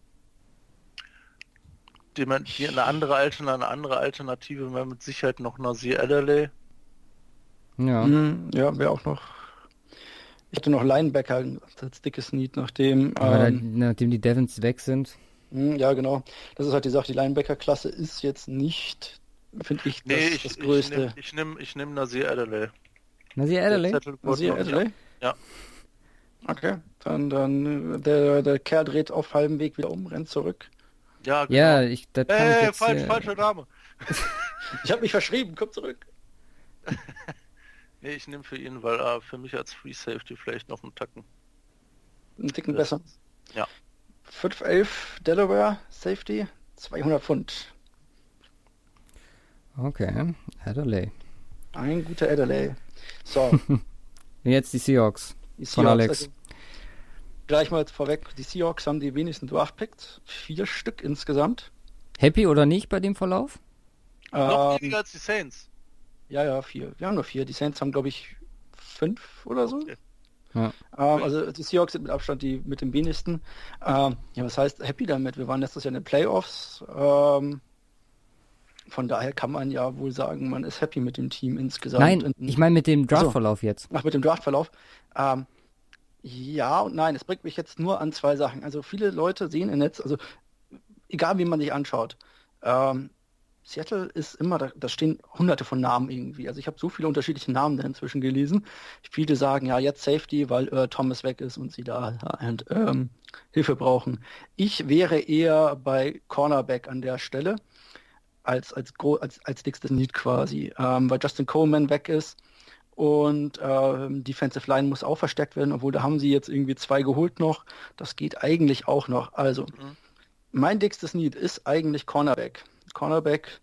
die, die, eine andere Alternative, eine andere Alternative wäre mit Sicherheit noch Nasir Adderley. Ja. Mhm, ja, wäre auch noch ich hatte noch Linebacker als dickes Need, nachdem. Ähm, nachdem die Devons weg sind. Hm, ja, genau. Das ist halt die Sache. Die Linebacker-Klasse ist jetzt nicht, finde ich, das, nee, ich, das Größte. Ich nehme ich nehm, nehm Nasir Adderley. Nasir Adderley? Nasir Adderley? Ja. Okay, dann, dann der, der Kerl dreht auf halbem Weg wieder um, rennt zurück. Ja, genau. Ja, ich, das hey, ich jetzt, falsch, äh... falscher Name. ich habe mich verschrieben, komm zurück. Nee, ich nehme für ihn, weil er für mich als Free Safety vielleicht noch einen Tacken. Einen Ticken besser. Ja. 511 Delaware Safety, 200 Pfund. Okay, Adelaide. Ein guter Adelaide. So. Jetzt die Seahawks. Die Seahawks von Alex. Also, gleich mal vorweg, die Seahawks haben die wenigsten Draft-Picks. Vier Stück insgesamt. Happy oder nicht bei dem Verlauf? Ähm, noch weniger als die Saints. Ja, ja, vier. Wir haben nur vier. Die Saints haben, glaube ich, fünf oder so. Okay. Ja. Ähm, also die Seahawks sind mit Abstand die mit dem wenigsten. Ähm, ja, was heißt happy damit? Wir waren letztes Jahr in den Playoffs. Ähm, von daher kann man ja wohl sagen, man ist happy mit dem Team insgesamt. Nein, ich meine mit dem Draftverlauf so. jetzt. Ach, mit dem Draftverlauf. Ähm, ja und nein, es bringt mich jetzt nur an zwei Sachen. Also viele Leute sehen im Netz, also egal wie man sich anschaut, ähm, Seattle ist immer, da, da stehen hunderte von Namen irgendwie. Also ich habe so viele unterschiedliche Namen da inzwischen gelesen. Viele sagen, ja, jetzt Safety, weil äh, Thomas weg ist und sie da und, ähm, Hilfe brauchen. Ich wäre eher bei Cornerback an der Stelle als, als, als, als dickstes Need quasi, ähm, weil Justin Coleman weg ist und ähm, Defensive Line muss auch verstärkt werden, obwohl da haben sie jetzt irgendwie zwei geholt noch. Das geht eigentlich auch noch. Also, mhm. mein dickstes Need ist eigentlich Cornerback. Cornerback,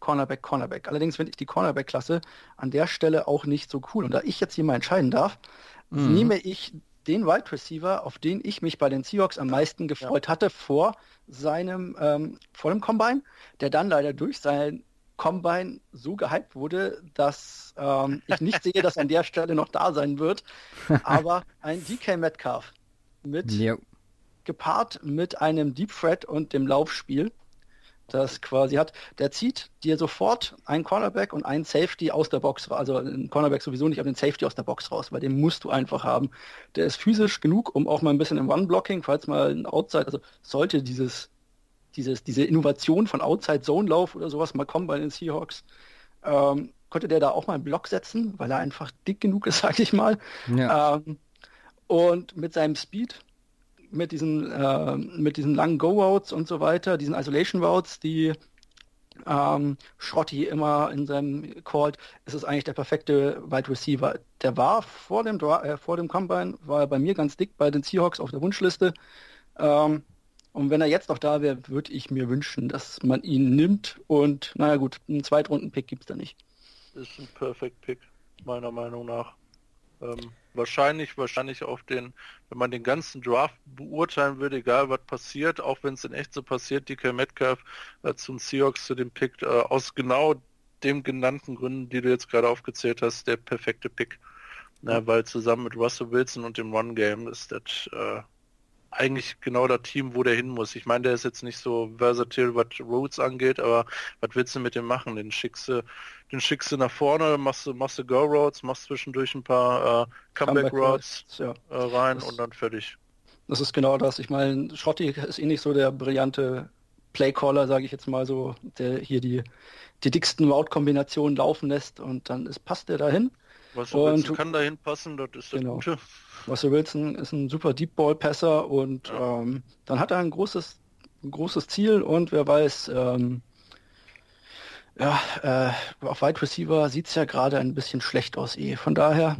Cornerback, Cornerback. Allerdings finde ich die Cornerback-Klasse an der Stelle auch nicht so cool. Und da ich jetzt hier mal entscheiden darf, mhm. nehme ich den Wide Receiver, auf den ich mich bei den Seahawks am meisten gefreut ja. hatte vor seinem ähm, vor dem Combine, der dann leider durch sein Combine so gehypt wurde, dass ähm, ich nicht sehe, dass er an der Stelle noch da sein wird. Aber ein DK Metcalf mit jo. gepaart mit einem Deep Threat und dem Laufspiel das quasi hat, der zieht dir sofort einen Cornerback und einen Safety aus der Box, also einen Cornerback sowieso nicht, aber den Safety aus der Box raus, weil den musst du einfach haben. Der ist physisch genug, um auch mal ein bisschen im One-Blocking, falls mal ein Outside, also sollte dieses, dieses, diese Innovation von Outside-Zone-Lauf oder sowas mal kommen bei den Seahawks, ähm, konnte der da auch mal einen Block setzen, weil er einfach dick genug ist, sag ich mal. Ja. Ähm, und mit seinem Speed mit diesen, äh, mit diesen langen Go-Routes und so weiter, diesen Isolation-Routes, die ähm, Schrotty immer in seinem Called, ist es eigentlich der perfekte Wide Receiver. Der war vor dem, äh, vor dem Combine, war bei mir ganz dick bei den Seahawks auf der Wunschliste. Ähm, Und wenn er jetzt noch da wäre, würde ich mir wünschen, dass man ihn nimmt. Und naja gut, einen Zweitrunden-Pick gibt es da nicht. Ist ein Perfect Pick, meiner Meinung nach. Ähm, wahrscheinlich, wahrscheinlich auf den, wenn man den ganzen Draft beurteilen würde, egal was passiert, auch wenn es in echt so passiert, DK Metcalf äh, zum Seahawks zu dem Pick, äh, aus genau dem genannten Gründen, die du jetzt gerade aufgezählt hast, der perfekte Pick. Na, weil zusammen mit Russell Wilson und dem Run-Game ist das äh, eigentlich genau das Team, wo der hin muss. Ich meine, der ist jetzt nicht so versatile, was Roads angeht, aber was willst du mit dem machen? Den schickst du, den schickst du nach vorne, machst du, machst du Go Roads, machst zwischendurch ein paar äh, Comeback, Comeback Roads ja. äh, rein das, und dann fertig. Das ist genau das. Ich meine, Schrotti ist eh nicht so der brillante Playcaller, sage ich jetzt mal so, der hier die, die dicksten Route-Kombinationen laufen lässt und dann ist, passt der dahin. Was und kann dahin passen, das ist das genau. Gute. Russell Wilson ist ein super Deep Ball Passer und ja. ähm, dann hat er ein großes, ein großes Ziel und wer weiß, ähm, ja, äh, auf Wide Receiver sieht es ja gerade ein bisschen schlecht aus eh. Von daher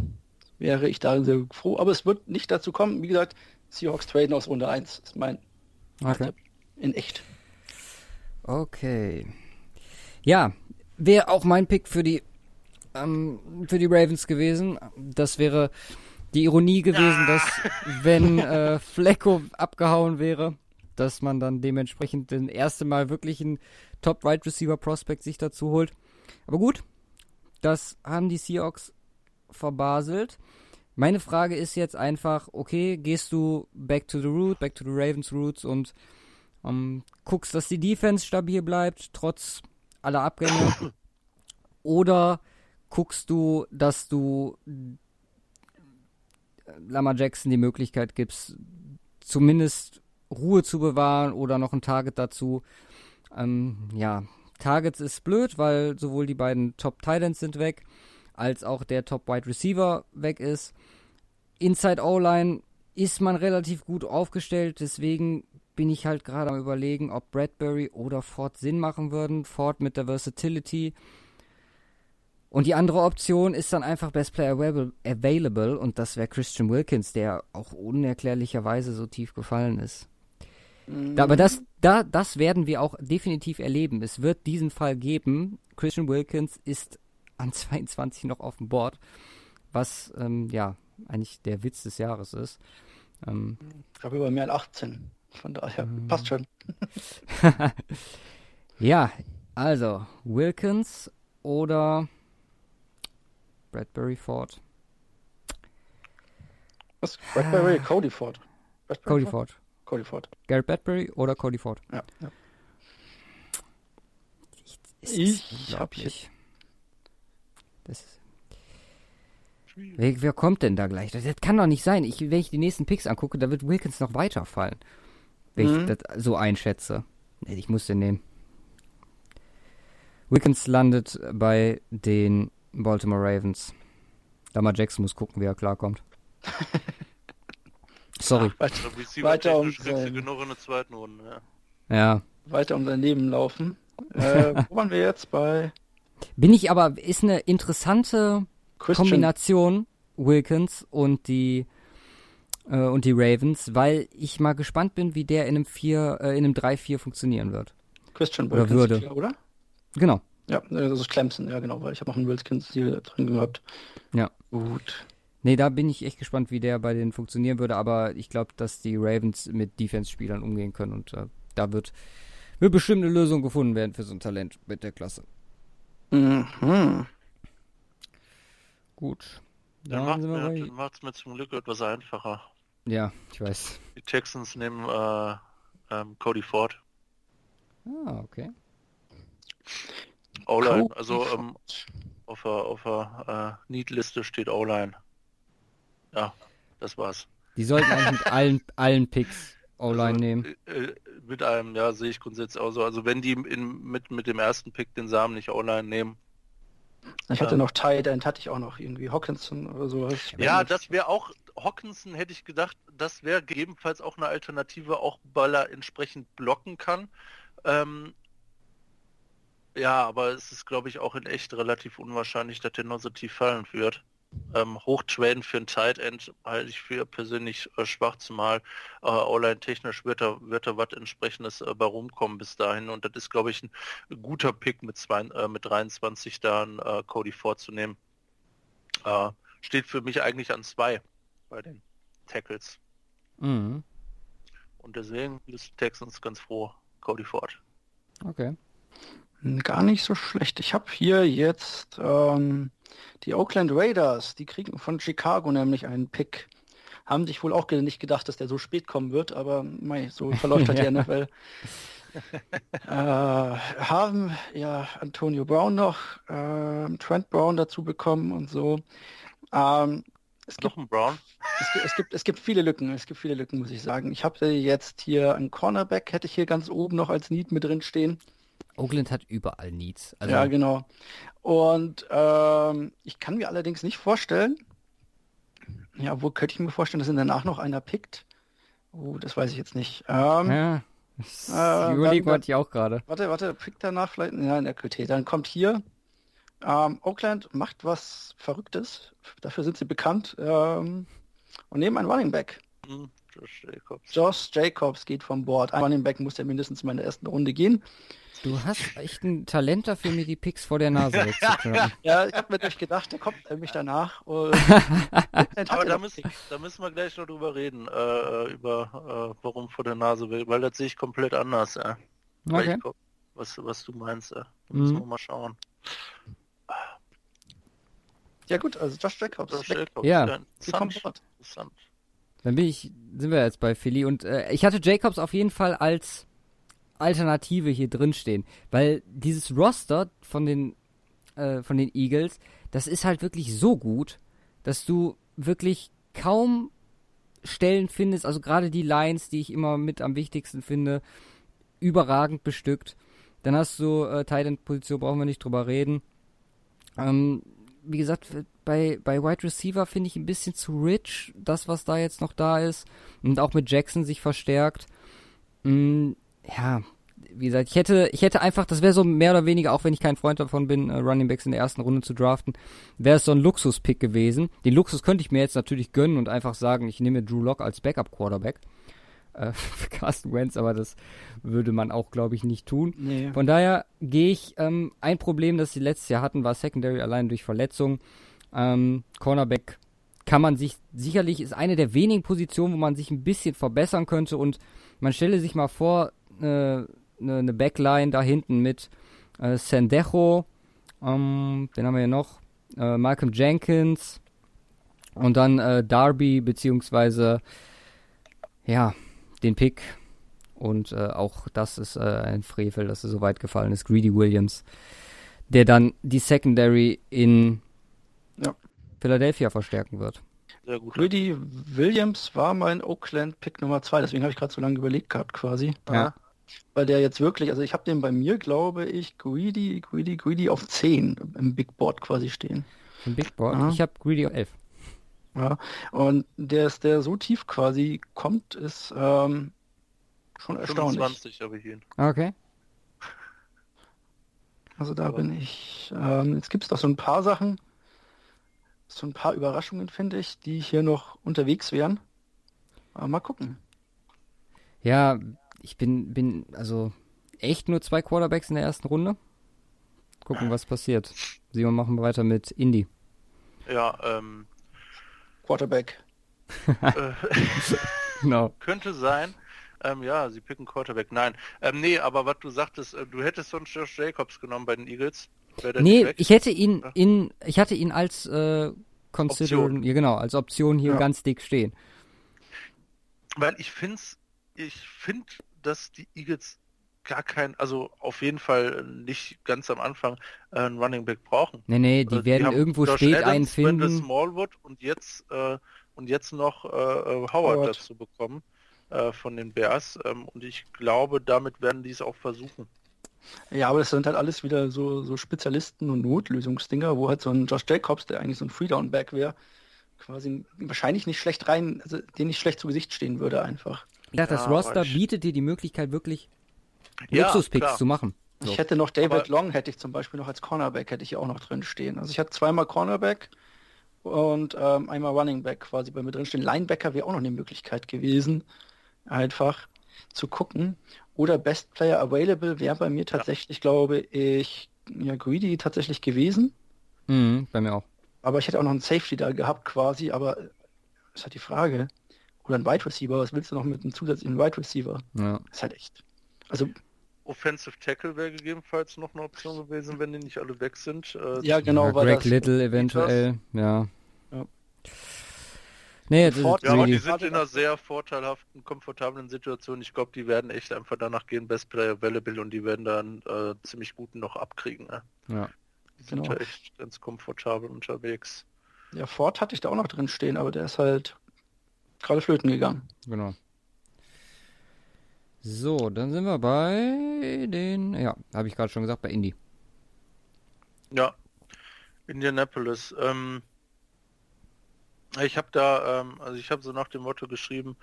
wäre ich da sehr froh. Aber es wird nicht dazu kommen. Wie gesagt, Seahawks traden aus Runde 1 ist mein okay. in echt. Okay. Ja, wäre auch mein Pick für die ähm, für die Ravens gewesen. Das wäre die Ironie gewesen, dass wenn äh, Flecko abgehauen wäre, dass man dann dementsprechend das erste Mal wirklich einen Top Right Receiver Prospect sich dazu holt. Aber gut, das haben die Seahawks verbaselt. Meine Frage ist jetzt einfach, okay, gehst du back to the root, back to the Ravens Roots und ähm, guckst, dass die Defense stabil bleibt, trotz aller Abgänge? Oder guckst du, dass du Lama Jackson die Möglichkeit gibst, zumindest Ruhe zu bewahren oder noch ein Target dazu. Ähm, ja, Targets ist blöd, weil sowohl die beiden Top Titans sind weg, als auch der Top Wide Receiver weg ist. Inside O-Line ist man relativ gut aufgestellt, deswegen bin ich halt gerade am überlegen, ob Bradbury oder Ford Sinn machen würden. Ford mit der Versatility und die andere Option ist dann einfach Best Player Available und das wäre Christian Wilkins, der auch unerklärlicherweise so tief gefallen ist. Mhm. Aber das, da, das werden wir auch definitiv erleben. Es wird diesen Fall geben. Christian Wilkins ist an 22 noch auf dem Board, was ähm, ja eigentlich der Witz des Jahres ist. Ähm, ich glaube über mehr als 18. Von daher ähm, passt schon. ja, also Wilkins oder Bradbury Ford. Was? Bradbury, ah. Cody Ford. Bradbury Cody Ford? Ford. Cody Ford. Garrett Bradbury oder Cody Ford? Ja. ja. Ich hab ich. Das ist Wer, wer, kommt denn da gleich? Das, das, kann doch nicht sein. Ich, wenn ich die nächsten Picks angucke, da wird Wilkins noch weiterfallen. Wenn mhm. ich das so einschätze. Nee, ich muss den nehmen. Wilkins landet bei den Baltimore Ravens. Lamar Jackson muss gucken, wie er klarkommt. Sorry. Ach, weiter, weiter um sein... genug in der zweiten Runde, ja. ja. Weiter um daneben laufen. Äh, wo waren wir jetzt bei? Bin ich aber, ist eine interessante Christian. Kombination Wilkins und die äh, und die Ravens, weil ich mal gespannt bin, wie der in einem 4, äh, in einem 3-4 funktionieren wird. Christian Wilkins, oder würde. oder? Genau. Ja, das ist Clemson, ja genau, weil ich habe noch einen Wilkins-Stil drin gehabt. Ja. Gut. Nee, da bin ich echt gespannt, wie der bei denen funktionieren würde, aber ich glaube, dass die Ravens mit Defense-Spielern umgehen können und äh, da wird, wird bestimmt eine Lösung gefunden werden für so ein Talent mit der Klasse. Mhm. Gut. Dann, dann macht es mir zum Glück etwas einfacher. Ja, ich weiß. Die Texans nehmen äh, ähm, Cody Ford. Ah, okay. O-Line, also ähm, auf der, auf der äh, Need-Liste steht O-Line. Ja, das war's. Die sollten eigentlich mit allen, allen Picks O-Line also, nehmen. Äh, äh, mit einem, ja, sehe ich grundsätzlich auch so. Also wenn die in, mit, mit dem ersten Pick den Samen nicht O-Line nehmen. Ich hatte ähm, noch Tight End, hatte ich auch noch irgendwie Hawkinson oder so. Ja, das wäre auch, Hawkinson hätte ich gedacht, das wäre gegebenenfalls auch eine Alternative, auch weil er entsprechend blocken kann. Ähm, ja, aber es ist, glaube ich, auch in echt relativ unwahrscheinlich, dass der noch so tief fallen wird. ähm, hochtraden für ein Tight End halte ich für persönlich äh, schwach, zumal äh, online technisch wird da, wird da was entsprechendes äh, bei rumkommen bis dahin und das ist glaube ich ein guter Pick mit, zwei, äh, mit 23 da äh, Cody vorzunehmen. Äh, steht für mich eigentlich an zwei bei den Tackles. Mhm. Und deswegen ist Texans ganz froh, Cody Ford. Okay. Gar nicht so schlecht. Ich habe hier jetzt ähm, die Oakland Raiders, die kriegen von Chicago nämlich einen Pick. Haben sich wohl auch nicht gedacht, dass der so spät kommen wird, aber mei, so verläuft halt die Ja. NFL. äh, haben ja Antonio Brown noch, ähm, Trent Brown dazu bekommen und so. Ähm, es gibt Noch ein Brown? es, gibt- es, gibt, es gibt viele Lücken, es gibt viele Lücken, muss ich sagen. Ich habe jetzt hier einen Cornerback, hätte ich hier ganz oben noch als Need mit drin stehen. Oakland hat überall Needs. Also, ja, genau. Und ähm, ich kann mir allerdings nicht vorstellen, ja, wo könnte ich mir vorstellen, dass ihn danach noch einer pickt? Oh, das weiß ich jetzt nicht. Ähm, ja. Äh, dann- hatte ich auch gerade. Warte, warte, pickt danach vielleicht? Ja, in der QT. Dann kommt hier. Ähm, Oakland macht was Verrücktes. Dafür sind sie bekannt. Ähm, und nehmen einen Running Back. Hm, Josh Jacobs. Josh Jacobs geht vom Board. Ein Running Back muss ja mindestens mal in der ersten Runde gehen. Du hast echt ein Talent dafür, mir die Picks vor der Nase wegzuknallen. Ja, ich habe mir durch gedacht, der kommt nämlich danach. Hat Aber ja da müssen, da müssen wir gleich noch drüber reden, äh, über äh, warum vor der Nase will, weil das sehe ich komplett anders, ja. Weil Okay. ich glaub, was, was du meinst, ja. Da müssen Mhm. wir mal schauen. Ja gut, also Josh Jacobs. Josh weg. Jacobs, Ja. Vom interessant. Interessant. Dann bin ich, sind wir jetzt bei Philly und äh, ich hatte Jacobs auf jeden Fall als Alternative hier drin stehen, weil dieses Roster von den äh, von den Eagles, das ist halt wirklich so gut, dass du wirklich kaum Stellen findest, also gerade die Lines, die ich immer mit am wichtigsten finde, überragend bestückt. Dann hast du äh, Tight Position, brauchen wir nicht drüber reden. Ähm, wie gesagt, bei, bei Wide Receiver finde ich ein bisschen zu rich, das, was da jetzt noch da ist. Und auch mit Jackson sich verstärkt. Mm, ja, wie gesagt, ich hätte, ich hätte einfach, das wäre so mehr oder weniger, auch wenn ich kein Freund davon bin, äh, Running Backs in der ersten Runde zu draften, wäre es so ein Luxus-Pick gewesen. Den Luxus könnte ich mir jetzt natürlich gönnen und einfach sagen, ich nehme Drew Lock als Backup-Quarterback. Äh, für Carsten Wentz, aber das würde man auch, glaube ich, nicht tun. Nee. Von daher gehe ich, ähm, ein Problem, das sie letztes Jahr hatten, war Secondary allein durch Verletzung. Ähm, Cornerback kann man sich, sicherlich ist eine der wenigen Positionen, wo man sich ein bisschen verbessern könnte und man stelle sich mal vor, eine äh, ne, ne Backline da hinten mit äh, Sendejo, ähm, den haben wir ja noch, äh, Malcolm Jenkins und dann äh, Darby, beziehungsweise, ja, den Pick und äh, auch das ist äh, ein Frevel, dass er so weit gefallen ist. Greedy Williams, der dann die Secondary in Ja. Philadelphia verstärken wird. Sehr gut. Rudy Williams war mein Oakland-Pick Nummer zwei, deswegen habe ich gerade so lange überlegt gehabt quasi. Ja. Weil der jetzt wirklich, also ich habe den bei mir, glaube ich, Greedy, Greedy, Greedy auf 10 im Big Board quasi stehen. Im Big Board. Aha. Ich habe Greedy auf 11. Ja. Und der ist der so tief quasi kommt, ist ähm, schon erstaunlich. 25 habe ich ihn. Okay. Also da Aber- bin ich. Ähm, jetzt gibt es doch so ein paar Sachen, so ein paar Überraschungen, finde ich, die hier noch unterwegs wären. Aber mal gucken. Ja, ich bin, bin, also echt nur zwei Quarterbacks in der ersten Runde. Gucken, was passiert. Simon, machen wir weiter mit Indy. Ja, ähm, Quarterback. äh, Genau. könnte sein. Ähm, ja, sie picken Quarterback. Nein. Ähm, nee, aber was du sagtest, äh, du hättest sonst Josh Jacobs genommen bei den Eagles. Nee, ich hätte ihn Ja. in, ich hatte ihn als äh, Option. ja genau, als Option hier Ja. ganz dick stehen. Weil ich finde, ich finde, dass die Eagles gar kein, also auf jeden Fall nicht ganz am Anfang äh, einen Running Back brauchen. Nee, nee, die werden haben irgendwo Josh spät Adams, einen finden. Smallwood und jetzt äh, und jetzt noch äh, äh, Howard, Howard. dazu bekommen äh, von den Bears ähm, und ich glaube, damit werden die es auch versuchen. Ja, aber das sind halt alles wieder so, so Spezialisten und Notlösungsdinger, wo halt so ein Josh Jacobs, der eigentlich so ein Freedown-Back wäre, quasi wahrscheinlich nicht schlecht rein, also den nicht schlecht zu Gesicht stehen würde einfach. Ja, das Ja, Roster bietet dir die Möglichkeit, wirklich Ja, Luxuspicks klar. zu machen. So. Ich hätte noch David Aber- Long, hätte ich zum Beispiel noch als Cornerback, hätte ich auch noch drin stehen. Also ich hatte zweimal Cornerback und ähm, einmal Running Back quasi bei mir drin stehen. Linebacker wäre auch noch eine Möglichkeit gewesen, einfach zu gucken. Oder Best Player Available wäre bei mir tatsächlich, ja. glaube ich, ja, Greedy tatsächlich gewesen. Mhm, bei mir auch. Aber ich hätte auch noch einen Safety da gehabt quasi, aber ist halt die Frage. Oder ein Wide Receiver, was willst du noch mit einem zusätzlichen Wide Receiver? Ja. Ist halt echt. Also Offensive Tackle wäre gegebenenfalls noch eine Option gewesen, wenn die nicht alle weg sind. Äh, ja, genau. Ja, Greg das, Little eventuell, ja. ja. Nee, das ja, aber die sind in einer sehr vorteilhaften, komfortablen Situation. Ich glaube, die werden echt einfach danach gehen, Best Player Available und die werden dann äh, ziemlich guten noch abkriegen. Ne? Ja. Die sind genau. echt ganz komfortabel unterwegs. Ja, Ford hatte ich da auch noch drin stehen, aber der ist halt gerade flöten gegangen. Genau. So, dann sind wir bei den, ja, habe ich gerade schon gesagt, bei Indy. Ja, Indianapolis. Ähm, ich habe da, ähm, also ich habe so nach dem Motto geschrieben,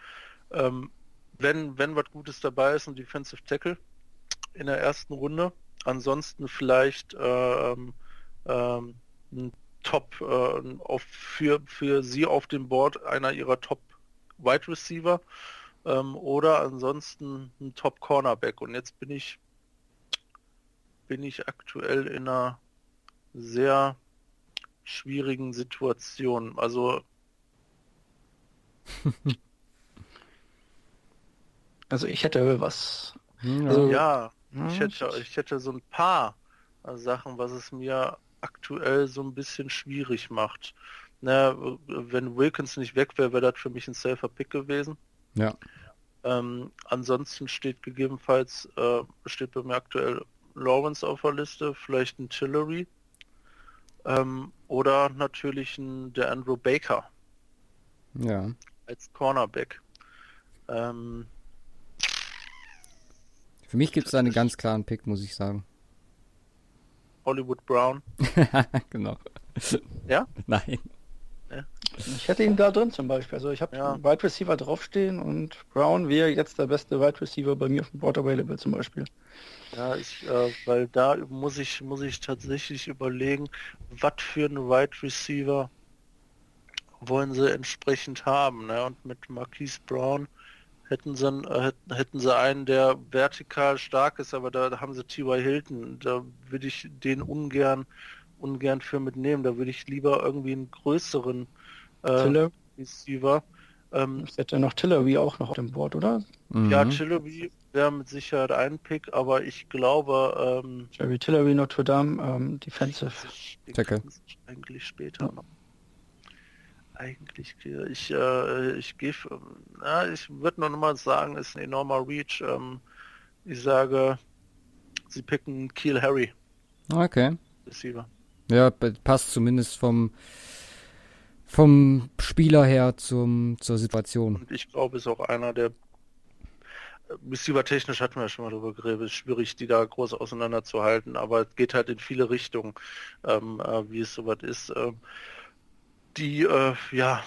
ähm, wenn, wenn was Gutes dabei ist, ein Defensive Tackle in der ersten Runde. Ansonsten vielleicht ähm, ähm, ein Top äh, auf, für, für sie auf dem Board einer ihrer Top Wide Receiver ähm, oder ansonsten ein Top Cornerback. Und jetzt bin ich bin ich aktuell in einer sehr schwierigen Situation. Also also ich hätte was. Also, ja, ich hätte, ich hätte so ein paar Sachen, was es mir aktuell so ein bisschen schwierig macht. Na, wenn Wilkins nicht weg wäre, wäre das für mich ein safer Pick gewesen. Ja. Ähm, ansonsten steht gegebenenfalls, äh, steht bei mir aktuell Lawrence auf der Liste, vielleicht ein Tillery ähm, oder natürlich ein der Andrew Baker. Ja. Als Cornerback. Ähm, Für mich gibt es einen ganz klaren Pick, muss ich sagen. Hollywood Brown. genau. Ja? Nein. Ich hätte ihn da drin zum Beispiel. Also ich habe ja. Wide Receiver draufstehen und Brown wäre jetzt der beste Wide Receiver bei mir auf dem Board Available zum Beispiel. Ja, ich, äh, weil da muss ich, muss ich tatsächlich überlegen, was für ein Wide Receiver wollen sie entsprechend haben. Ne? Und mit Marquise Brown hätten sie, äh, hätten sie einen, der vertikal stark ist, aber da, da haben sie T.Y. Hilton. Da würde ich den ungern ungern für mitnehmen. Da würde ich lieber irgendwie einen größeren äh, Receiver. Ähm, ich hätte noch Tillery auch noch auf dem Board, oder? Mhm. Ja, Tillery wäre mit Sicherheit ein Pick, aber ich glaube... Ähm, Jerry Tillery, Notre Dame, ähm, Defensive. Tackle. Eigentlich später ja. noch. Eigentlich, ich, äh, ich gehe, ja, ich würde noch mal sagen, ist ein enormer Reach. Ähm, ich sage, sie picken Kiel Harry. Okay. Receiver. Ja, passt zumindest vom vom Spieler her zum, zur Situation. Und ich glaube, ist auch einer der Receiver technisch hatten wir ja schon mal darüber geredet, ist schwierig, die da groß auseinanderzuhalten, aber es geht halt in viele Richtungen, ähm, äh, wie es soweit ist. Ähm, die, äh, ja,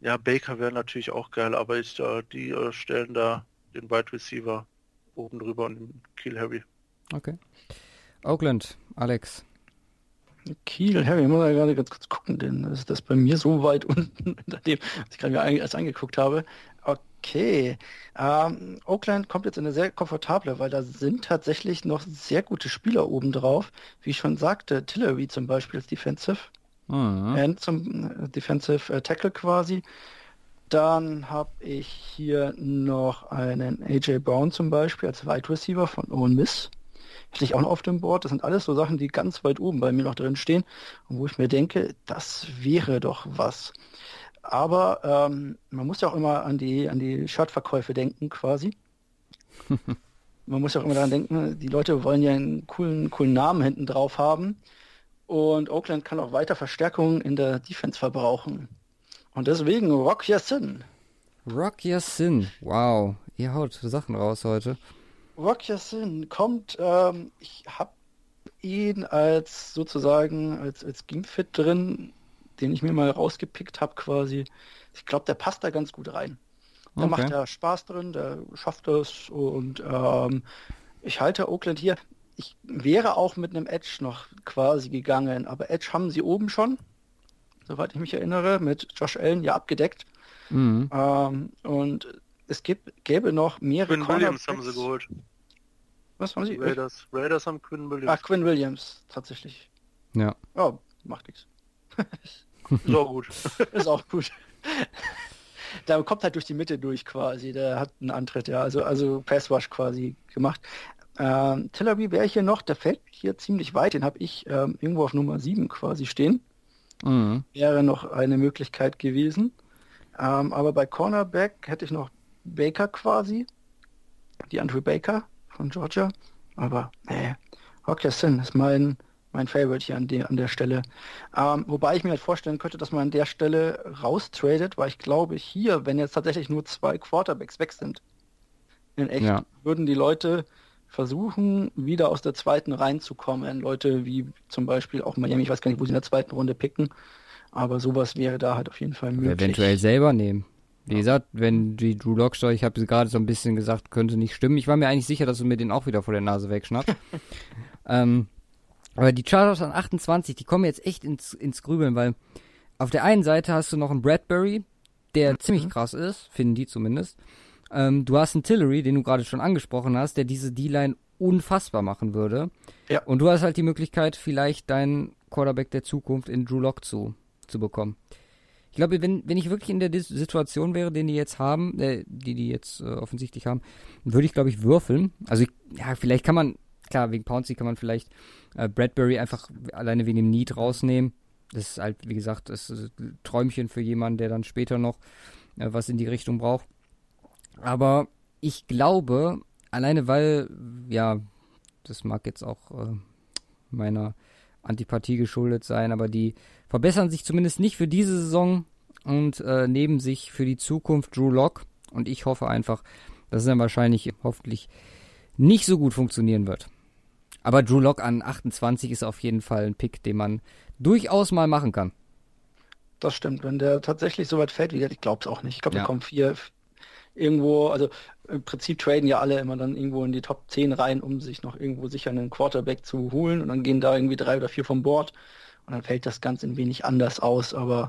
ja, Baker wäre natürlich auch geil, aber ich, äh, die äh, stellen da den Wide Receiver oben drüber und den Kill Harry. Okay. Oakland, Alex. Kiel, Harry, ich muss ja gerade ganz kurz gucken, denn ist das bei mir so weit unten, hinter dem, was ich gerade mir erst angeguckt habe. Okay. Ähm, Oakland kommt jetzt in eine sehr komfortable, weil da sind tatsächlich noch sehr gute Spieler oben drauf. Wie ich schon sagte, Tillery zum Beispiel als Defensive. Mhm. End zum äh, Defensive äh, Tackle quasi. Dann habe ich hier noch einen AJ Brown zum Beispiel als Wide Receiver von Owen Miss hätte ich auch noch auf dem Board. Das sind alles so Sachen, die ganz weit oben bei mir noch drin stehen und wo ich mir denke, das wäre doch was. Aber ähm, man muss ja auch immer an die, an die Shirtverkäufe denken, quasi. man muss ja auch immer daran denken, die Leute wollen ja einen coolen, coolen Namen hinten drauf haben. Und Oakland kann auch weiter Verstärkungen in der Defense verbrauchen. Und deswegen Rock Your Sin. Rock Your Sin. Wow. Ihr haut Sachen raus heute. Rock Yassin kommt, ähm, ich habe ihn als sozusagen als, als Gimfit drin, den ich mir mal rausgepickt habe quasi. Ich glaube, der passt da ganz gut rein. Da okay. macht er Spaß drin, der schafft es und ähm, ich halte Oakland hier. Ich wäre auch mit einem Edge noch quasi gegangen, aber Edge haben sie oben schon. soweit ich mich erinnere, mit Josh Allen ja abgedeckt. Mhm. Ähm, und es gibt, gäbe noch mehrere Quinn Williams haben sie geholt. Was haben sie? Raiders. Raiders haben Quinn Williams. Ach, Quinn Williams, tatsächlich. Ja. Oh, macht nichts. Ist auch gut. Ist auch gut. da kommt halt durch die Mitte durch quasi. Der hat einen Antritt, ja. Also, also Passwash quasi gemacht. Ähm, Tillery wäre hier noch, der fällt hier ziemlich weit. Den habe ich ähm, irgendwo auf Nummer 7 quasi stehen. Mhm. Wäre noch eine Möglichkeit gewesen. Ähm, aber bei Cornerback hätte ich noch Baker quasi. Die Andrew Baker von Georgia. Aber, nee, Hawkinson ist mein mein Favorite hier an, die, an der Stelle. Ähm, wobei ich mir halt vorstellen könnte, dass man an der Stelle raustradet, weil ich glaube, hier, wenn jetzt tatsächlich nur zwei Quarterbacks weg sind, in echt, ja. würden die Leute versuchen, wieder aus der zweiten reinzukommen. Leute wie zum Beispiel auch Miami, ich weiß gar nicht, wo sie in der zweiten Runde picken, aber sowas wäre da halt auf jeden Fall möglich. Eventuell selber nehmen. Wie gesagt, wenn die Drew Lock ich habe gerade so ein bisschen gesagt, könnte nicht stimmen. Ich war mir eigentlich sicher, dass du mir den auch wieder vor der Nase wegschnappst. ähm, aber die Chargers an 28, die kommen jetzt echt ins, ins Grübeln, weil auf der einen Seite hast du noch einen Bradbury, der mhm. ziemlich krass ist, finden die zumindest. Ähm, du hast einen Tillery, den du gerade schon angesprochen hast, der diese D-Line unfassbar machen würde. Ja. Und du hast halt die Möglichkeit, vielleicht deinen Quarterback der Zukunft in Drew Lock zu, zu bekommen. Ich glaube, wenn, wenn ich wirklich in der Situation wäre, den die jetzt haben, äh, die die jetzt äh, offensichtlich haben, würde ich, glaube ich, würfeln. Also, ich, ja, vielleicht kann man, klar, wegen Pouncy kann man vielleicht äh, Bradbury einfach alleine wegen dem Need rausnehmen. Das ist halt, wie gesagt, das ist ein Träumchen für jemanden, der dann später noch äh, was in die Richtung braucht. Aber ich glaube, alleine weil, ja, das mag jetzt auch äh, meiner Antipathie geschuldet sein, aber die verbessern sich zumindest nicht für diese Saison und äh, nehmen sich für die Zukunft Drew Lock. Und ich hoffe einfach, dass es dann wahrscheinlich hoffentlich nicht so gut funktionieren wird. Aber Drew Lock an 28 ist auf jeden Fall ein Pick, den man durchaus mal machen kann. Das stimmt. Wenn der tatsächlich so weit fällt, wie ich glaube es auch nicht. Ich glaube, ja. er kommt vier irgendwo, also im Prinzip traden ja alle immer dann irgendwo in die Top 10 rein, um sich noch irgendwo sicher einen Quarterback zu holen und dann gehen da irgendwie drei oder vier vom Board und dann fällt das Ganze ein wenig anders aus, aber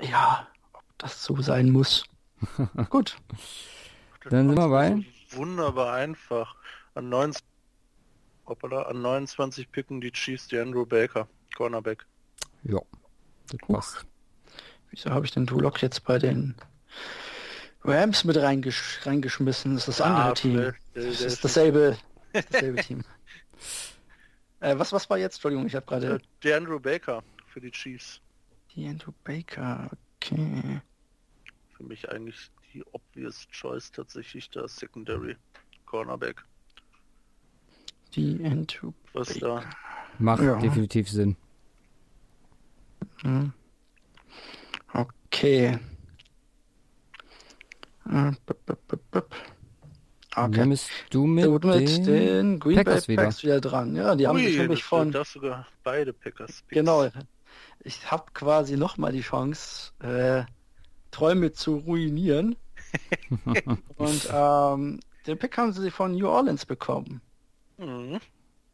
ja, ob das so sein muss. Gut. Dann sind wir bei. Wunderbar einfach. An 19 hoppala, an 29 picken die Chiefs die Andrew Baker, Cornerback. Ja, das passt. Wieso habe ich den Duloc jetzt bei den Rams mit reingesch reingeschmissen? Das ist das andere ah, Team. Das ist dasselbe, dasselbe Team. Äh, was, was war jetzt? Entschuldigung, ich habe gerade... Äh, der Andrew Baker für die Chiefs. Die Andrew Baker, okay. Für mich eigentlich die obvious choice tatsächlich der Secondary Cornerback. Die Entube. Was da? Macht ja. definitiv Sinn. Hm. Okay. Äh, okay. Dann bist du mit, du mit den, den Green Packers Bay Packs wieder. wieder. dran. Ja, die Ui, haben sich nämlich von... Du sogar beide Packers. Genau. Ich habe quasi nochmal die Chance, äh, Träume zu ruinieren. Und ähm, den Pick haben sie von New Orleans bekommen. Mhm.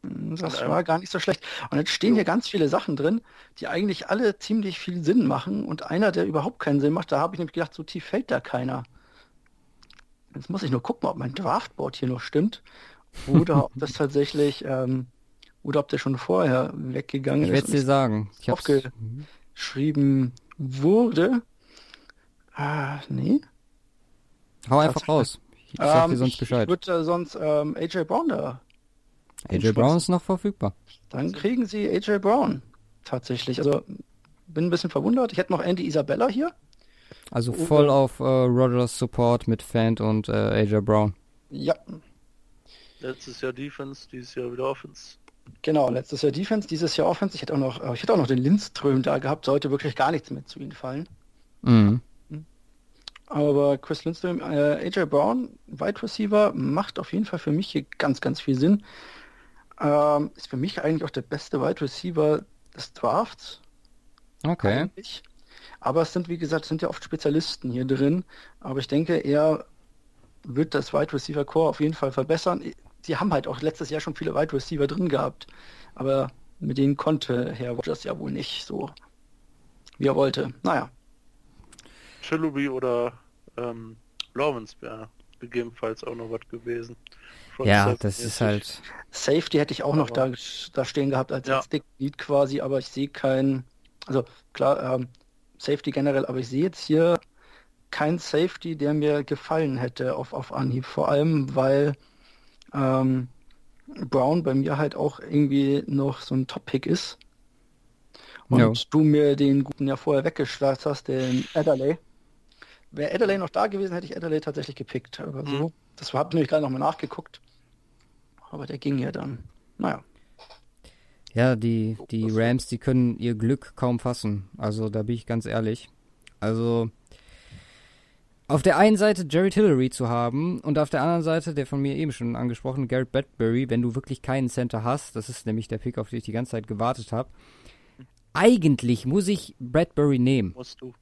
Das war gar nicht so schlecht. Und jetzt stehen hier ganz viele Sachen drin, die eigentlich alle ziemlich viel Sinn machen. Und einer, der überhaupt keinen Sinn macht, da habe ich nämlich gedacht, so tief fällt da keiner. Jetzt muss ich nur gucken, ob mein Draftboard hier noch stimmt. Oder ob das tatsächlich, ähm, oder ob der schon vorher weggegangen ich ist. Ich werde dir sagen. Ich aufgeschrieben wurde. Ah, nee. Hau einfach raus. Ich sag ähm, dir sonst Bescheid. Ich würde äh, sonst ähm, AJ Brown da AJ Brown ist noch verfügbar. Dann kriegen sie AJ Brown tatsächlich. Also bin ein bisschen verwundert. Ich hätte noch Andy Isabella hier. Also voll auf äh, Rogers Support mit Fant und äh, AJ Brown. Ja. Letztes Jahr Defense, dieses Jahr wieder Offense. Genau, letztes Jahr Defense, dieses Jahr Offense. Ich hätte auch noch, äh, ich hätte auch noch den Lindström da gehabt, sollte wirklich gar nichts mehr zu ihnen fallen. Mhm. Aber Chris Lindström, äh, AJ Brown, Wide Receiver, macht auf jeden Fall für mich hier ganz, ganz viel Sinn. Ähm, ist für mich eigentlich auch der beste Wide Receiver des Drafts. Okay. Eigentlich. Aber es sind, wie gesagt, sind ja oft Spezialisten hier drin. Aber ich denke, er wird das Wide Receiver Core auf jeden Fall verbessern. Sie haben halt auch letztes Jahr schon viele Wide Receiver drin gehabt. Aber mit denen konnte Herr Rogers ja wohl nicht so wie er wollte. Naja. Chilubi oder ähm, Lawrence wäre gegebenenfalls auch noch was gewesen. Front Ja, das ist halt. Safety hätte ich auch noch da, Aber- da stehen gehabt als Ja. Stick Lead quasi, aber ich sehe keinen, also klar, ähm, Safety generell, aber ich sehe jetzt hier keinen Safety, der mir gefallen hätte auf, auf Anhieb. Vor allem, weil ähm, Brown bei mir halt auch irgendwie noch so ein Top-Pick ist. Und Ja. du mir den guten ja vorher weggeschwärzt hast, den Adderley. Wäre Adderley noch da gewesen, hätte ich Adderley tatsächlich gepickt. Aber so, Mhm. das habe ich nämlich gerade nochmal nachgeguckt. Aber der ging ja dann. Naja. Ja, die, die das- Rams, die können ihr Glück kaum fassen. Also da bin ich ganz ehrlich. Also auf der einen Seite Jerry Tillery zu haben und auf der anderen Seite, der von mir eben schon angesprochen, Garrett Bradbury, wenn du wirklich keinen Center hast, das ist nämlich der Pick, auf den ich die ganze Zeit gewartet habe. Eigentlich muss ich Bradbury nehmen. Musst du.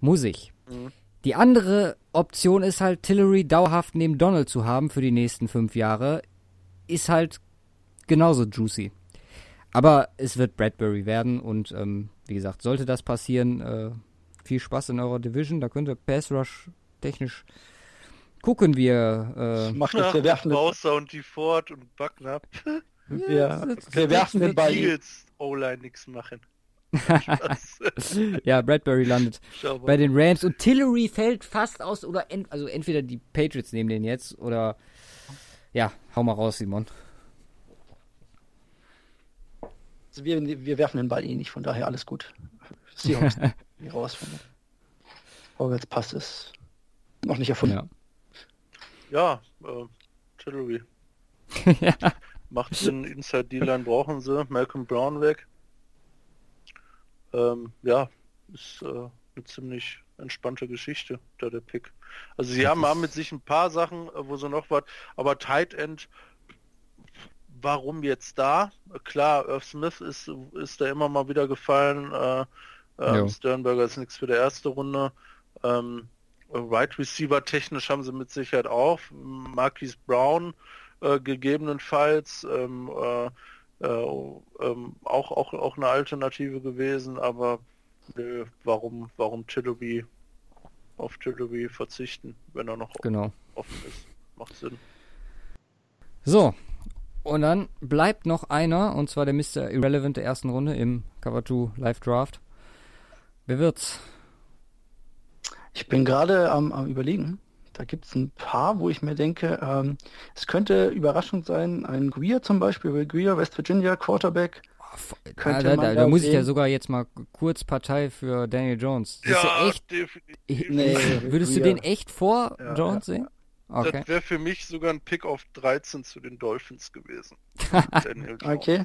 Muss ich. Mhm. Die andere Option ist halt, Tillery dauerhaft neben Donald zu haben für die nächsten fünf Jahre. Ist halt genauso juicy. Aber es wird Bradbury werden und ähm, wie gesagt, sollte das passieren, äh, viel Spaß in eurer Division. Da könnt ihr Pass Rush technisch gucken, wie ihr. Äh, Macht jetzt, wir werfen den, Bowser und die Ford und Buckner. wir, wir werfen den Ball. Eagles O-Line nichts machen. Ja, Bradbury landet bei den Rams und Tillery fällt fast aus oder ent, also entweder die Patriots nehmen den jetzt oder ja, hau mal raus, Simon. Also wir, wir werfen den Ball eh nicht, von daher alles gut. Seahawks raus. Vorwärts passt es. Noch nicht erfunden. Ja. Ja, äh, Tillery. ja. Macht Sinn, Inside D-Line brauchen sie. Malcolm Brown weg. Ähm, ja, ist äh, eine ziemlich entspannte Geschichte, da der Pick. Also sie haben, haben mit sich ein paar Sachen, äh, wo sie noch was, aber Tight End, warum jetzt da? Klar, Irv Smith ist, ist da immer mal wieder gefallen. Äh, ähm, Sternberger ist nichts für die erste Runde. Ähm, Right Receiver technisch haben sie mit Sicherheit auch. Marquise Brown äh, gegebenenfalls ähm, äh, äh, ähm, auch, auch, auch eine Alternative gewesen, aber nö, warum, warum Chiloby auf Chiloby verzichten, wenn er noch Genau. offen ist? Macht Sinn. So. Und dann bleibt noch einer, und zwar der Mr. Irrelevant der ersten Runde im Cover 2 Live Draft. Wer wird's? Ich bin gerade am, am überlegen. Da gibt es ein paar, wo ich mir denke, ähm, es könnte Überraschung sein. Ein Greer zum Beispiel, Will Greer, West Virginia, Quarterback. Könnte da, man da, da da muss ich ja sogar jetzt mal kurz Partei für Daniel Jones. Siehst du echt, definitiv. Nee, würdest du den echt vor Ja, Jones sehen? Okay. Das wäre für mich sogar ein Pick auf 13 zu den Dolphins gewesen. Daniel Jones. Okay.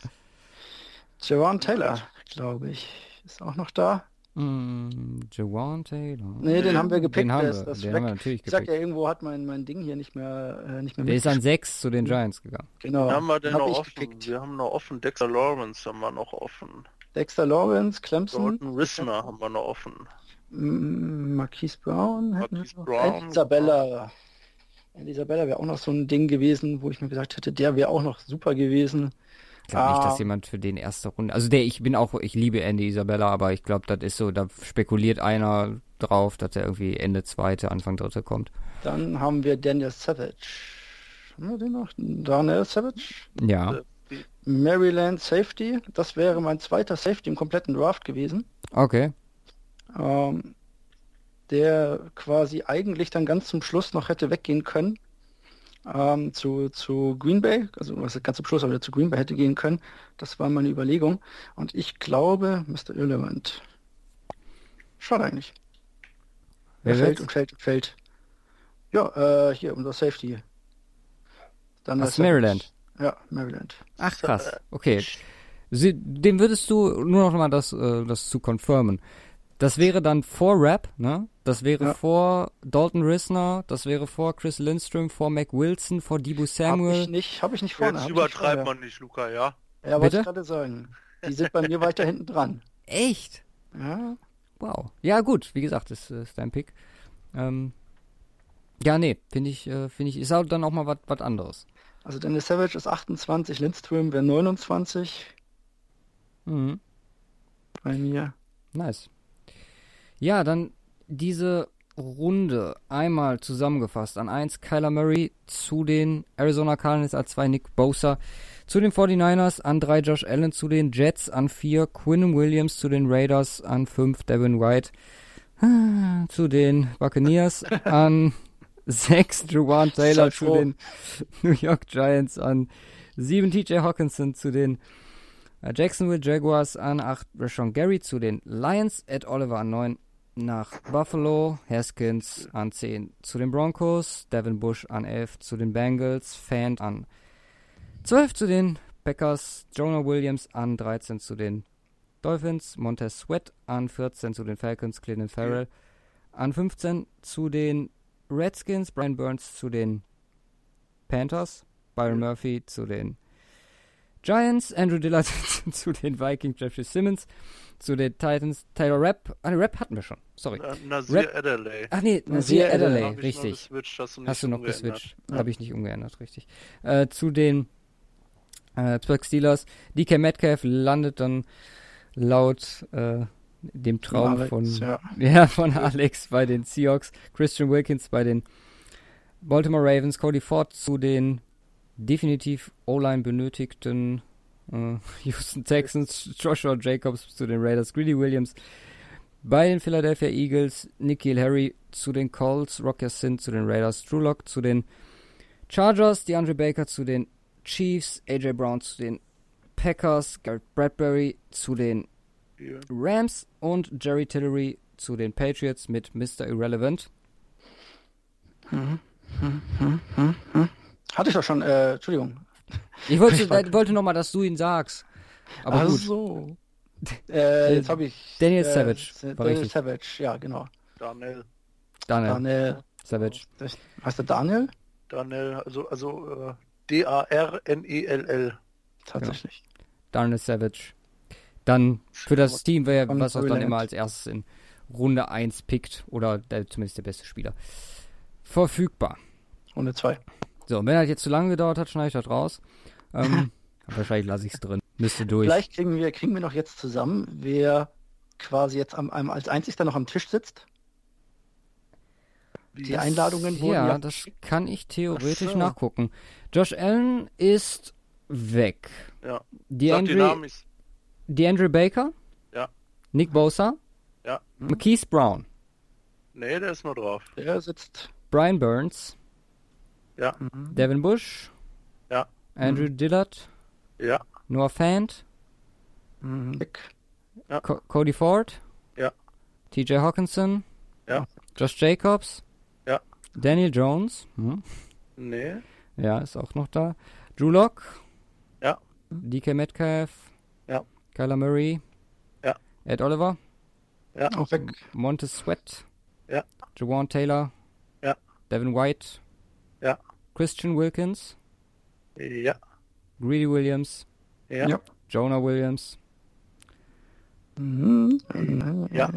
Jaron Taylor, glaube ich, ist auch noch da. Mm, Jawan Taylor. Nee, den haben wir gepickt. Den haben der wir, ist das den haben wir natürlich Ich sag gepickt. ja, irgendwo hat mein, mein Ding hier nicht mehr, äh, nicht mehr Der ist an mitgespielt. 6 zu den Giants gegangen. Genau. Wen haben wir denn hab noch offen? gepickt. Wir haben noch offen. Dexter Lawrence haben wir noch offen. Dexter Lawrence, Clemson, Dalton Risner haben wir noch offen. Marquise Brown, Marquise noch. Brown, Isabella. Andy Isabella wäre auch noch so ein Ding gewesen, wo ich mir gesagt hätte, der wäre auch noch super gewesen. Ich glaube nicht, Ah. dass jemand für den erste Runde. Also der, ich bin auch, ich liebe Andy Isabella, aber ich glaube, das ist so, da spekuliert einer drauf, dass er irgendwie Ende zweite, Anfang dritte kommt. Dann haben wir Daniel Savage. Haben wir den noch? Daniel Savage? Ja. Maryland Safety. Das wäre mein zweiter Safety im kompletten Draft gewesen. Okay. Ähm, der quasi eigentlich dann ganz zum Schluss noch hätte weggehen können. Ähm, zu, zu Green Bay, also was ganz zum Schluss, aber zu Green Bay hätte gehen können. Das war meine Überlegung. Und ich glaube, Mr. Irrelevant. Schade eigentlich. Wer Er fällt und fällt und fällt. Ja, äh, hier, unser Safety. Dann Savage. Maryland. Ja, Maryland. Ach krass. Okay. Sie, dem würdest du nur noch mal das, äh, das zu confirmen. Das wäre dann vor Rap, ne? Das wäre Ja. vor Dalton Risner, das wäre vor Chris Lindstrom, vor Mac Wilson, vor Debo Hab Samuel. ich nicht, habe ich nicht vorne. Jetzt hab ich nicht übertreibt man nicht, Luca, ja? Ja, wollte Bitte? ich gerade sagen. Die sind bei mir weiter hinten dran. Echt? Ja, Wow. Ja, gut, wie gesagt, ist, ist dein Pick. Ähm, ja, nee, finde ich, äh, finde ich, ist auch dann auch mal was was anderes. also Dennis Savage ist 28, Lindström wäre 29 Mhm. bei mir. Nice. Ja, dann diese Runde einmal zusammengefasst. An 1 Kyler Murray zu den Arizona Cardinals, an 2 Nick Bosa zu den 49ers, an 3 Josh Allen zu den Jets, an 4 Quinn Williams zu den Raiders, an 5 Devin White zu den Buccaneers, an 6 Juwan Taylor zu den New York Giants, an 7 TJ Hawkinson zu den äh, Jacksonville Jaguars, an 8 Rashawn Gary zu den Lions, Ed Oliver an 9 nach Buffalo, Haskins an 10 zu den Broncos, Devin Bush an 11 zu den Bengals, Fan an 12 zu den Packers, Jonah Williams an 13 zu den Dolphins, Montez Sweat an 14 zu den Falcons, Cleveland Farrell an 15 zu den Redskins, Brian Burns zu den Panthers, Byron Murphy zu den Giants, Andrew Dillard zu den Vikings, Jeffrey Simmons zu den Titans, Taylor Rapp, ah, ne, Rapp hatten wir schon, sorry. Na- Nasir Rap- Adderley. Ach nee, Nasir Nasir Adderley, nur richtig. hast du, nicht Hast du noch geswitcht? Ja. Habe ich nicht umgeändert, richtig. Äh, zu den äh, Pittsburgh Steelers. DK Metcalf landet dann laut äh, dem Traum Alex, von, ja. ja, von Alex bei den Seahawks. Christian Wilkins bei den Baltimore Ravens. Cody Ford zu den definitiv O-Line benötigten Houston Texans. Joshua Jacobs zu den Raiders. Greedy Williams bei den Philadelphia Eagles. Nikhil Harry zu den Colts. Rock Sin zu den Raiders. Drew Lock zu den Chargers. DeAndre Baker zu den Chiefs. AJ Brown zu den Packers. Garrett Bradbury zu den. Rams und Jerry Tillery zu den Patriots mit Mr. Irrelevant. Hatte ich doch schon, äh, Entschuldigung. Ich wollte, Ich wollte- wollte nochmal, dass du ihn sagst. Aber Ach gut. so. Äh, jetzt habe ich. Daniel äh, Savage, Daniel richtig. Savage, ja, genau. Daniel. Daniel Daniel. Savage. Das, heißt der Daniel? Daniel, also, also äh, D-A-R-N-E-L-L. Tatsächlich. Daniel Savage. Dann für das Team, wer, was auch dann immer als erstes in Runde 1 pickt oder der, zumindest der beste Spieler. Verfügbar. Runde zwei. So, und wenn das jetzt zu lange gedauert hat, schneide ich das raus. Ähm, wahrscheinlich lasse ich es drin. Müsste durch. Vielleicht kriegen wir, kriegen wir noch jetzt zusammen, wer quasi jetzt am, am, als einzigster noch am Tisch sitzt. Die Einladungen wurden Ja, ja. das kann ich theoretisch Ach so. nachgucken. Josh Allen ist weg. Ja. Sag die DeAndre, Namen, ich, DeAndre Baker? Ja. Nick Bosa? Ja. McKeith Brown? nee, der ist nur drauf. Der sitzt. Brian Burns? Ja, Mhm. Devin Bush? Ja. Andrew Dillard? ja, Noah Fant? Mhm. Nick. Co Cody Ford? Ja. TJ Hawkinson? Ja. Josh Jacobs? Ja. Daniel Jones? Hm. nee, Ja, ist auch noch da. Drew Lock? Ja. DK Metcalf? Ja. Kyler Murray? Ja. Ed Oliver? Auch weg. Montez Sweat? Ja. Jawan Taylor? Ja. Devin White? Ja. Christian Wilkins? ja, Greedy Williams? ja, Ja. Jonah Williams? Mhm. Ja.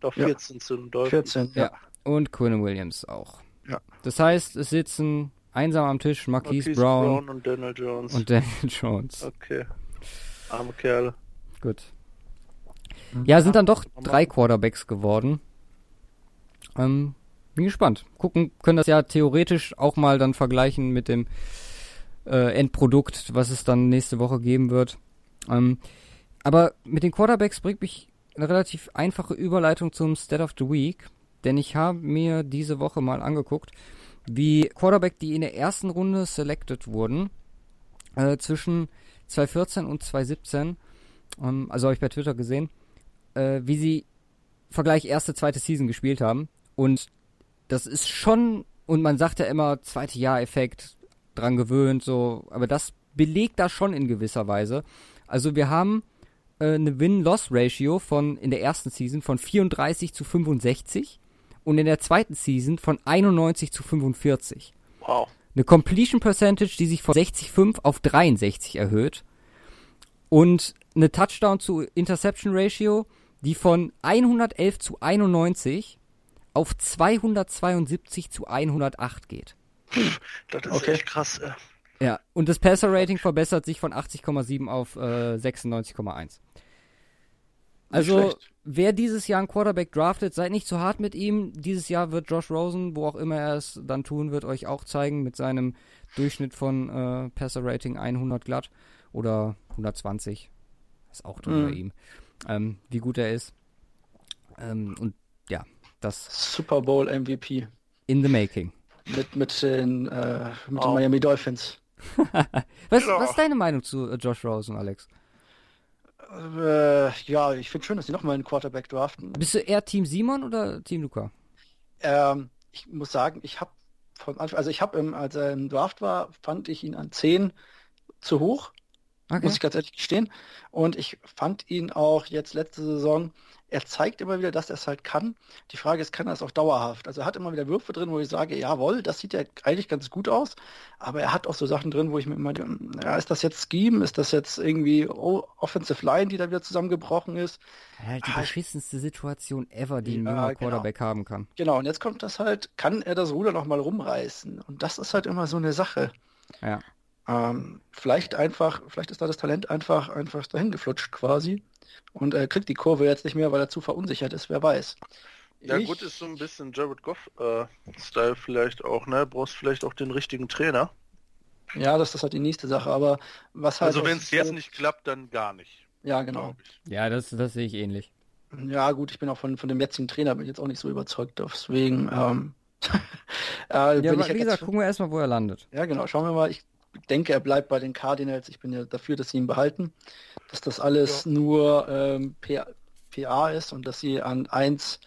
doch Ja. 14 zu den Dolphins. 14, Ja. ja. Und Quinn Williams auch. Ja. Das heißt, es sitzen einsam am Tisch Marquise, Marquise Brown, und Daniel Jones. und Daniel Jones. okay. Arme Kerle. Gut. Ja, sind dann doch drei. Quarterbacks geworden. Ähm, bin gespannt. Gucken, können das ja theoretisch auch mal dann vergleichen mit dem äh, Endprodukt, was es dann nächste Woche geben wird. Ähm, aber mit den Quarterbacks bringt mich eine relativ einfache Überleitung zum State of the Week, denn ich habe mir diese Woche mal angeguckt, wie Quarterback, die in der ersten Runde selected wurden, äh, zwischen 2014 und 2017, ähm, also habe ich bei Twitter gesehen, äh, wie sie Vergleich erste, zweite Season gespielt haben. Und das ist schon, und man sagt ja immer, zweite Jahr-Effekt, dran gewöhnt, so, aber das belegt da schon in gewisser Weise. Also wir haben äh, eine Win-Loss-Ratio von in der ersten Season von 34 zu 65 und in der zweiten Season von 91 zu 45. Wow. Eine Completion Percentage, die sich von 60,5 auf 63 erhöht. Und eine Touchdown zu Interception Ratio, die von 111 zu 91 auf 272 zu 108 geht. Das ist Okay. echt krass. Äh. Ja, und das Passer Rating verbessert sich von 80,7 auf äh, 96,1. Also, wer dieses Jahr einen Quarterback draftet, seid nicht zu hart mit ihm. Dieses Jahr wird Josh Rosen, wo auch immer er es dann tun wird, euch auch zeigen mit seinem Durchschnitt von äh, Passer-Rating 100 glatt oder 120. Ist auch drin Mhm. bei ihm. Ähm, wie gut er ist. Ähm, und ja, das Super Bowl MVP in the making. mit, mit den, äh, mit Oh. den Miami Dolphins. Was, Ja. was ist deine Meinung zu äh, Josh Rosen, Alex? Äh, ja, ich finde schön, dass sie nochmal einen Quarterback draften. Bist du eher Team Simon oder Team Luca? Ähm, ich muss sagen, ich habe von Anfang, also ich habe im, als er im Draft war, fand ich ihn an 10 zu hoch, Okay. muss ich ganz ehrlich gestehen. Und ich fand ihn auch jetzt letzte Saison, er zeigt immer wieder, dass er es halt kann. Die Frage ist, kann er es auch dauerhaft? Also er hat immer wieder Würfe drin, wo ich sage, jawohl, das sieht ja eigentlich ganz gut aus. Aber er hat auch so Sachen drin, wo ich mir immer, denke, ja, ist das jetzt Scheme? Ist das jetzt irgendwie oh, Offensive Line, die da wieder zusammengebrochen ist? Halt die Ah, beschissenste Situation ever, die ein Ja, junger genau. Quarterback haben kann. Genau, und jetzt kommt das halt, kann er das Ruder nochmal rumreißen? Und das ist halt immer so eine Sache. Ja. Ähm, vielleicht einfach, vielleicht ist da das Talent einfach, einfach dahin geflutscht quasi. Und er kriegt die Kurve jetzt nicht mehr, weil er zu verunsichert ist, wer weiß. Ja Ich- gut, ist so ein bisschen Jared Goff-Style vielleicht auch, ne? Brauchst vielleicht auch den richtigen Trainer. Ja, das ist halt die nächste Sache, aber was halt. Also wenn es so- jetzt nicht klappt, dann gar nicht, Ja, genau. Ja, das, das sehe ich ähnlich. Ja, gut, ich bin auch von, von dem jetzigen Trainer bin ich jetzt auch nicht so überzeugt, deswegen, ähm, äh, Ja, bin aber ich wie jetzt, gesagt, gucken wir erstmal, wo er landet. ja, genau, schauen wir mal. Ich denke, er bleibt bei den Cardinals. Ich bin ja dafür, dass sie ihn behalten, dass das alles nur ähm, PA, PA ist und dass sie an eins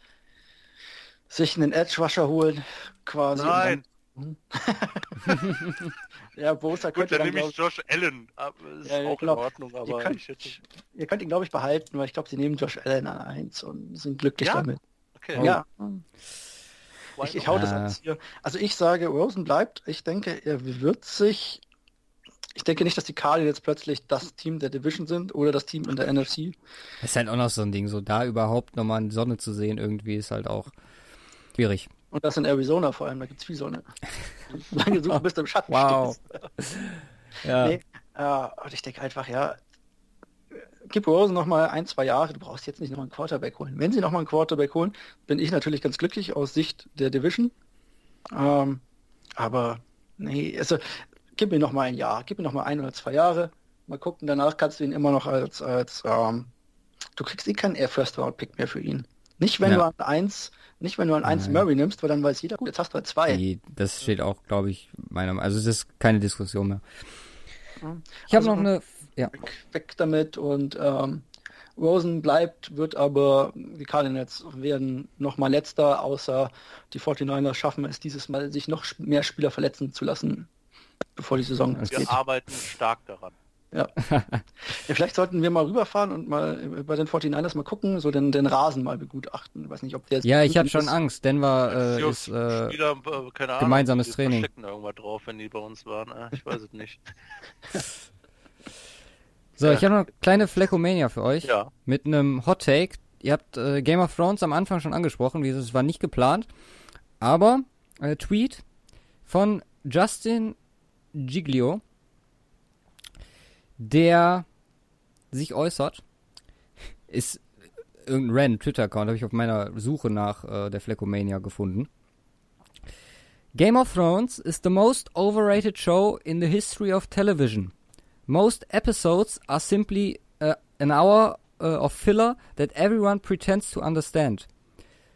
sich einen Edge-Rusher holen, quasi. Nein, Dann, ja, Bosa gut, könnte dann dann, nehme glaub ich Josh Allen. Aber ist Ja, ja, auch genau. in Ordnung, aber könnt- ich hätte... ihr könnt ihn, glaube ich, behalten, weil ich glaube, sie nehmen Josh Allen an eins und sind glücklich Ja? damit. Okay. Ja, why ich, ich hau das Ja. alles hier. Also ich sage, Rosen bleibt. Ich denke, er wird sich. Ich denke nicht, dass die Cardinals plötzlich das Team der Division sind oder das Team in der NFC. Das ist halt auch noch so ein Ding, so da überhaupt nochmal eine Sonne zu sehen, irgendwie ist halt auch schwierig. Und das in Arizona vor allem, da gibt's viel Sonne. Lange suchen, bis du im Schatten Wow. stehst. Ja. Nee, äh, und ich denke einfach, ja, gib Rosen noch mal ein, zwei Jahre. Du brauchst jetzt nicht noch einen Quarterback holen. Wenn sie noch mal einen Quarterback holen, bin ich natürlich ganz glücklich aus Sicht der Division. Ähm, aber nee, also gib mir noch mal ein Jahr, gib mir noch mal ein oder zwei Jahre. Mal gucken, danach kannst du ihn immer noch als, als ähm, du kriegst eh keinen Air First Round Pick mehr für ihn. Nicht wenn Ja. du an eins, nicht wenn du an eins Nein. Murray nimmst, weil dann weiß jeder, gut, jetzt hast du halt zwei. Nee, das steht auch, glaube ich, meiner Meinung Also es ist keine Diskussion mehr. Ich habe Also- noch eine, ja, weg, weg damit und ähm, Rosen bleibt, wird aber, die Cardinals werden nochmal letzter, außer die 49ers schaffen es dieses Mal, sich noch mehr Spieler verletzen zu lassen, bevor die Saison Das Wir geht. arbeiten stark daran. Ja. ja, vielleicht sollten wir mal rüberfahren und mal bei den 49ers mal gucken, so den, den Rasen mal begutachten. Ich weiß nicht, ob der jetzt ja, ich habe schon. Angst. Denver äh, ist, äh, Spieler, äh, keine Ahnung, gemeinsames die Training. da irgendwas drauf, wenn die bei uns waren. Äh, ich weiß es nicht. so, ich habe noch eine kleine Fleckomania für euch. Ja. Mit einem Hot Take. Ihr habt äh, Game of Thrones am Anfang schon angesprochen, wie es war nicht geplant. Aber äh, Tweet von Justin Giglio, der sich äußert, ist irgendein random Twitter-Account, habe ich auf meiner Suche nach äh, der Fleckomania gefunden. Game of Thrones is the most overrated show in the history of television. Most episodes are simply uh, an hour uh, of filler that everyone pretends to understand.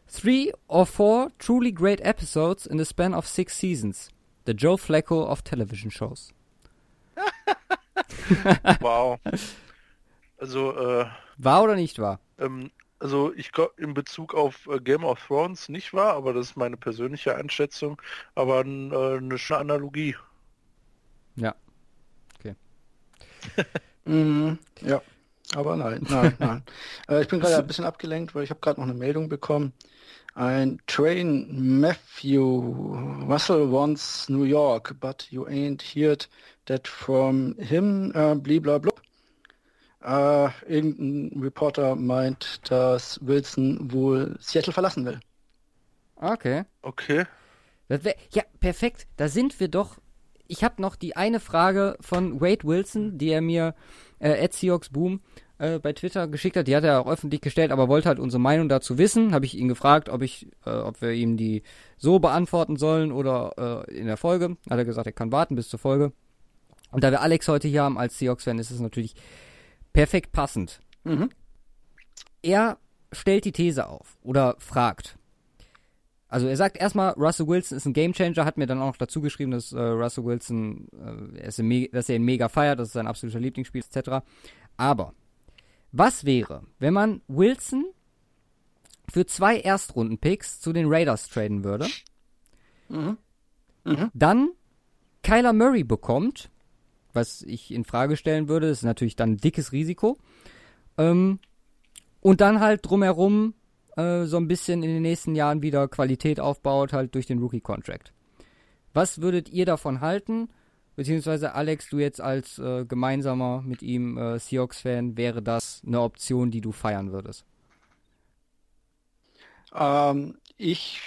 Three or four truly great episodes in the span of six seasons. The Joe Flacco of television shows. Wow. Also, äh, War oder nicht wahr? ähm, also ich glaub, in Bezug auf äh, Game of Thrones nicht wahr, aber das ist meine persönliche Einschätzung, aber äh, eine schöne Analogie. Ja. Mhm, ja, aber nein, nein, nein. äh, ich bin gerade ein bisschen abgelenkt, weil ich habe gerade noch eine Meldung bekommen. Ein Train Matthew Russell wants New York, but you ain't heard that from him, äh, bliblablub. Äh, irgendein Reporter meint, dass Wilson wohl Seattle verlassen will. Okay. Okay. Das wär, ja, perfekt. Da sind wir doch. Ich habe noch die eine Frage von Wade Wilson, die er mir, äh, at Seahawks Boom, äh, bei Twitter geschickt hat. Die hat er auch öffentlich gestellt, aber wollte halt unsere Meinung dazu wissen. Habe ich ihn gefragt, ob ich, äh, ob wir ihm die so beantworten sollen oder äh, in der Folge. Hat er gesagt, er kann warten bis zur Folge. Und da wir Alex heute hier haben als Seahawks-Fan, ist es natürlich perfekt passend. Mhm. Er stellt die These auf oder fragt. Also er sagt erstmal, Russell Wilson ist ein Gamechanger, hat mir dann auch noch dazu geschrieben, dass äh, Russell Wilson, äh, er ist dass er ihn mega feiert, das ist sein absoluter Lieblingsspiel, etc. Aber was wäre, wenn man Wilson für zwei Erstrunden-Picks zu den Raiders traden würde, Mhm. Mhm. dann Kyler Murray bekommt, was ich in Frage stellen würde, ist natürlich dann ein dickes Risiko, ähm, und dann halt drumherum äh, so ein bisschen in den nächsten Jahren wieder Qualität aufbaut, halt durch den Rookie-Contract. Was würdet ihr davon halten? Beziehungsweise Alex, du jetzt als äh, gemeinsamer mit ihm äh, Seahawks-Fan, wäre das eine Option, die du feiern würdest? Ähm, ich,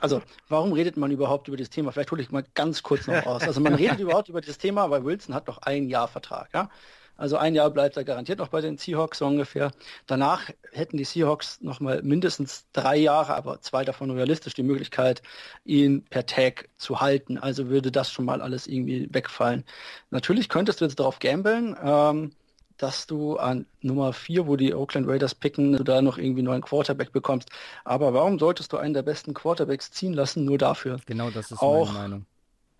also, warum redet man überhaupt über das Thema? Vielleicht hole ich mal ganz kurz noch aus. Also, man redet überhaupt über das Thema, weil Wilson hat noch ein Jahr Vertrag, ja. Also ein Jahr bleibt er garantiert noch bei den Seahawks so ungefähr. Danach hätten die Seahawks noch mal mindestens drei Jahre, aber zwei davon realistisch, die Möglichkeit, ihn per Tag zu halten. Also würde das schon mal alles irgendwie wegfallen. Natürlich könntest du jetzt darauf gambeln, ähm, dass du an Nummer vier, wo die Oakland Raiders picken, du da noch irgendwie einen neuen Quarterback bekommst. Aber warum solltest du einen der besten Quarterbacks ziehen lassen, nur dafür? Genau, das ist Auch- meine Meinung.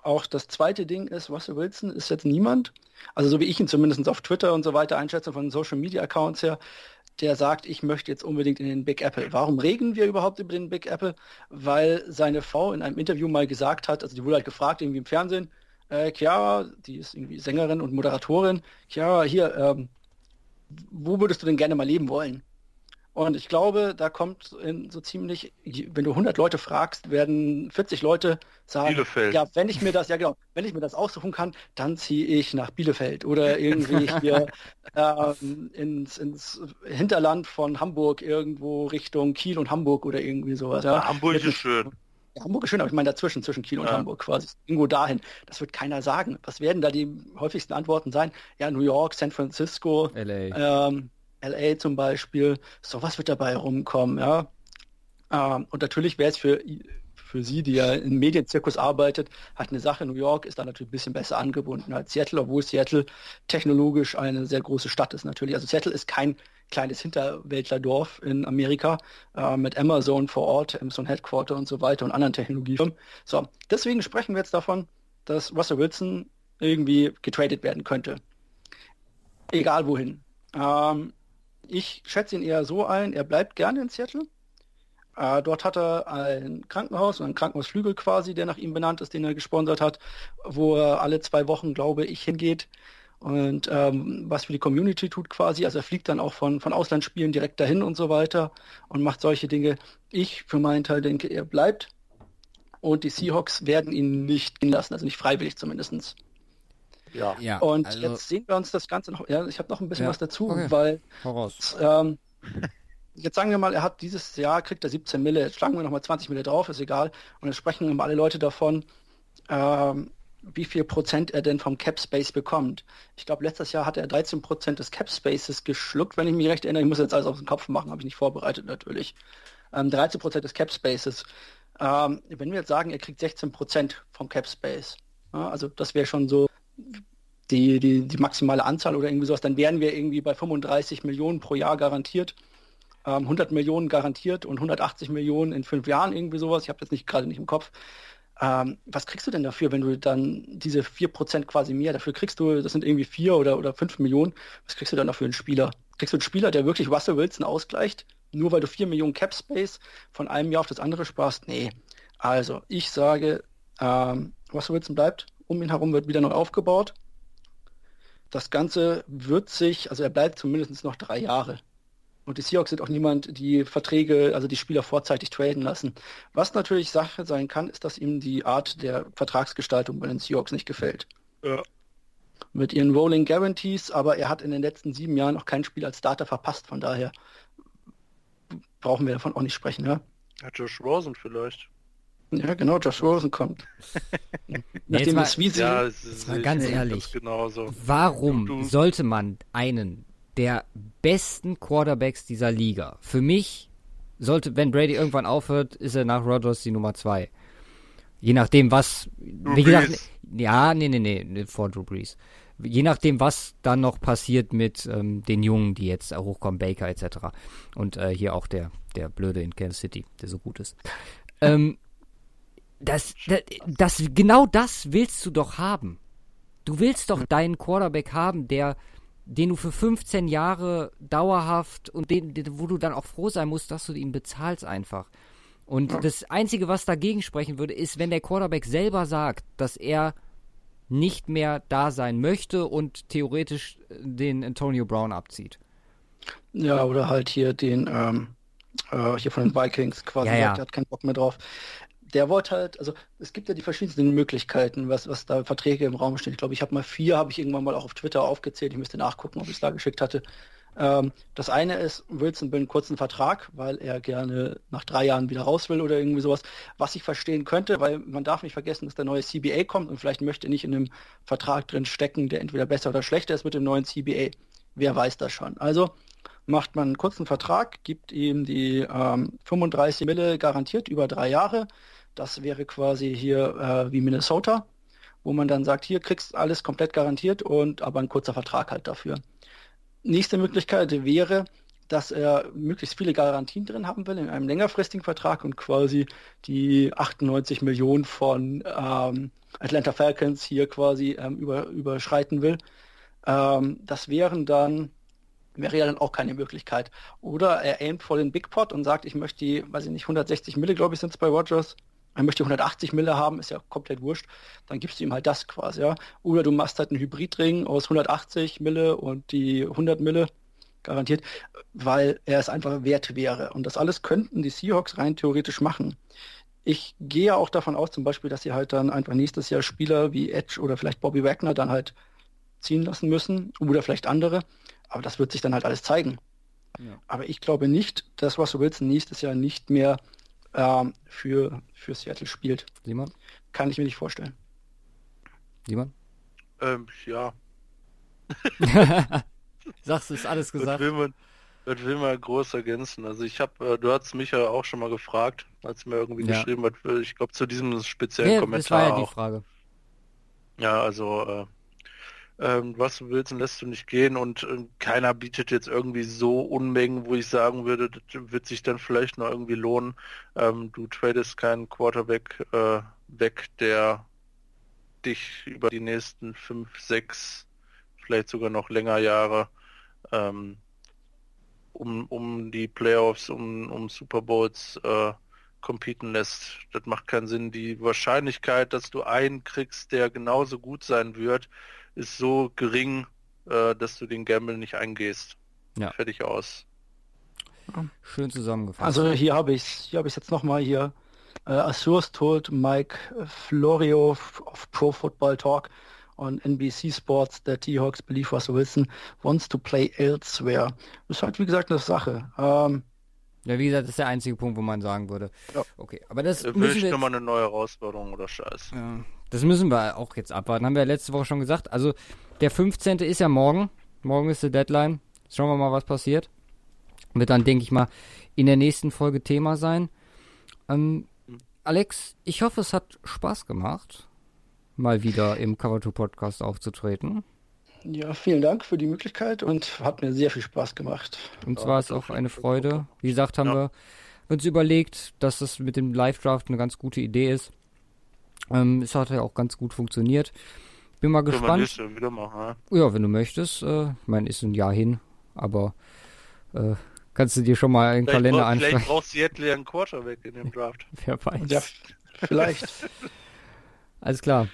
Auch das zweite Ding ist, Russell Wilson ist jetzt niemand, also so wie ich ihn zumindest auf Twitter und so weiter einschätze von Social Media Accounts her, der sagt, ich möchte jetzt unbedingt in den Big Apple. Warum reden wir überhaupt über den Big Apple? Weil seine Frau in einem Interview mal gesagt hat, also die wurde halt gefragt, irgendwie im Fernsehen, äh, Chiara, die ist irgendwie Sängerin und Moderatorin, Chiara, hier, ähm, wo würdest du denn gerne mal leben wollen? Und ich glaube, da kommt in so ziemlich, wenn du 100 Leute fragst, werden 40 Leute sagen, Bielefeld. ja, wenn ich mir das, ja genau, wenn ich mir das aussuchen kann, dann ziehe ich nach Bielefeld oder irgendwie hier ähm, ins, ins Hinterland von Hamburg irgendwo Richtung Kiel und Hamburg oder irgendwie sowas. Ja. Hamburg Mit- ist schön. ja, Hamburg ist schön, aber ich meine dazwischen, zwischen Kiel und Ja. Hamburg quasi. Irgendwo dahin. Das wird keiner sagen. Was werden da die häufigsten Antworten sein? Ja, New York, San Francisco, LA. ähm, LA zum Beispiel, sowas wird dabei rumkommen, ja. Ähm, und natürlich wäre es für, für Sie, die ja im Medienzirkus arbeitet, halt eine Sache. New York ist da natürlich ein bisschen besser angebunden als Seattle, obwohl Seattle technologisch eine sehr große Stadt ist natürlich. Also Seattle ist kein kleines Hinterwäldlerdorf in Amerika äh, mit Amazon vor Ort, Amazon Headquarter und so weiter und anderen Technologiefirmen. So, deswegen sprechen wir jetzt davon, dass Russell Wilson irgendwie getradet werden könnte. Egal wohin. Ähm, ich schätze ihn eher so ein, er bleibt gerne in Seattle. Äh, dort hat er ein Krankenhaus, einen Krankenhausflügel quasi, der nach ihm benannt ist, den er gesponsert hat, wo er alle zwei Wochen, glaube ich, hingeht und ähm, was für die Community tut quasi. Also er fliegt dann auch von, von Auslandsspielen direkt dahin und so weiter und macht solche Dinge. Ich für meinen Teil denke, er bleibt und die Seahawks werden ihn nicht gehen lassen, also nicht freiwillig zumindestens. Ja. Ja, Und also, jetzt sehen wir uns das Ganze noch, ja, ich habe noch ein bisschen Ja, was dazu, okay. weil voraus. ähm, jetzt sagen wir mal, er hat dieses Jahr, kriegt er 17 Mille, jetzt schlagen wir nochmal 20 Mille drauf, ist egal. Und jetzt sprechen immer alle Leute davon, ähm, wie viel Prozent er denn vom Cap Space bekommt. Ich glaube, letztes Jahr hatte er 13 Prozent des Cap Spaces geschluckt, wenn ich mich recht erinnere. Ich muss jetzt alles auf den Kopf machen, habe ich nicht vorbereitet natürlich. Ähm, 13 Prozent des Cap Spaces. Ähm, wenn wir jetzt sagen, er kriegt 16 Prozent vom Cap Space, ja, also das wäre schon so die, die, die maximale Anzahl oder irgendwie sowas, dann wären wir irgendwie bei 35 Millionen pro Jahr garantiert. Ähm, 100 Millionen garantiert und 180 Millionen in fünf Jahren irgendwie sowas. Ich habe das nicht gerade nicht im Kopf. Ähm, was kriegst du denn dafür, wenn du dann diese 4% quasi mehr, dafür kriegst du, das sind irgendwie 4 oder, oder 5 Millionen, was kriegst du dann dafür einen Spieler? Kriegst du einen Spieler, der wirklich Russell Wilson ausgleicht, nur weil du 4 Millionen Cap Space von einem Jahr auf das andere sparst? Nee. Also, ich sage, ähm, Russell Wilson bleibt, um ihn herum wird wieder neu aufgebaut. Das Ganze wird sich, also er bleibt zumindest noch drei Jahre. Und die Seahawks sind auch niemand, die Verträge, also die Spieler vorzeitig traden lassen. Was natürlich Sache sein kann, ist, dass ihm die Art der Vertragsgestaltung bei den Seahawks nicht gefällt. Ja. Mit ihren Rolling Guarantees, aber er hat in den letzten sieben Jahren noch kein Spiel als Starter verpasst, von daher brauchen wir davon auch nicht sprechen, ja. Ja, Josh Rosen vielleicht. Ja, genau, Josh Rosen kommt. Nachdem das Wiese, Ja, es ist mal ich ganz ehrlich. das Genauso. Warum Du- du- sollte man einen der besten Quarterbacks dieser Liga. Für mich sollte, wenn Brady irgendwann aufhört, ist er nach Rodgers die Nummer zwei. Je nachdem, was, Drew wie gesagt, Brees. ja, nee, nee, nee, nee, vor Drew Brees. Je nachdem, was dann noch passiert mit ähm, den Jungen, die jetzt hochkommen, Baker etc. Und äh, hier auch der, der Blöde in Kansas City, der so gut ist. Ähm, das, das, das, genau das willst du doch haben. Du willst doch deinen Quarterback haben, der, den du für 15 Jahre dauerhaft und den, wo du dann auch froh sein musst, dass du ihn bezahlst einfach. Und das Einzige, was dagegen sprechen würde, ist, wenn der Quarterback selber sagt, dass er nicht mehr da sein möchte und theoretisch äh, den Antonio Brown abzieht. Ja, oder halt hier den, ähm, äh, hier von den Vikings quasi Ja, ja. sagt, er hat keinen Bock mehr drauf. Der wollte halt, also es gibt ja die verschiedensten Möglichkeiten, was, was da Verträge im Raum stehen. Ich glaube, ich habe mal vier, habe ich irgendwann mal auch auf Twitter aufgezählt. Ich müsste nachgucken, ob ich es da geschickt hatte. Ähm, das eine ist, Wilson will einen kurzen Vertrag, weil er gerne nach drei Jahren wieder raus will oder irgendwie sowas, was ich verstehen könnte, weil man darf nicht vergessen, dass der neue CBA kommt und vielleicht möchte nicht in einem Vertrag drin stecken, der entweder besser oder schlechter ist mit dem neuen CBA. Wer weiß das schon. Also macht man einen kurzen Vertrag, gibt ihm die ähm, 35 Mille garantiert über drei Jahre. Das wäre quasi hier äh, wie Minnesota, wo man dann sagt, hier kriegst alles komplett garantiert und aber ein kurzer Vertrag halt dafür. Nächste Möglichkeit wäre, dass er möglichst viele Garantien drin haben will in einem längerfristigen Vertrag und quasi die 98 Millionen von ähm, Atlanta Falcons hier quasi ähm, über, überschreiten will. Ähm, das wären dann, wäre ja dann auch keine Möglichkeit. Oder er aimt vor den Big Pot und sagt, ich möchte die, weiß ich nicht, 160 Mille, glaube ich, sind es bei Rogers. Er möchte 180 Mille haben, ist ja komplett wurscht. Dann gibst du ihm halt das quasi, ja. Oder du machst halt einen Hybridring aus 180 Mille und die 100 Mille garantiert, weil er es einfach wert wäre. Und das alles könnten die Seahawks rein theoretisch machen. Ich gehe auch davon aus, zum Beispiel, dass sie halt dann einfach nächstes Jahr Spieler wie Edge oder vielleicht Bobby Wagner dann halt ziehen lassen müssen oder vielleicht andere. Aber das wird sich dann halt alles zeigen. Ja. Aber ich glaube nicht, dass Russell Wilson nächstes Jahr nicht mehr ähm, für, für Seattle spielt. Simon? Kann ich mir nicht vorstellen. Simon? Ähm, ja, Sagst du, ist alles gesagt? will man, was will man groß ergänzen? Also ich habe, äh, du hast mich ja auch schon mal gefragt, als mir irgendwie Ja. geschrieben hat, äh, ich glaube zu diesem speziellen Ja, das Kommentar war ja die auch. Frage. Ja, also äh, ähm, was du willst, lässt du nicht gehen und äh, keiner bietet jetzt irgendwie so Unmengen, wo ich sagen würde, das wird sich dann vielleicht noch irgendwie lohnen. Ähm, du tradest keinen Quarterback äh, weg, der dich über die nächsten fünf, sechs, vielleicht sogar noch länger Jahre ähm, um, um die Playoffs, um, um Super Bowls äh, competen lässt. Das macht keinen Sinn. Die Wahrscheinlichkeit, dass du einen kriegst, der genauso gut sein wird, ist so gering, äh, dass du den Gamble nicht eingehst. Ja. Fertig aus. Schön zusammengefasst. Also hier habe ich hier habe ich jetzt nochmal hier. Äh, source told Mike Florio of Pro Football Talk on NBC Sports that T-Hawks believe Russell Wilson wants to play elsewhere. Das ist halt wie gesagt eine Sache. Ähm, ja, wie gesagt, das ist der einzige Punkt, wo man sagen würde. Ja. Okay, aber das Äh, müssen Vielleicht wir jetzt, eine neue Herausforderung oder Scheiß. ja, das müssen wir auch jetzt abwarten. Haben wir ja letzte Woche schon gesagt. Also der 15. ist ja morgen. Morgen ist die Deadline. Schauen wir mal, was passiert. Wird dann, denke ich mal, in der nächsten Folge Thema sein. Ähm, Alex, ich hoffe, es hat Spaß gemacht, mal wieder im Cover 2 Podcast aufzutreten. ja, vielen Dank für die Möglichkeit und hat mir sehr viel Spaß gemacht. Und Ja, zwar hat ist auch eine Freude. Wie gesagt, haben Ja. wir uns überlegt, dass das mit dem Live-Draft eine ganz gute Idee ist. Ähm, es hat ja auch ganz gut funktioniert. Bin mal Können wir gespannt. Jahr wieder machen, ja? Ja, wenn du möchtest. Äh, ich meine, ist ein Jahr hin, aber äh, kannst du dir schon mal einen Vielleicht, Kalender brauch, vielleicht braucht Seattle ja einen Quarterback in dem Draft. Wer weiß. Ja, vielleicht. Alles klar.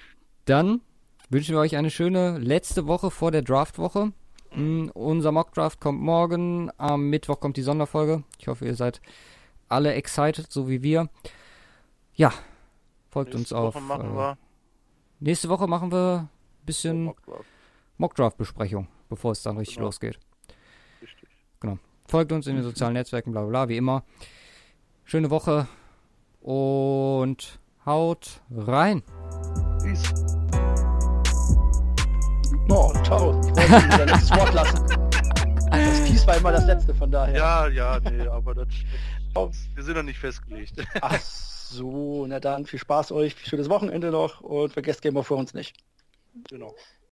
Dann wünschen wir euch eine schöne letzte Woche vor der Draftwoche. Mm, unser Mock-Draft kommt morgen. Am Mittwoch kommt die Sonderfolge. Ich hoffe, ihr seid alle excited, so wie wir. Ja, folgt uns Nächste auf. Woche machen äh, wir nächste Woche machen wir ein bisschen Mock Draft. Mock-Draft-Besprechung, bevor es dann richtig Genau. losgeht. Richtig. Folgt uns in den sozialen Netzwerken, bla bla bla, wie immer. Schöne Woche und haut rein. Peace. Oh, ciao. Ich wollte sein letztes Wort lassen. Das Fies war immer das letzte, von daher. Ja, ja, nee, aber das, das wir sind noch nicht festgelegt. Ach so, na dann viel Spaß euch, schönes Wochenende noch und vergesst Game of Thrones nicht. Genau.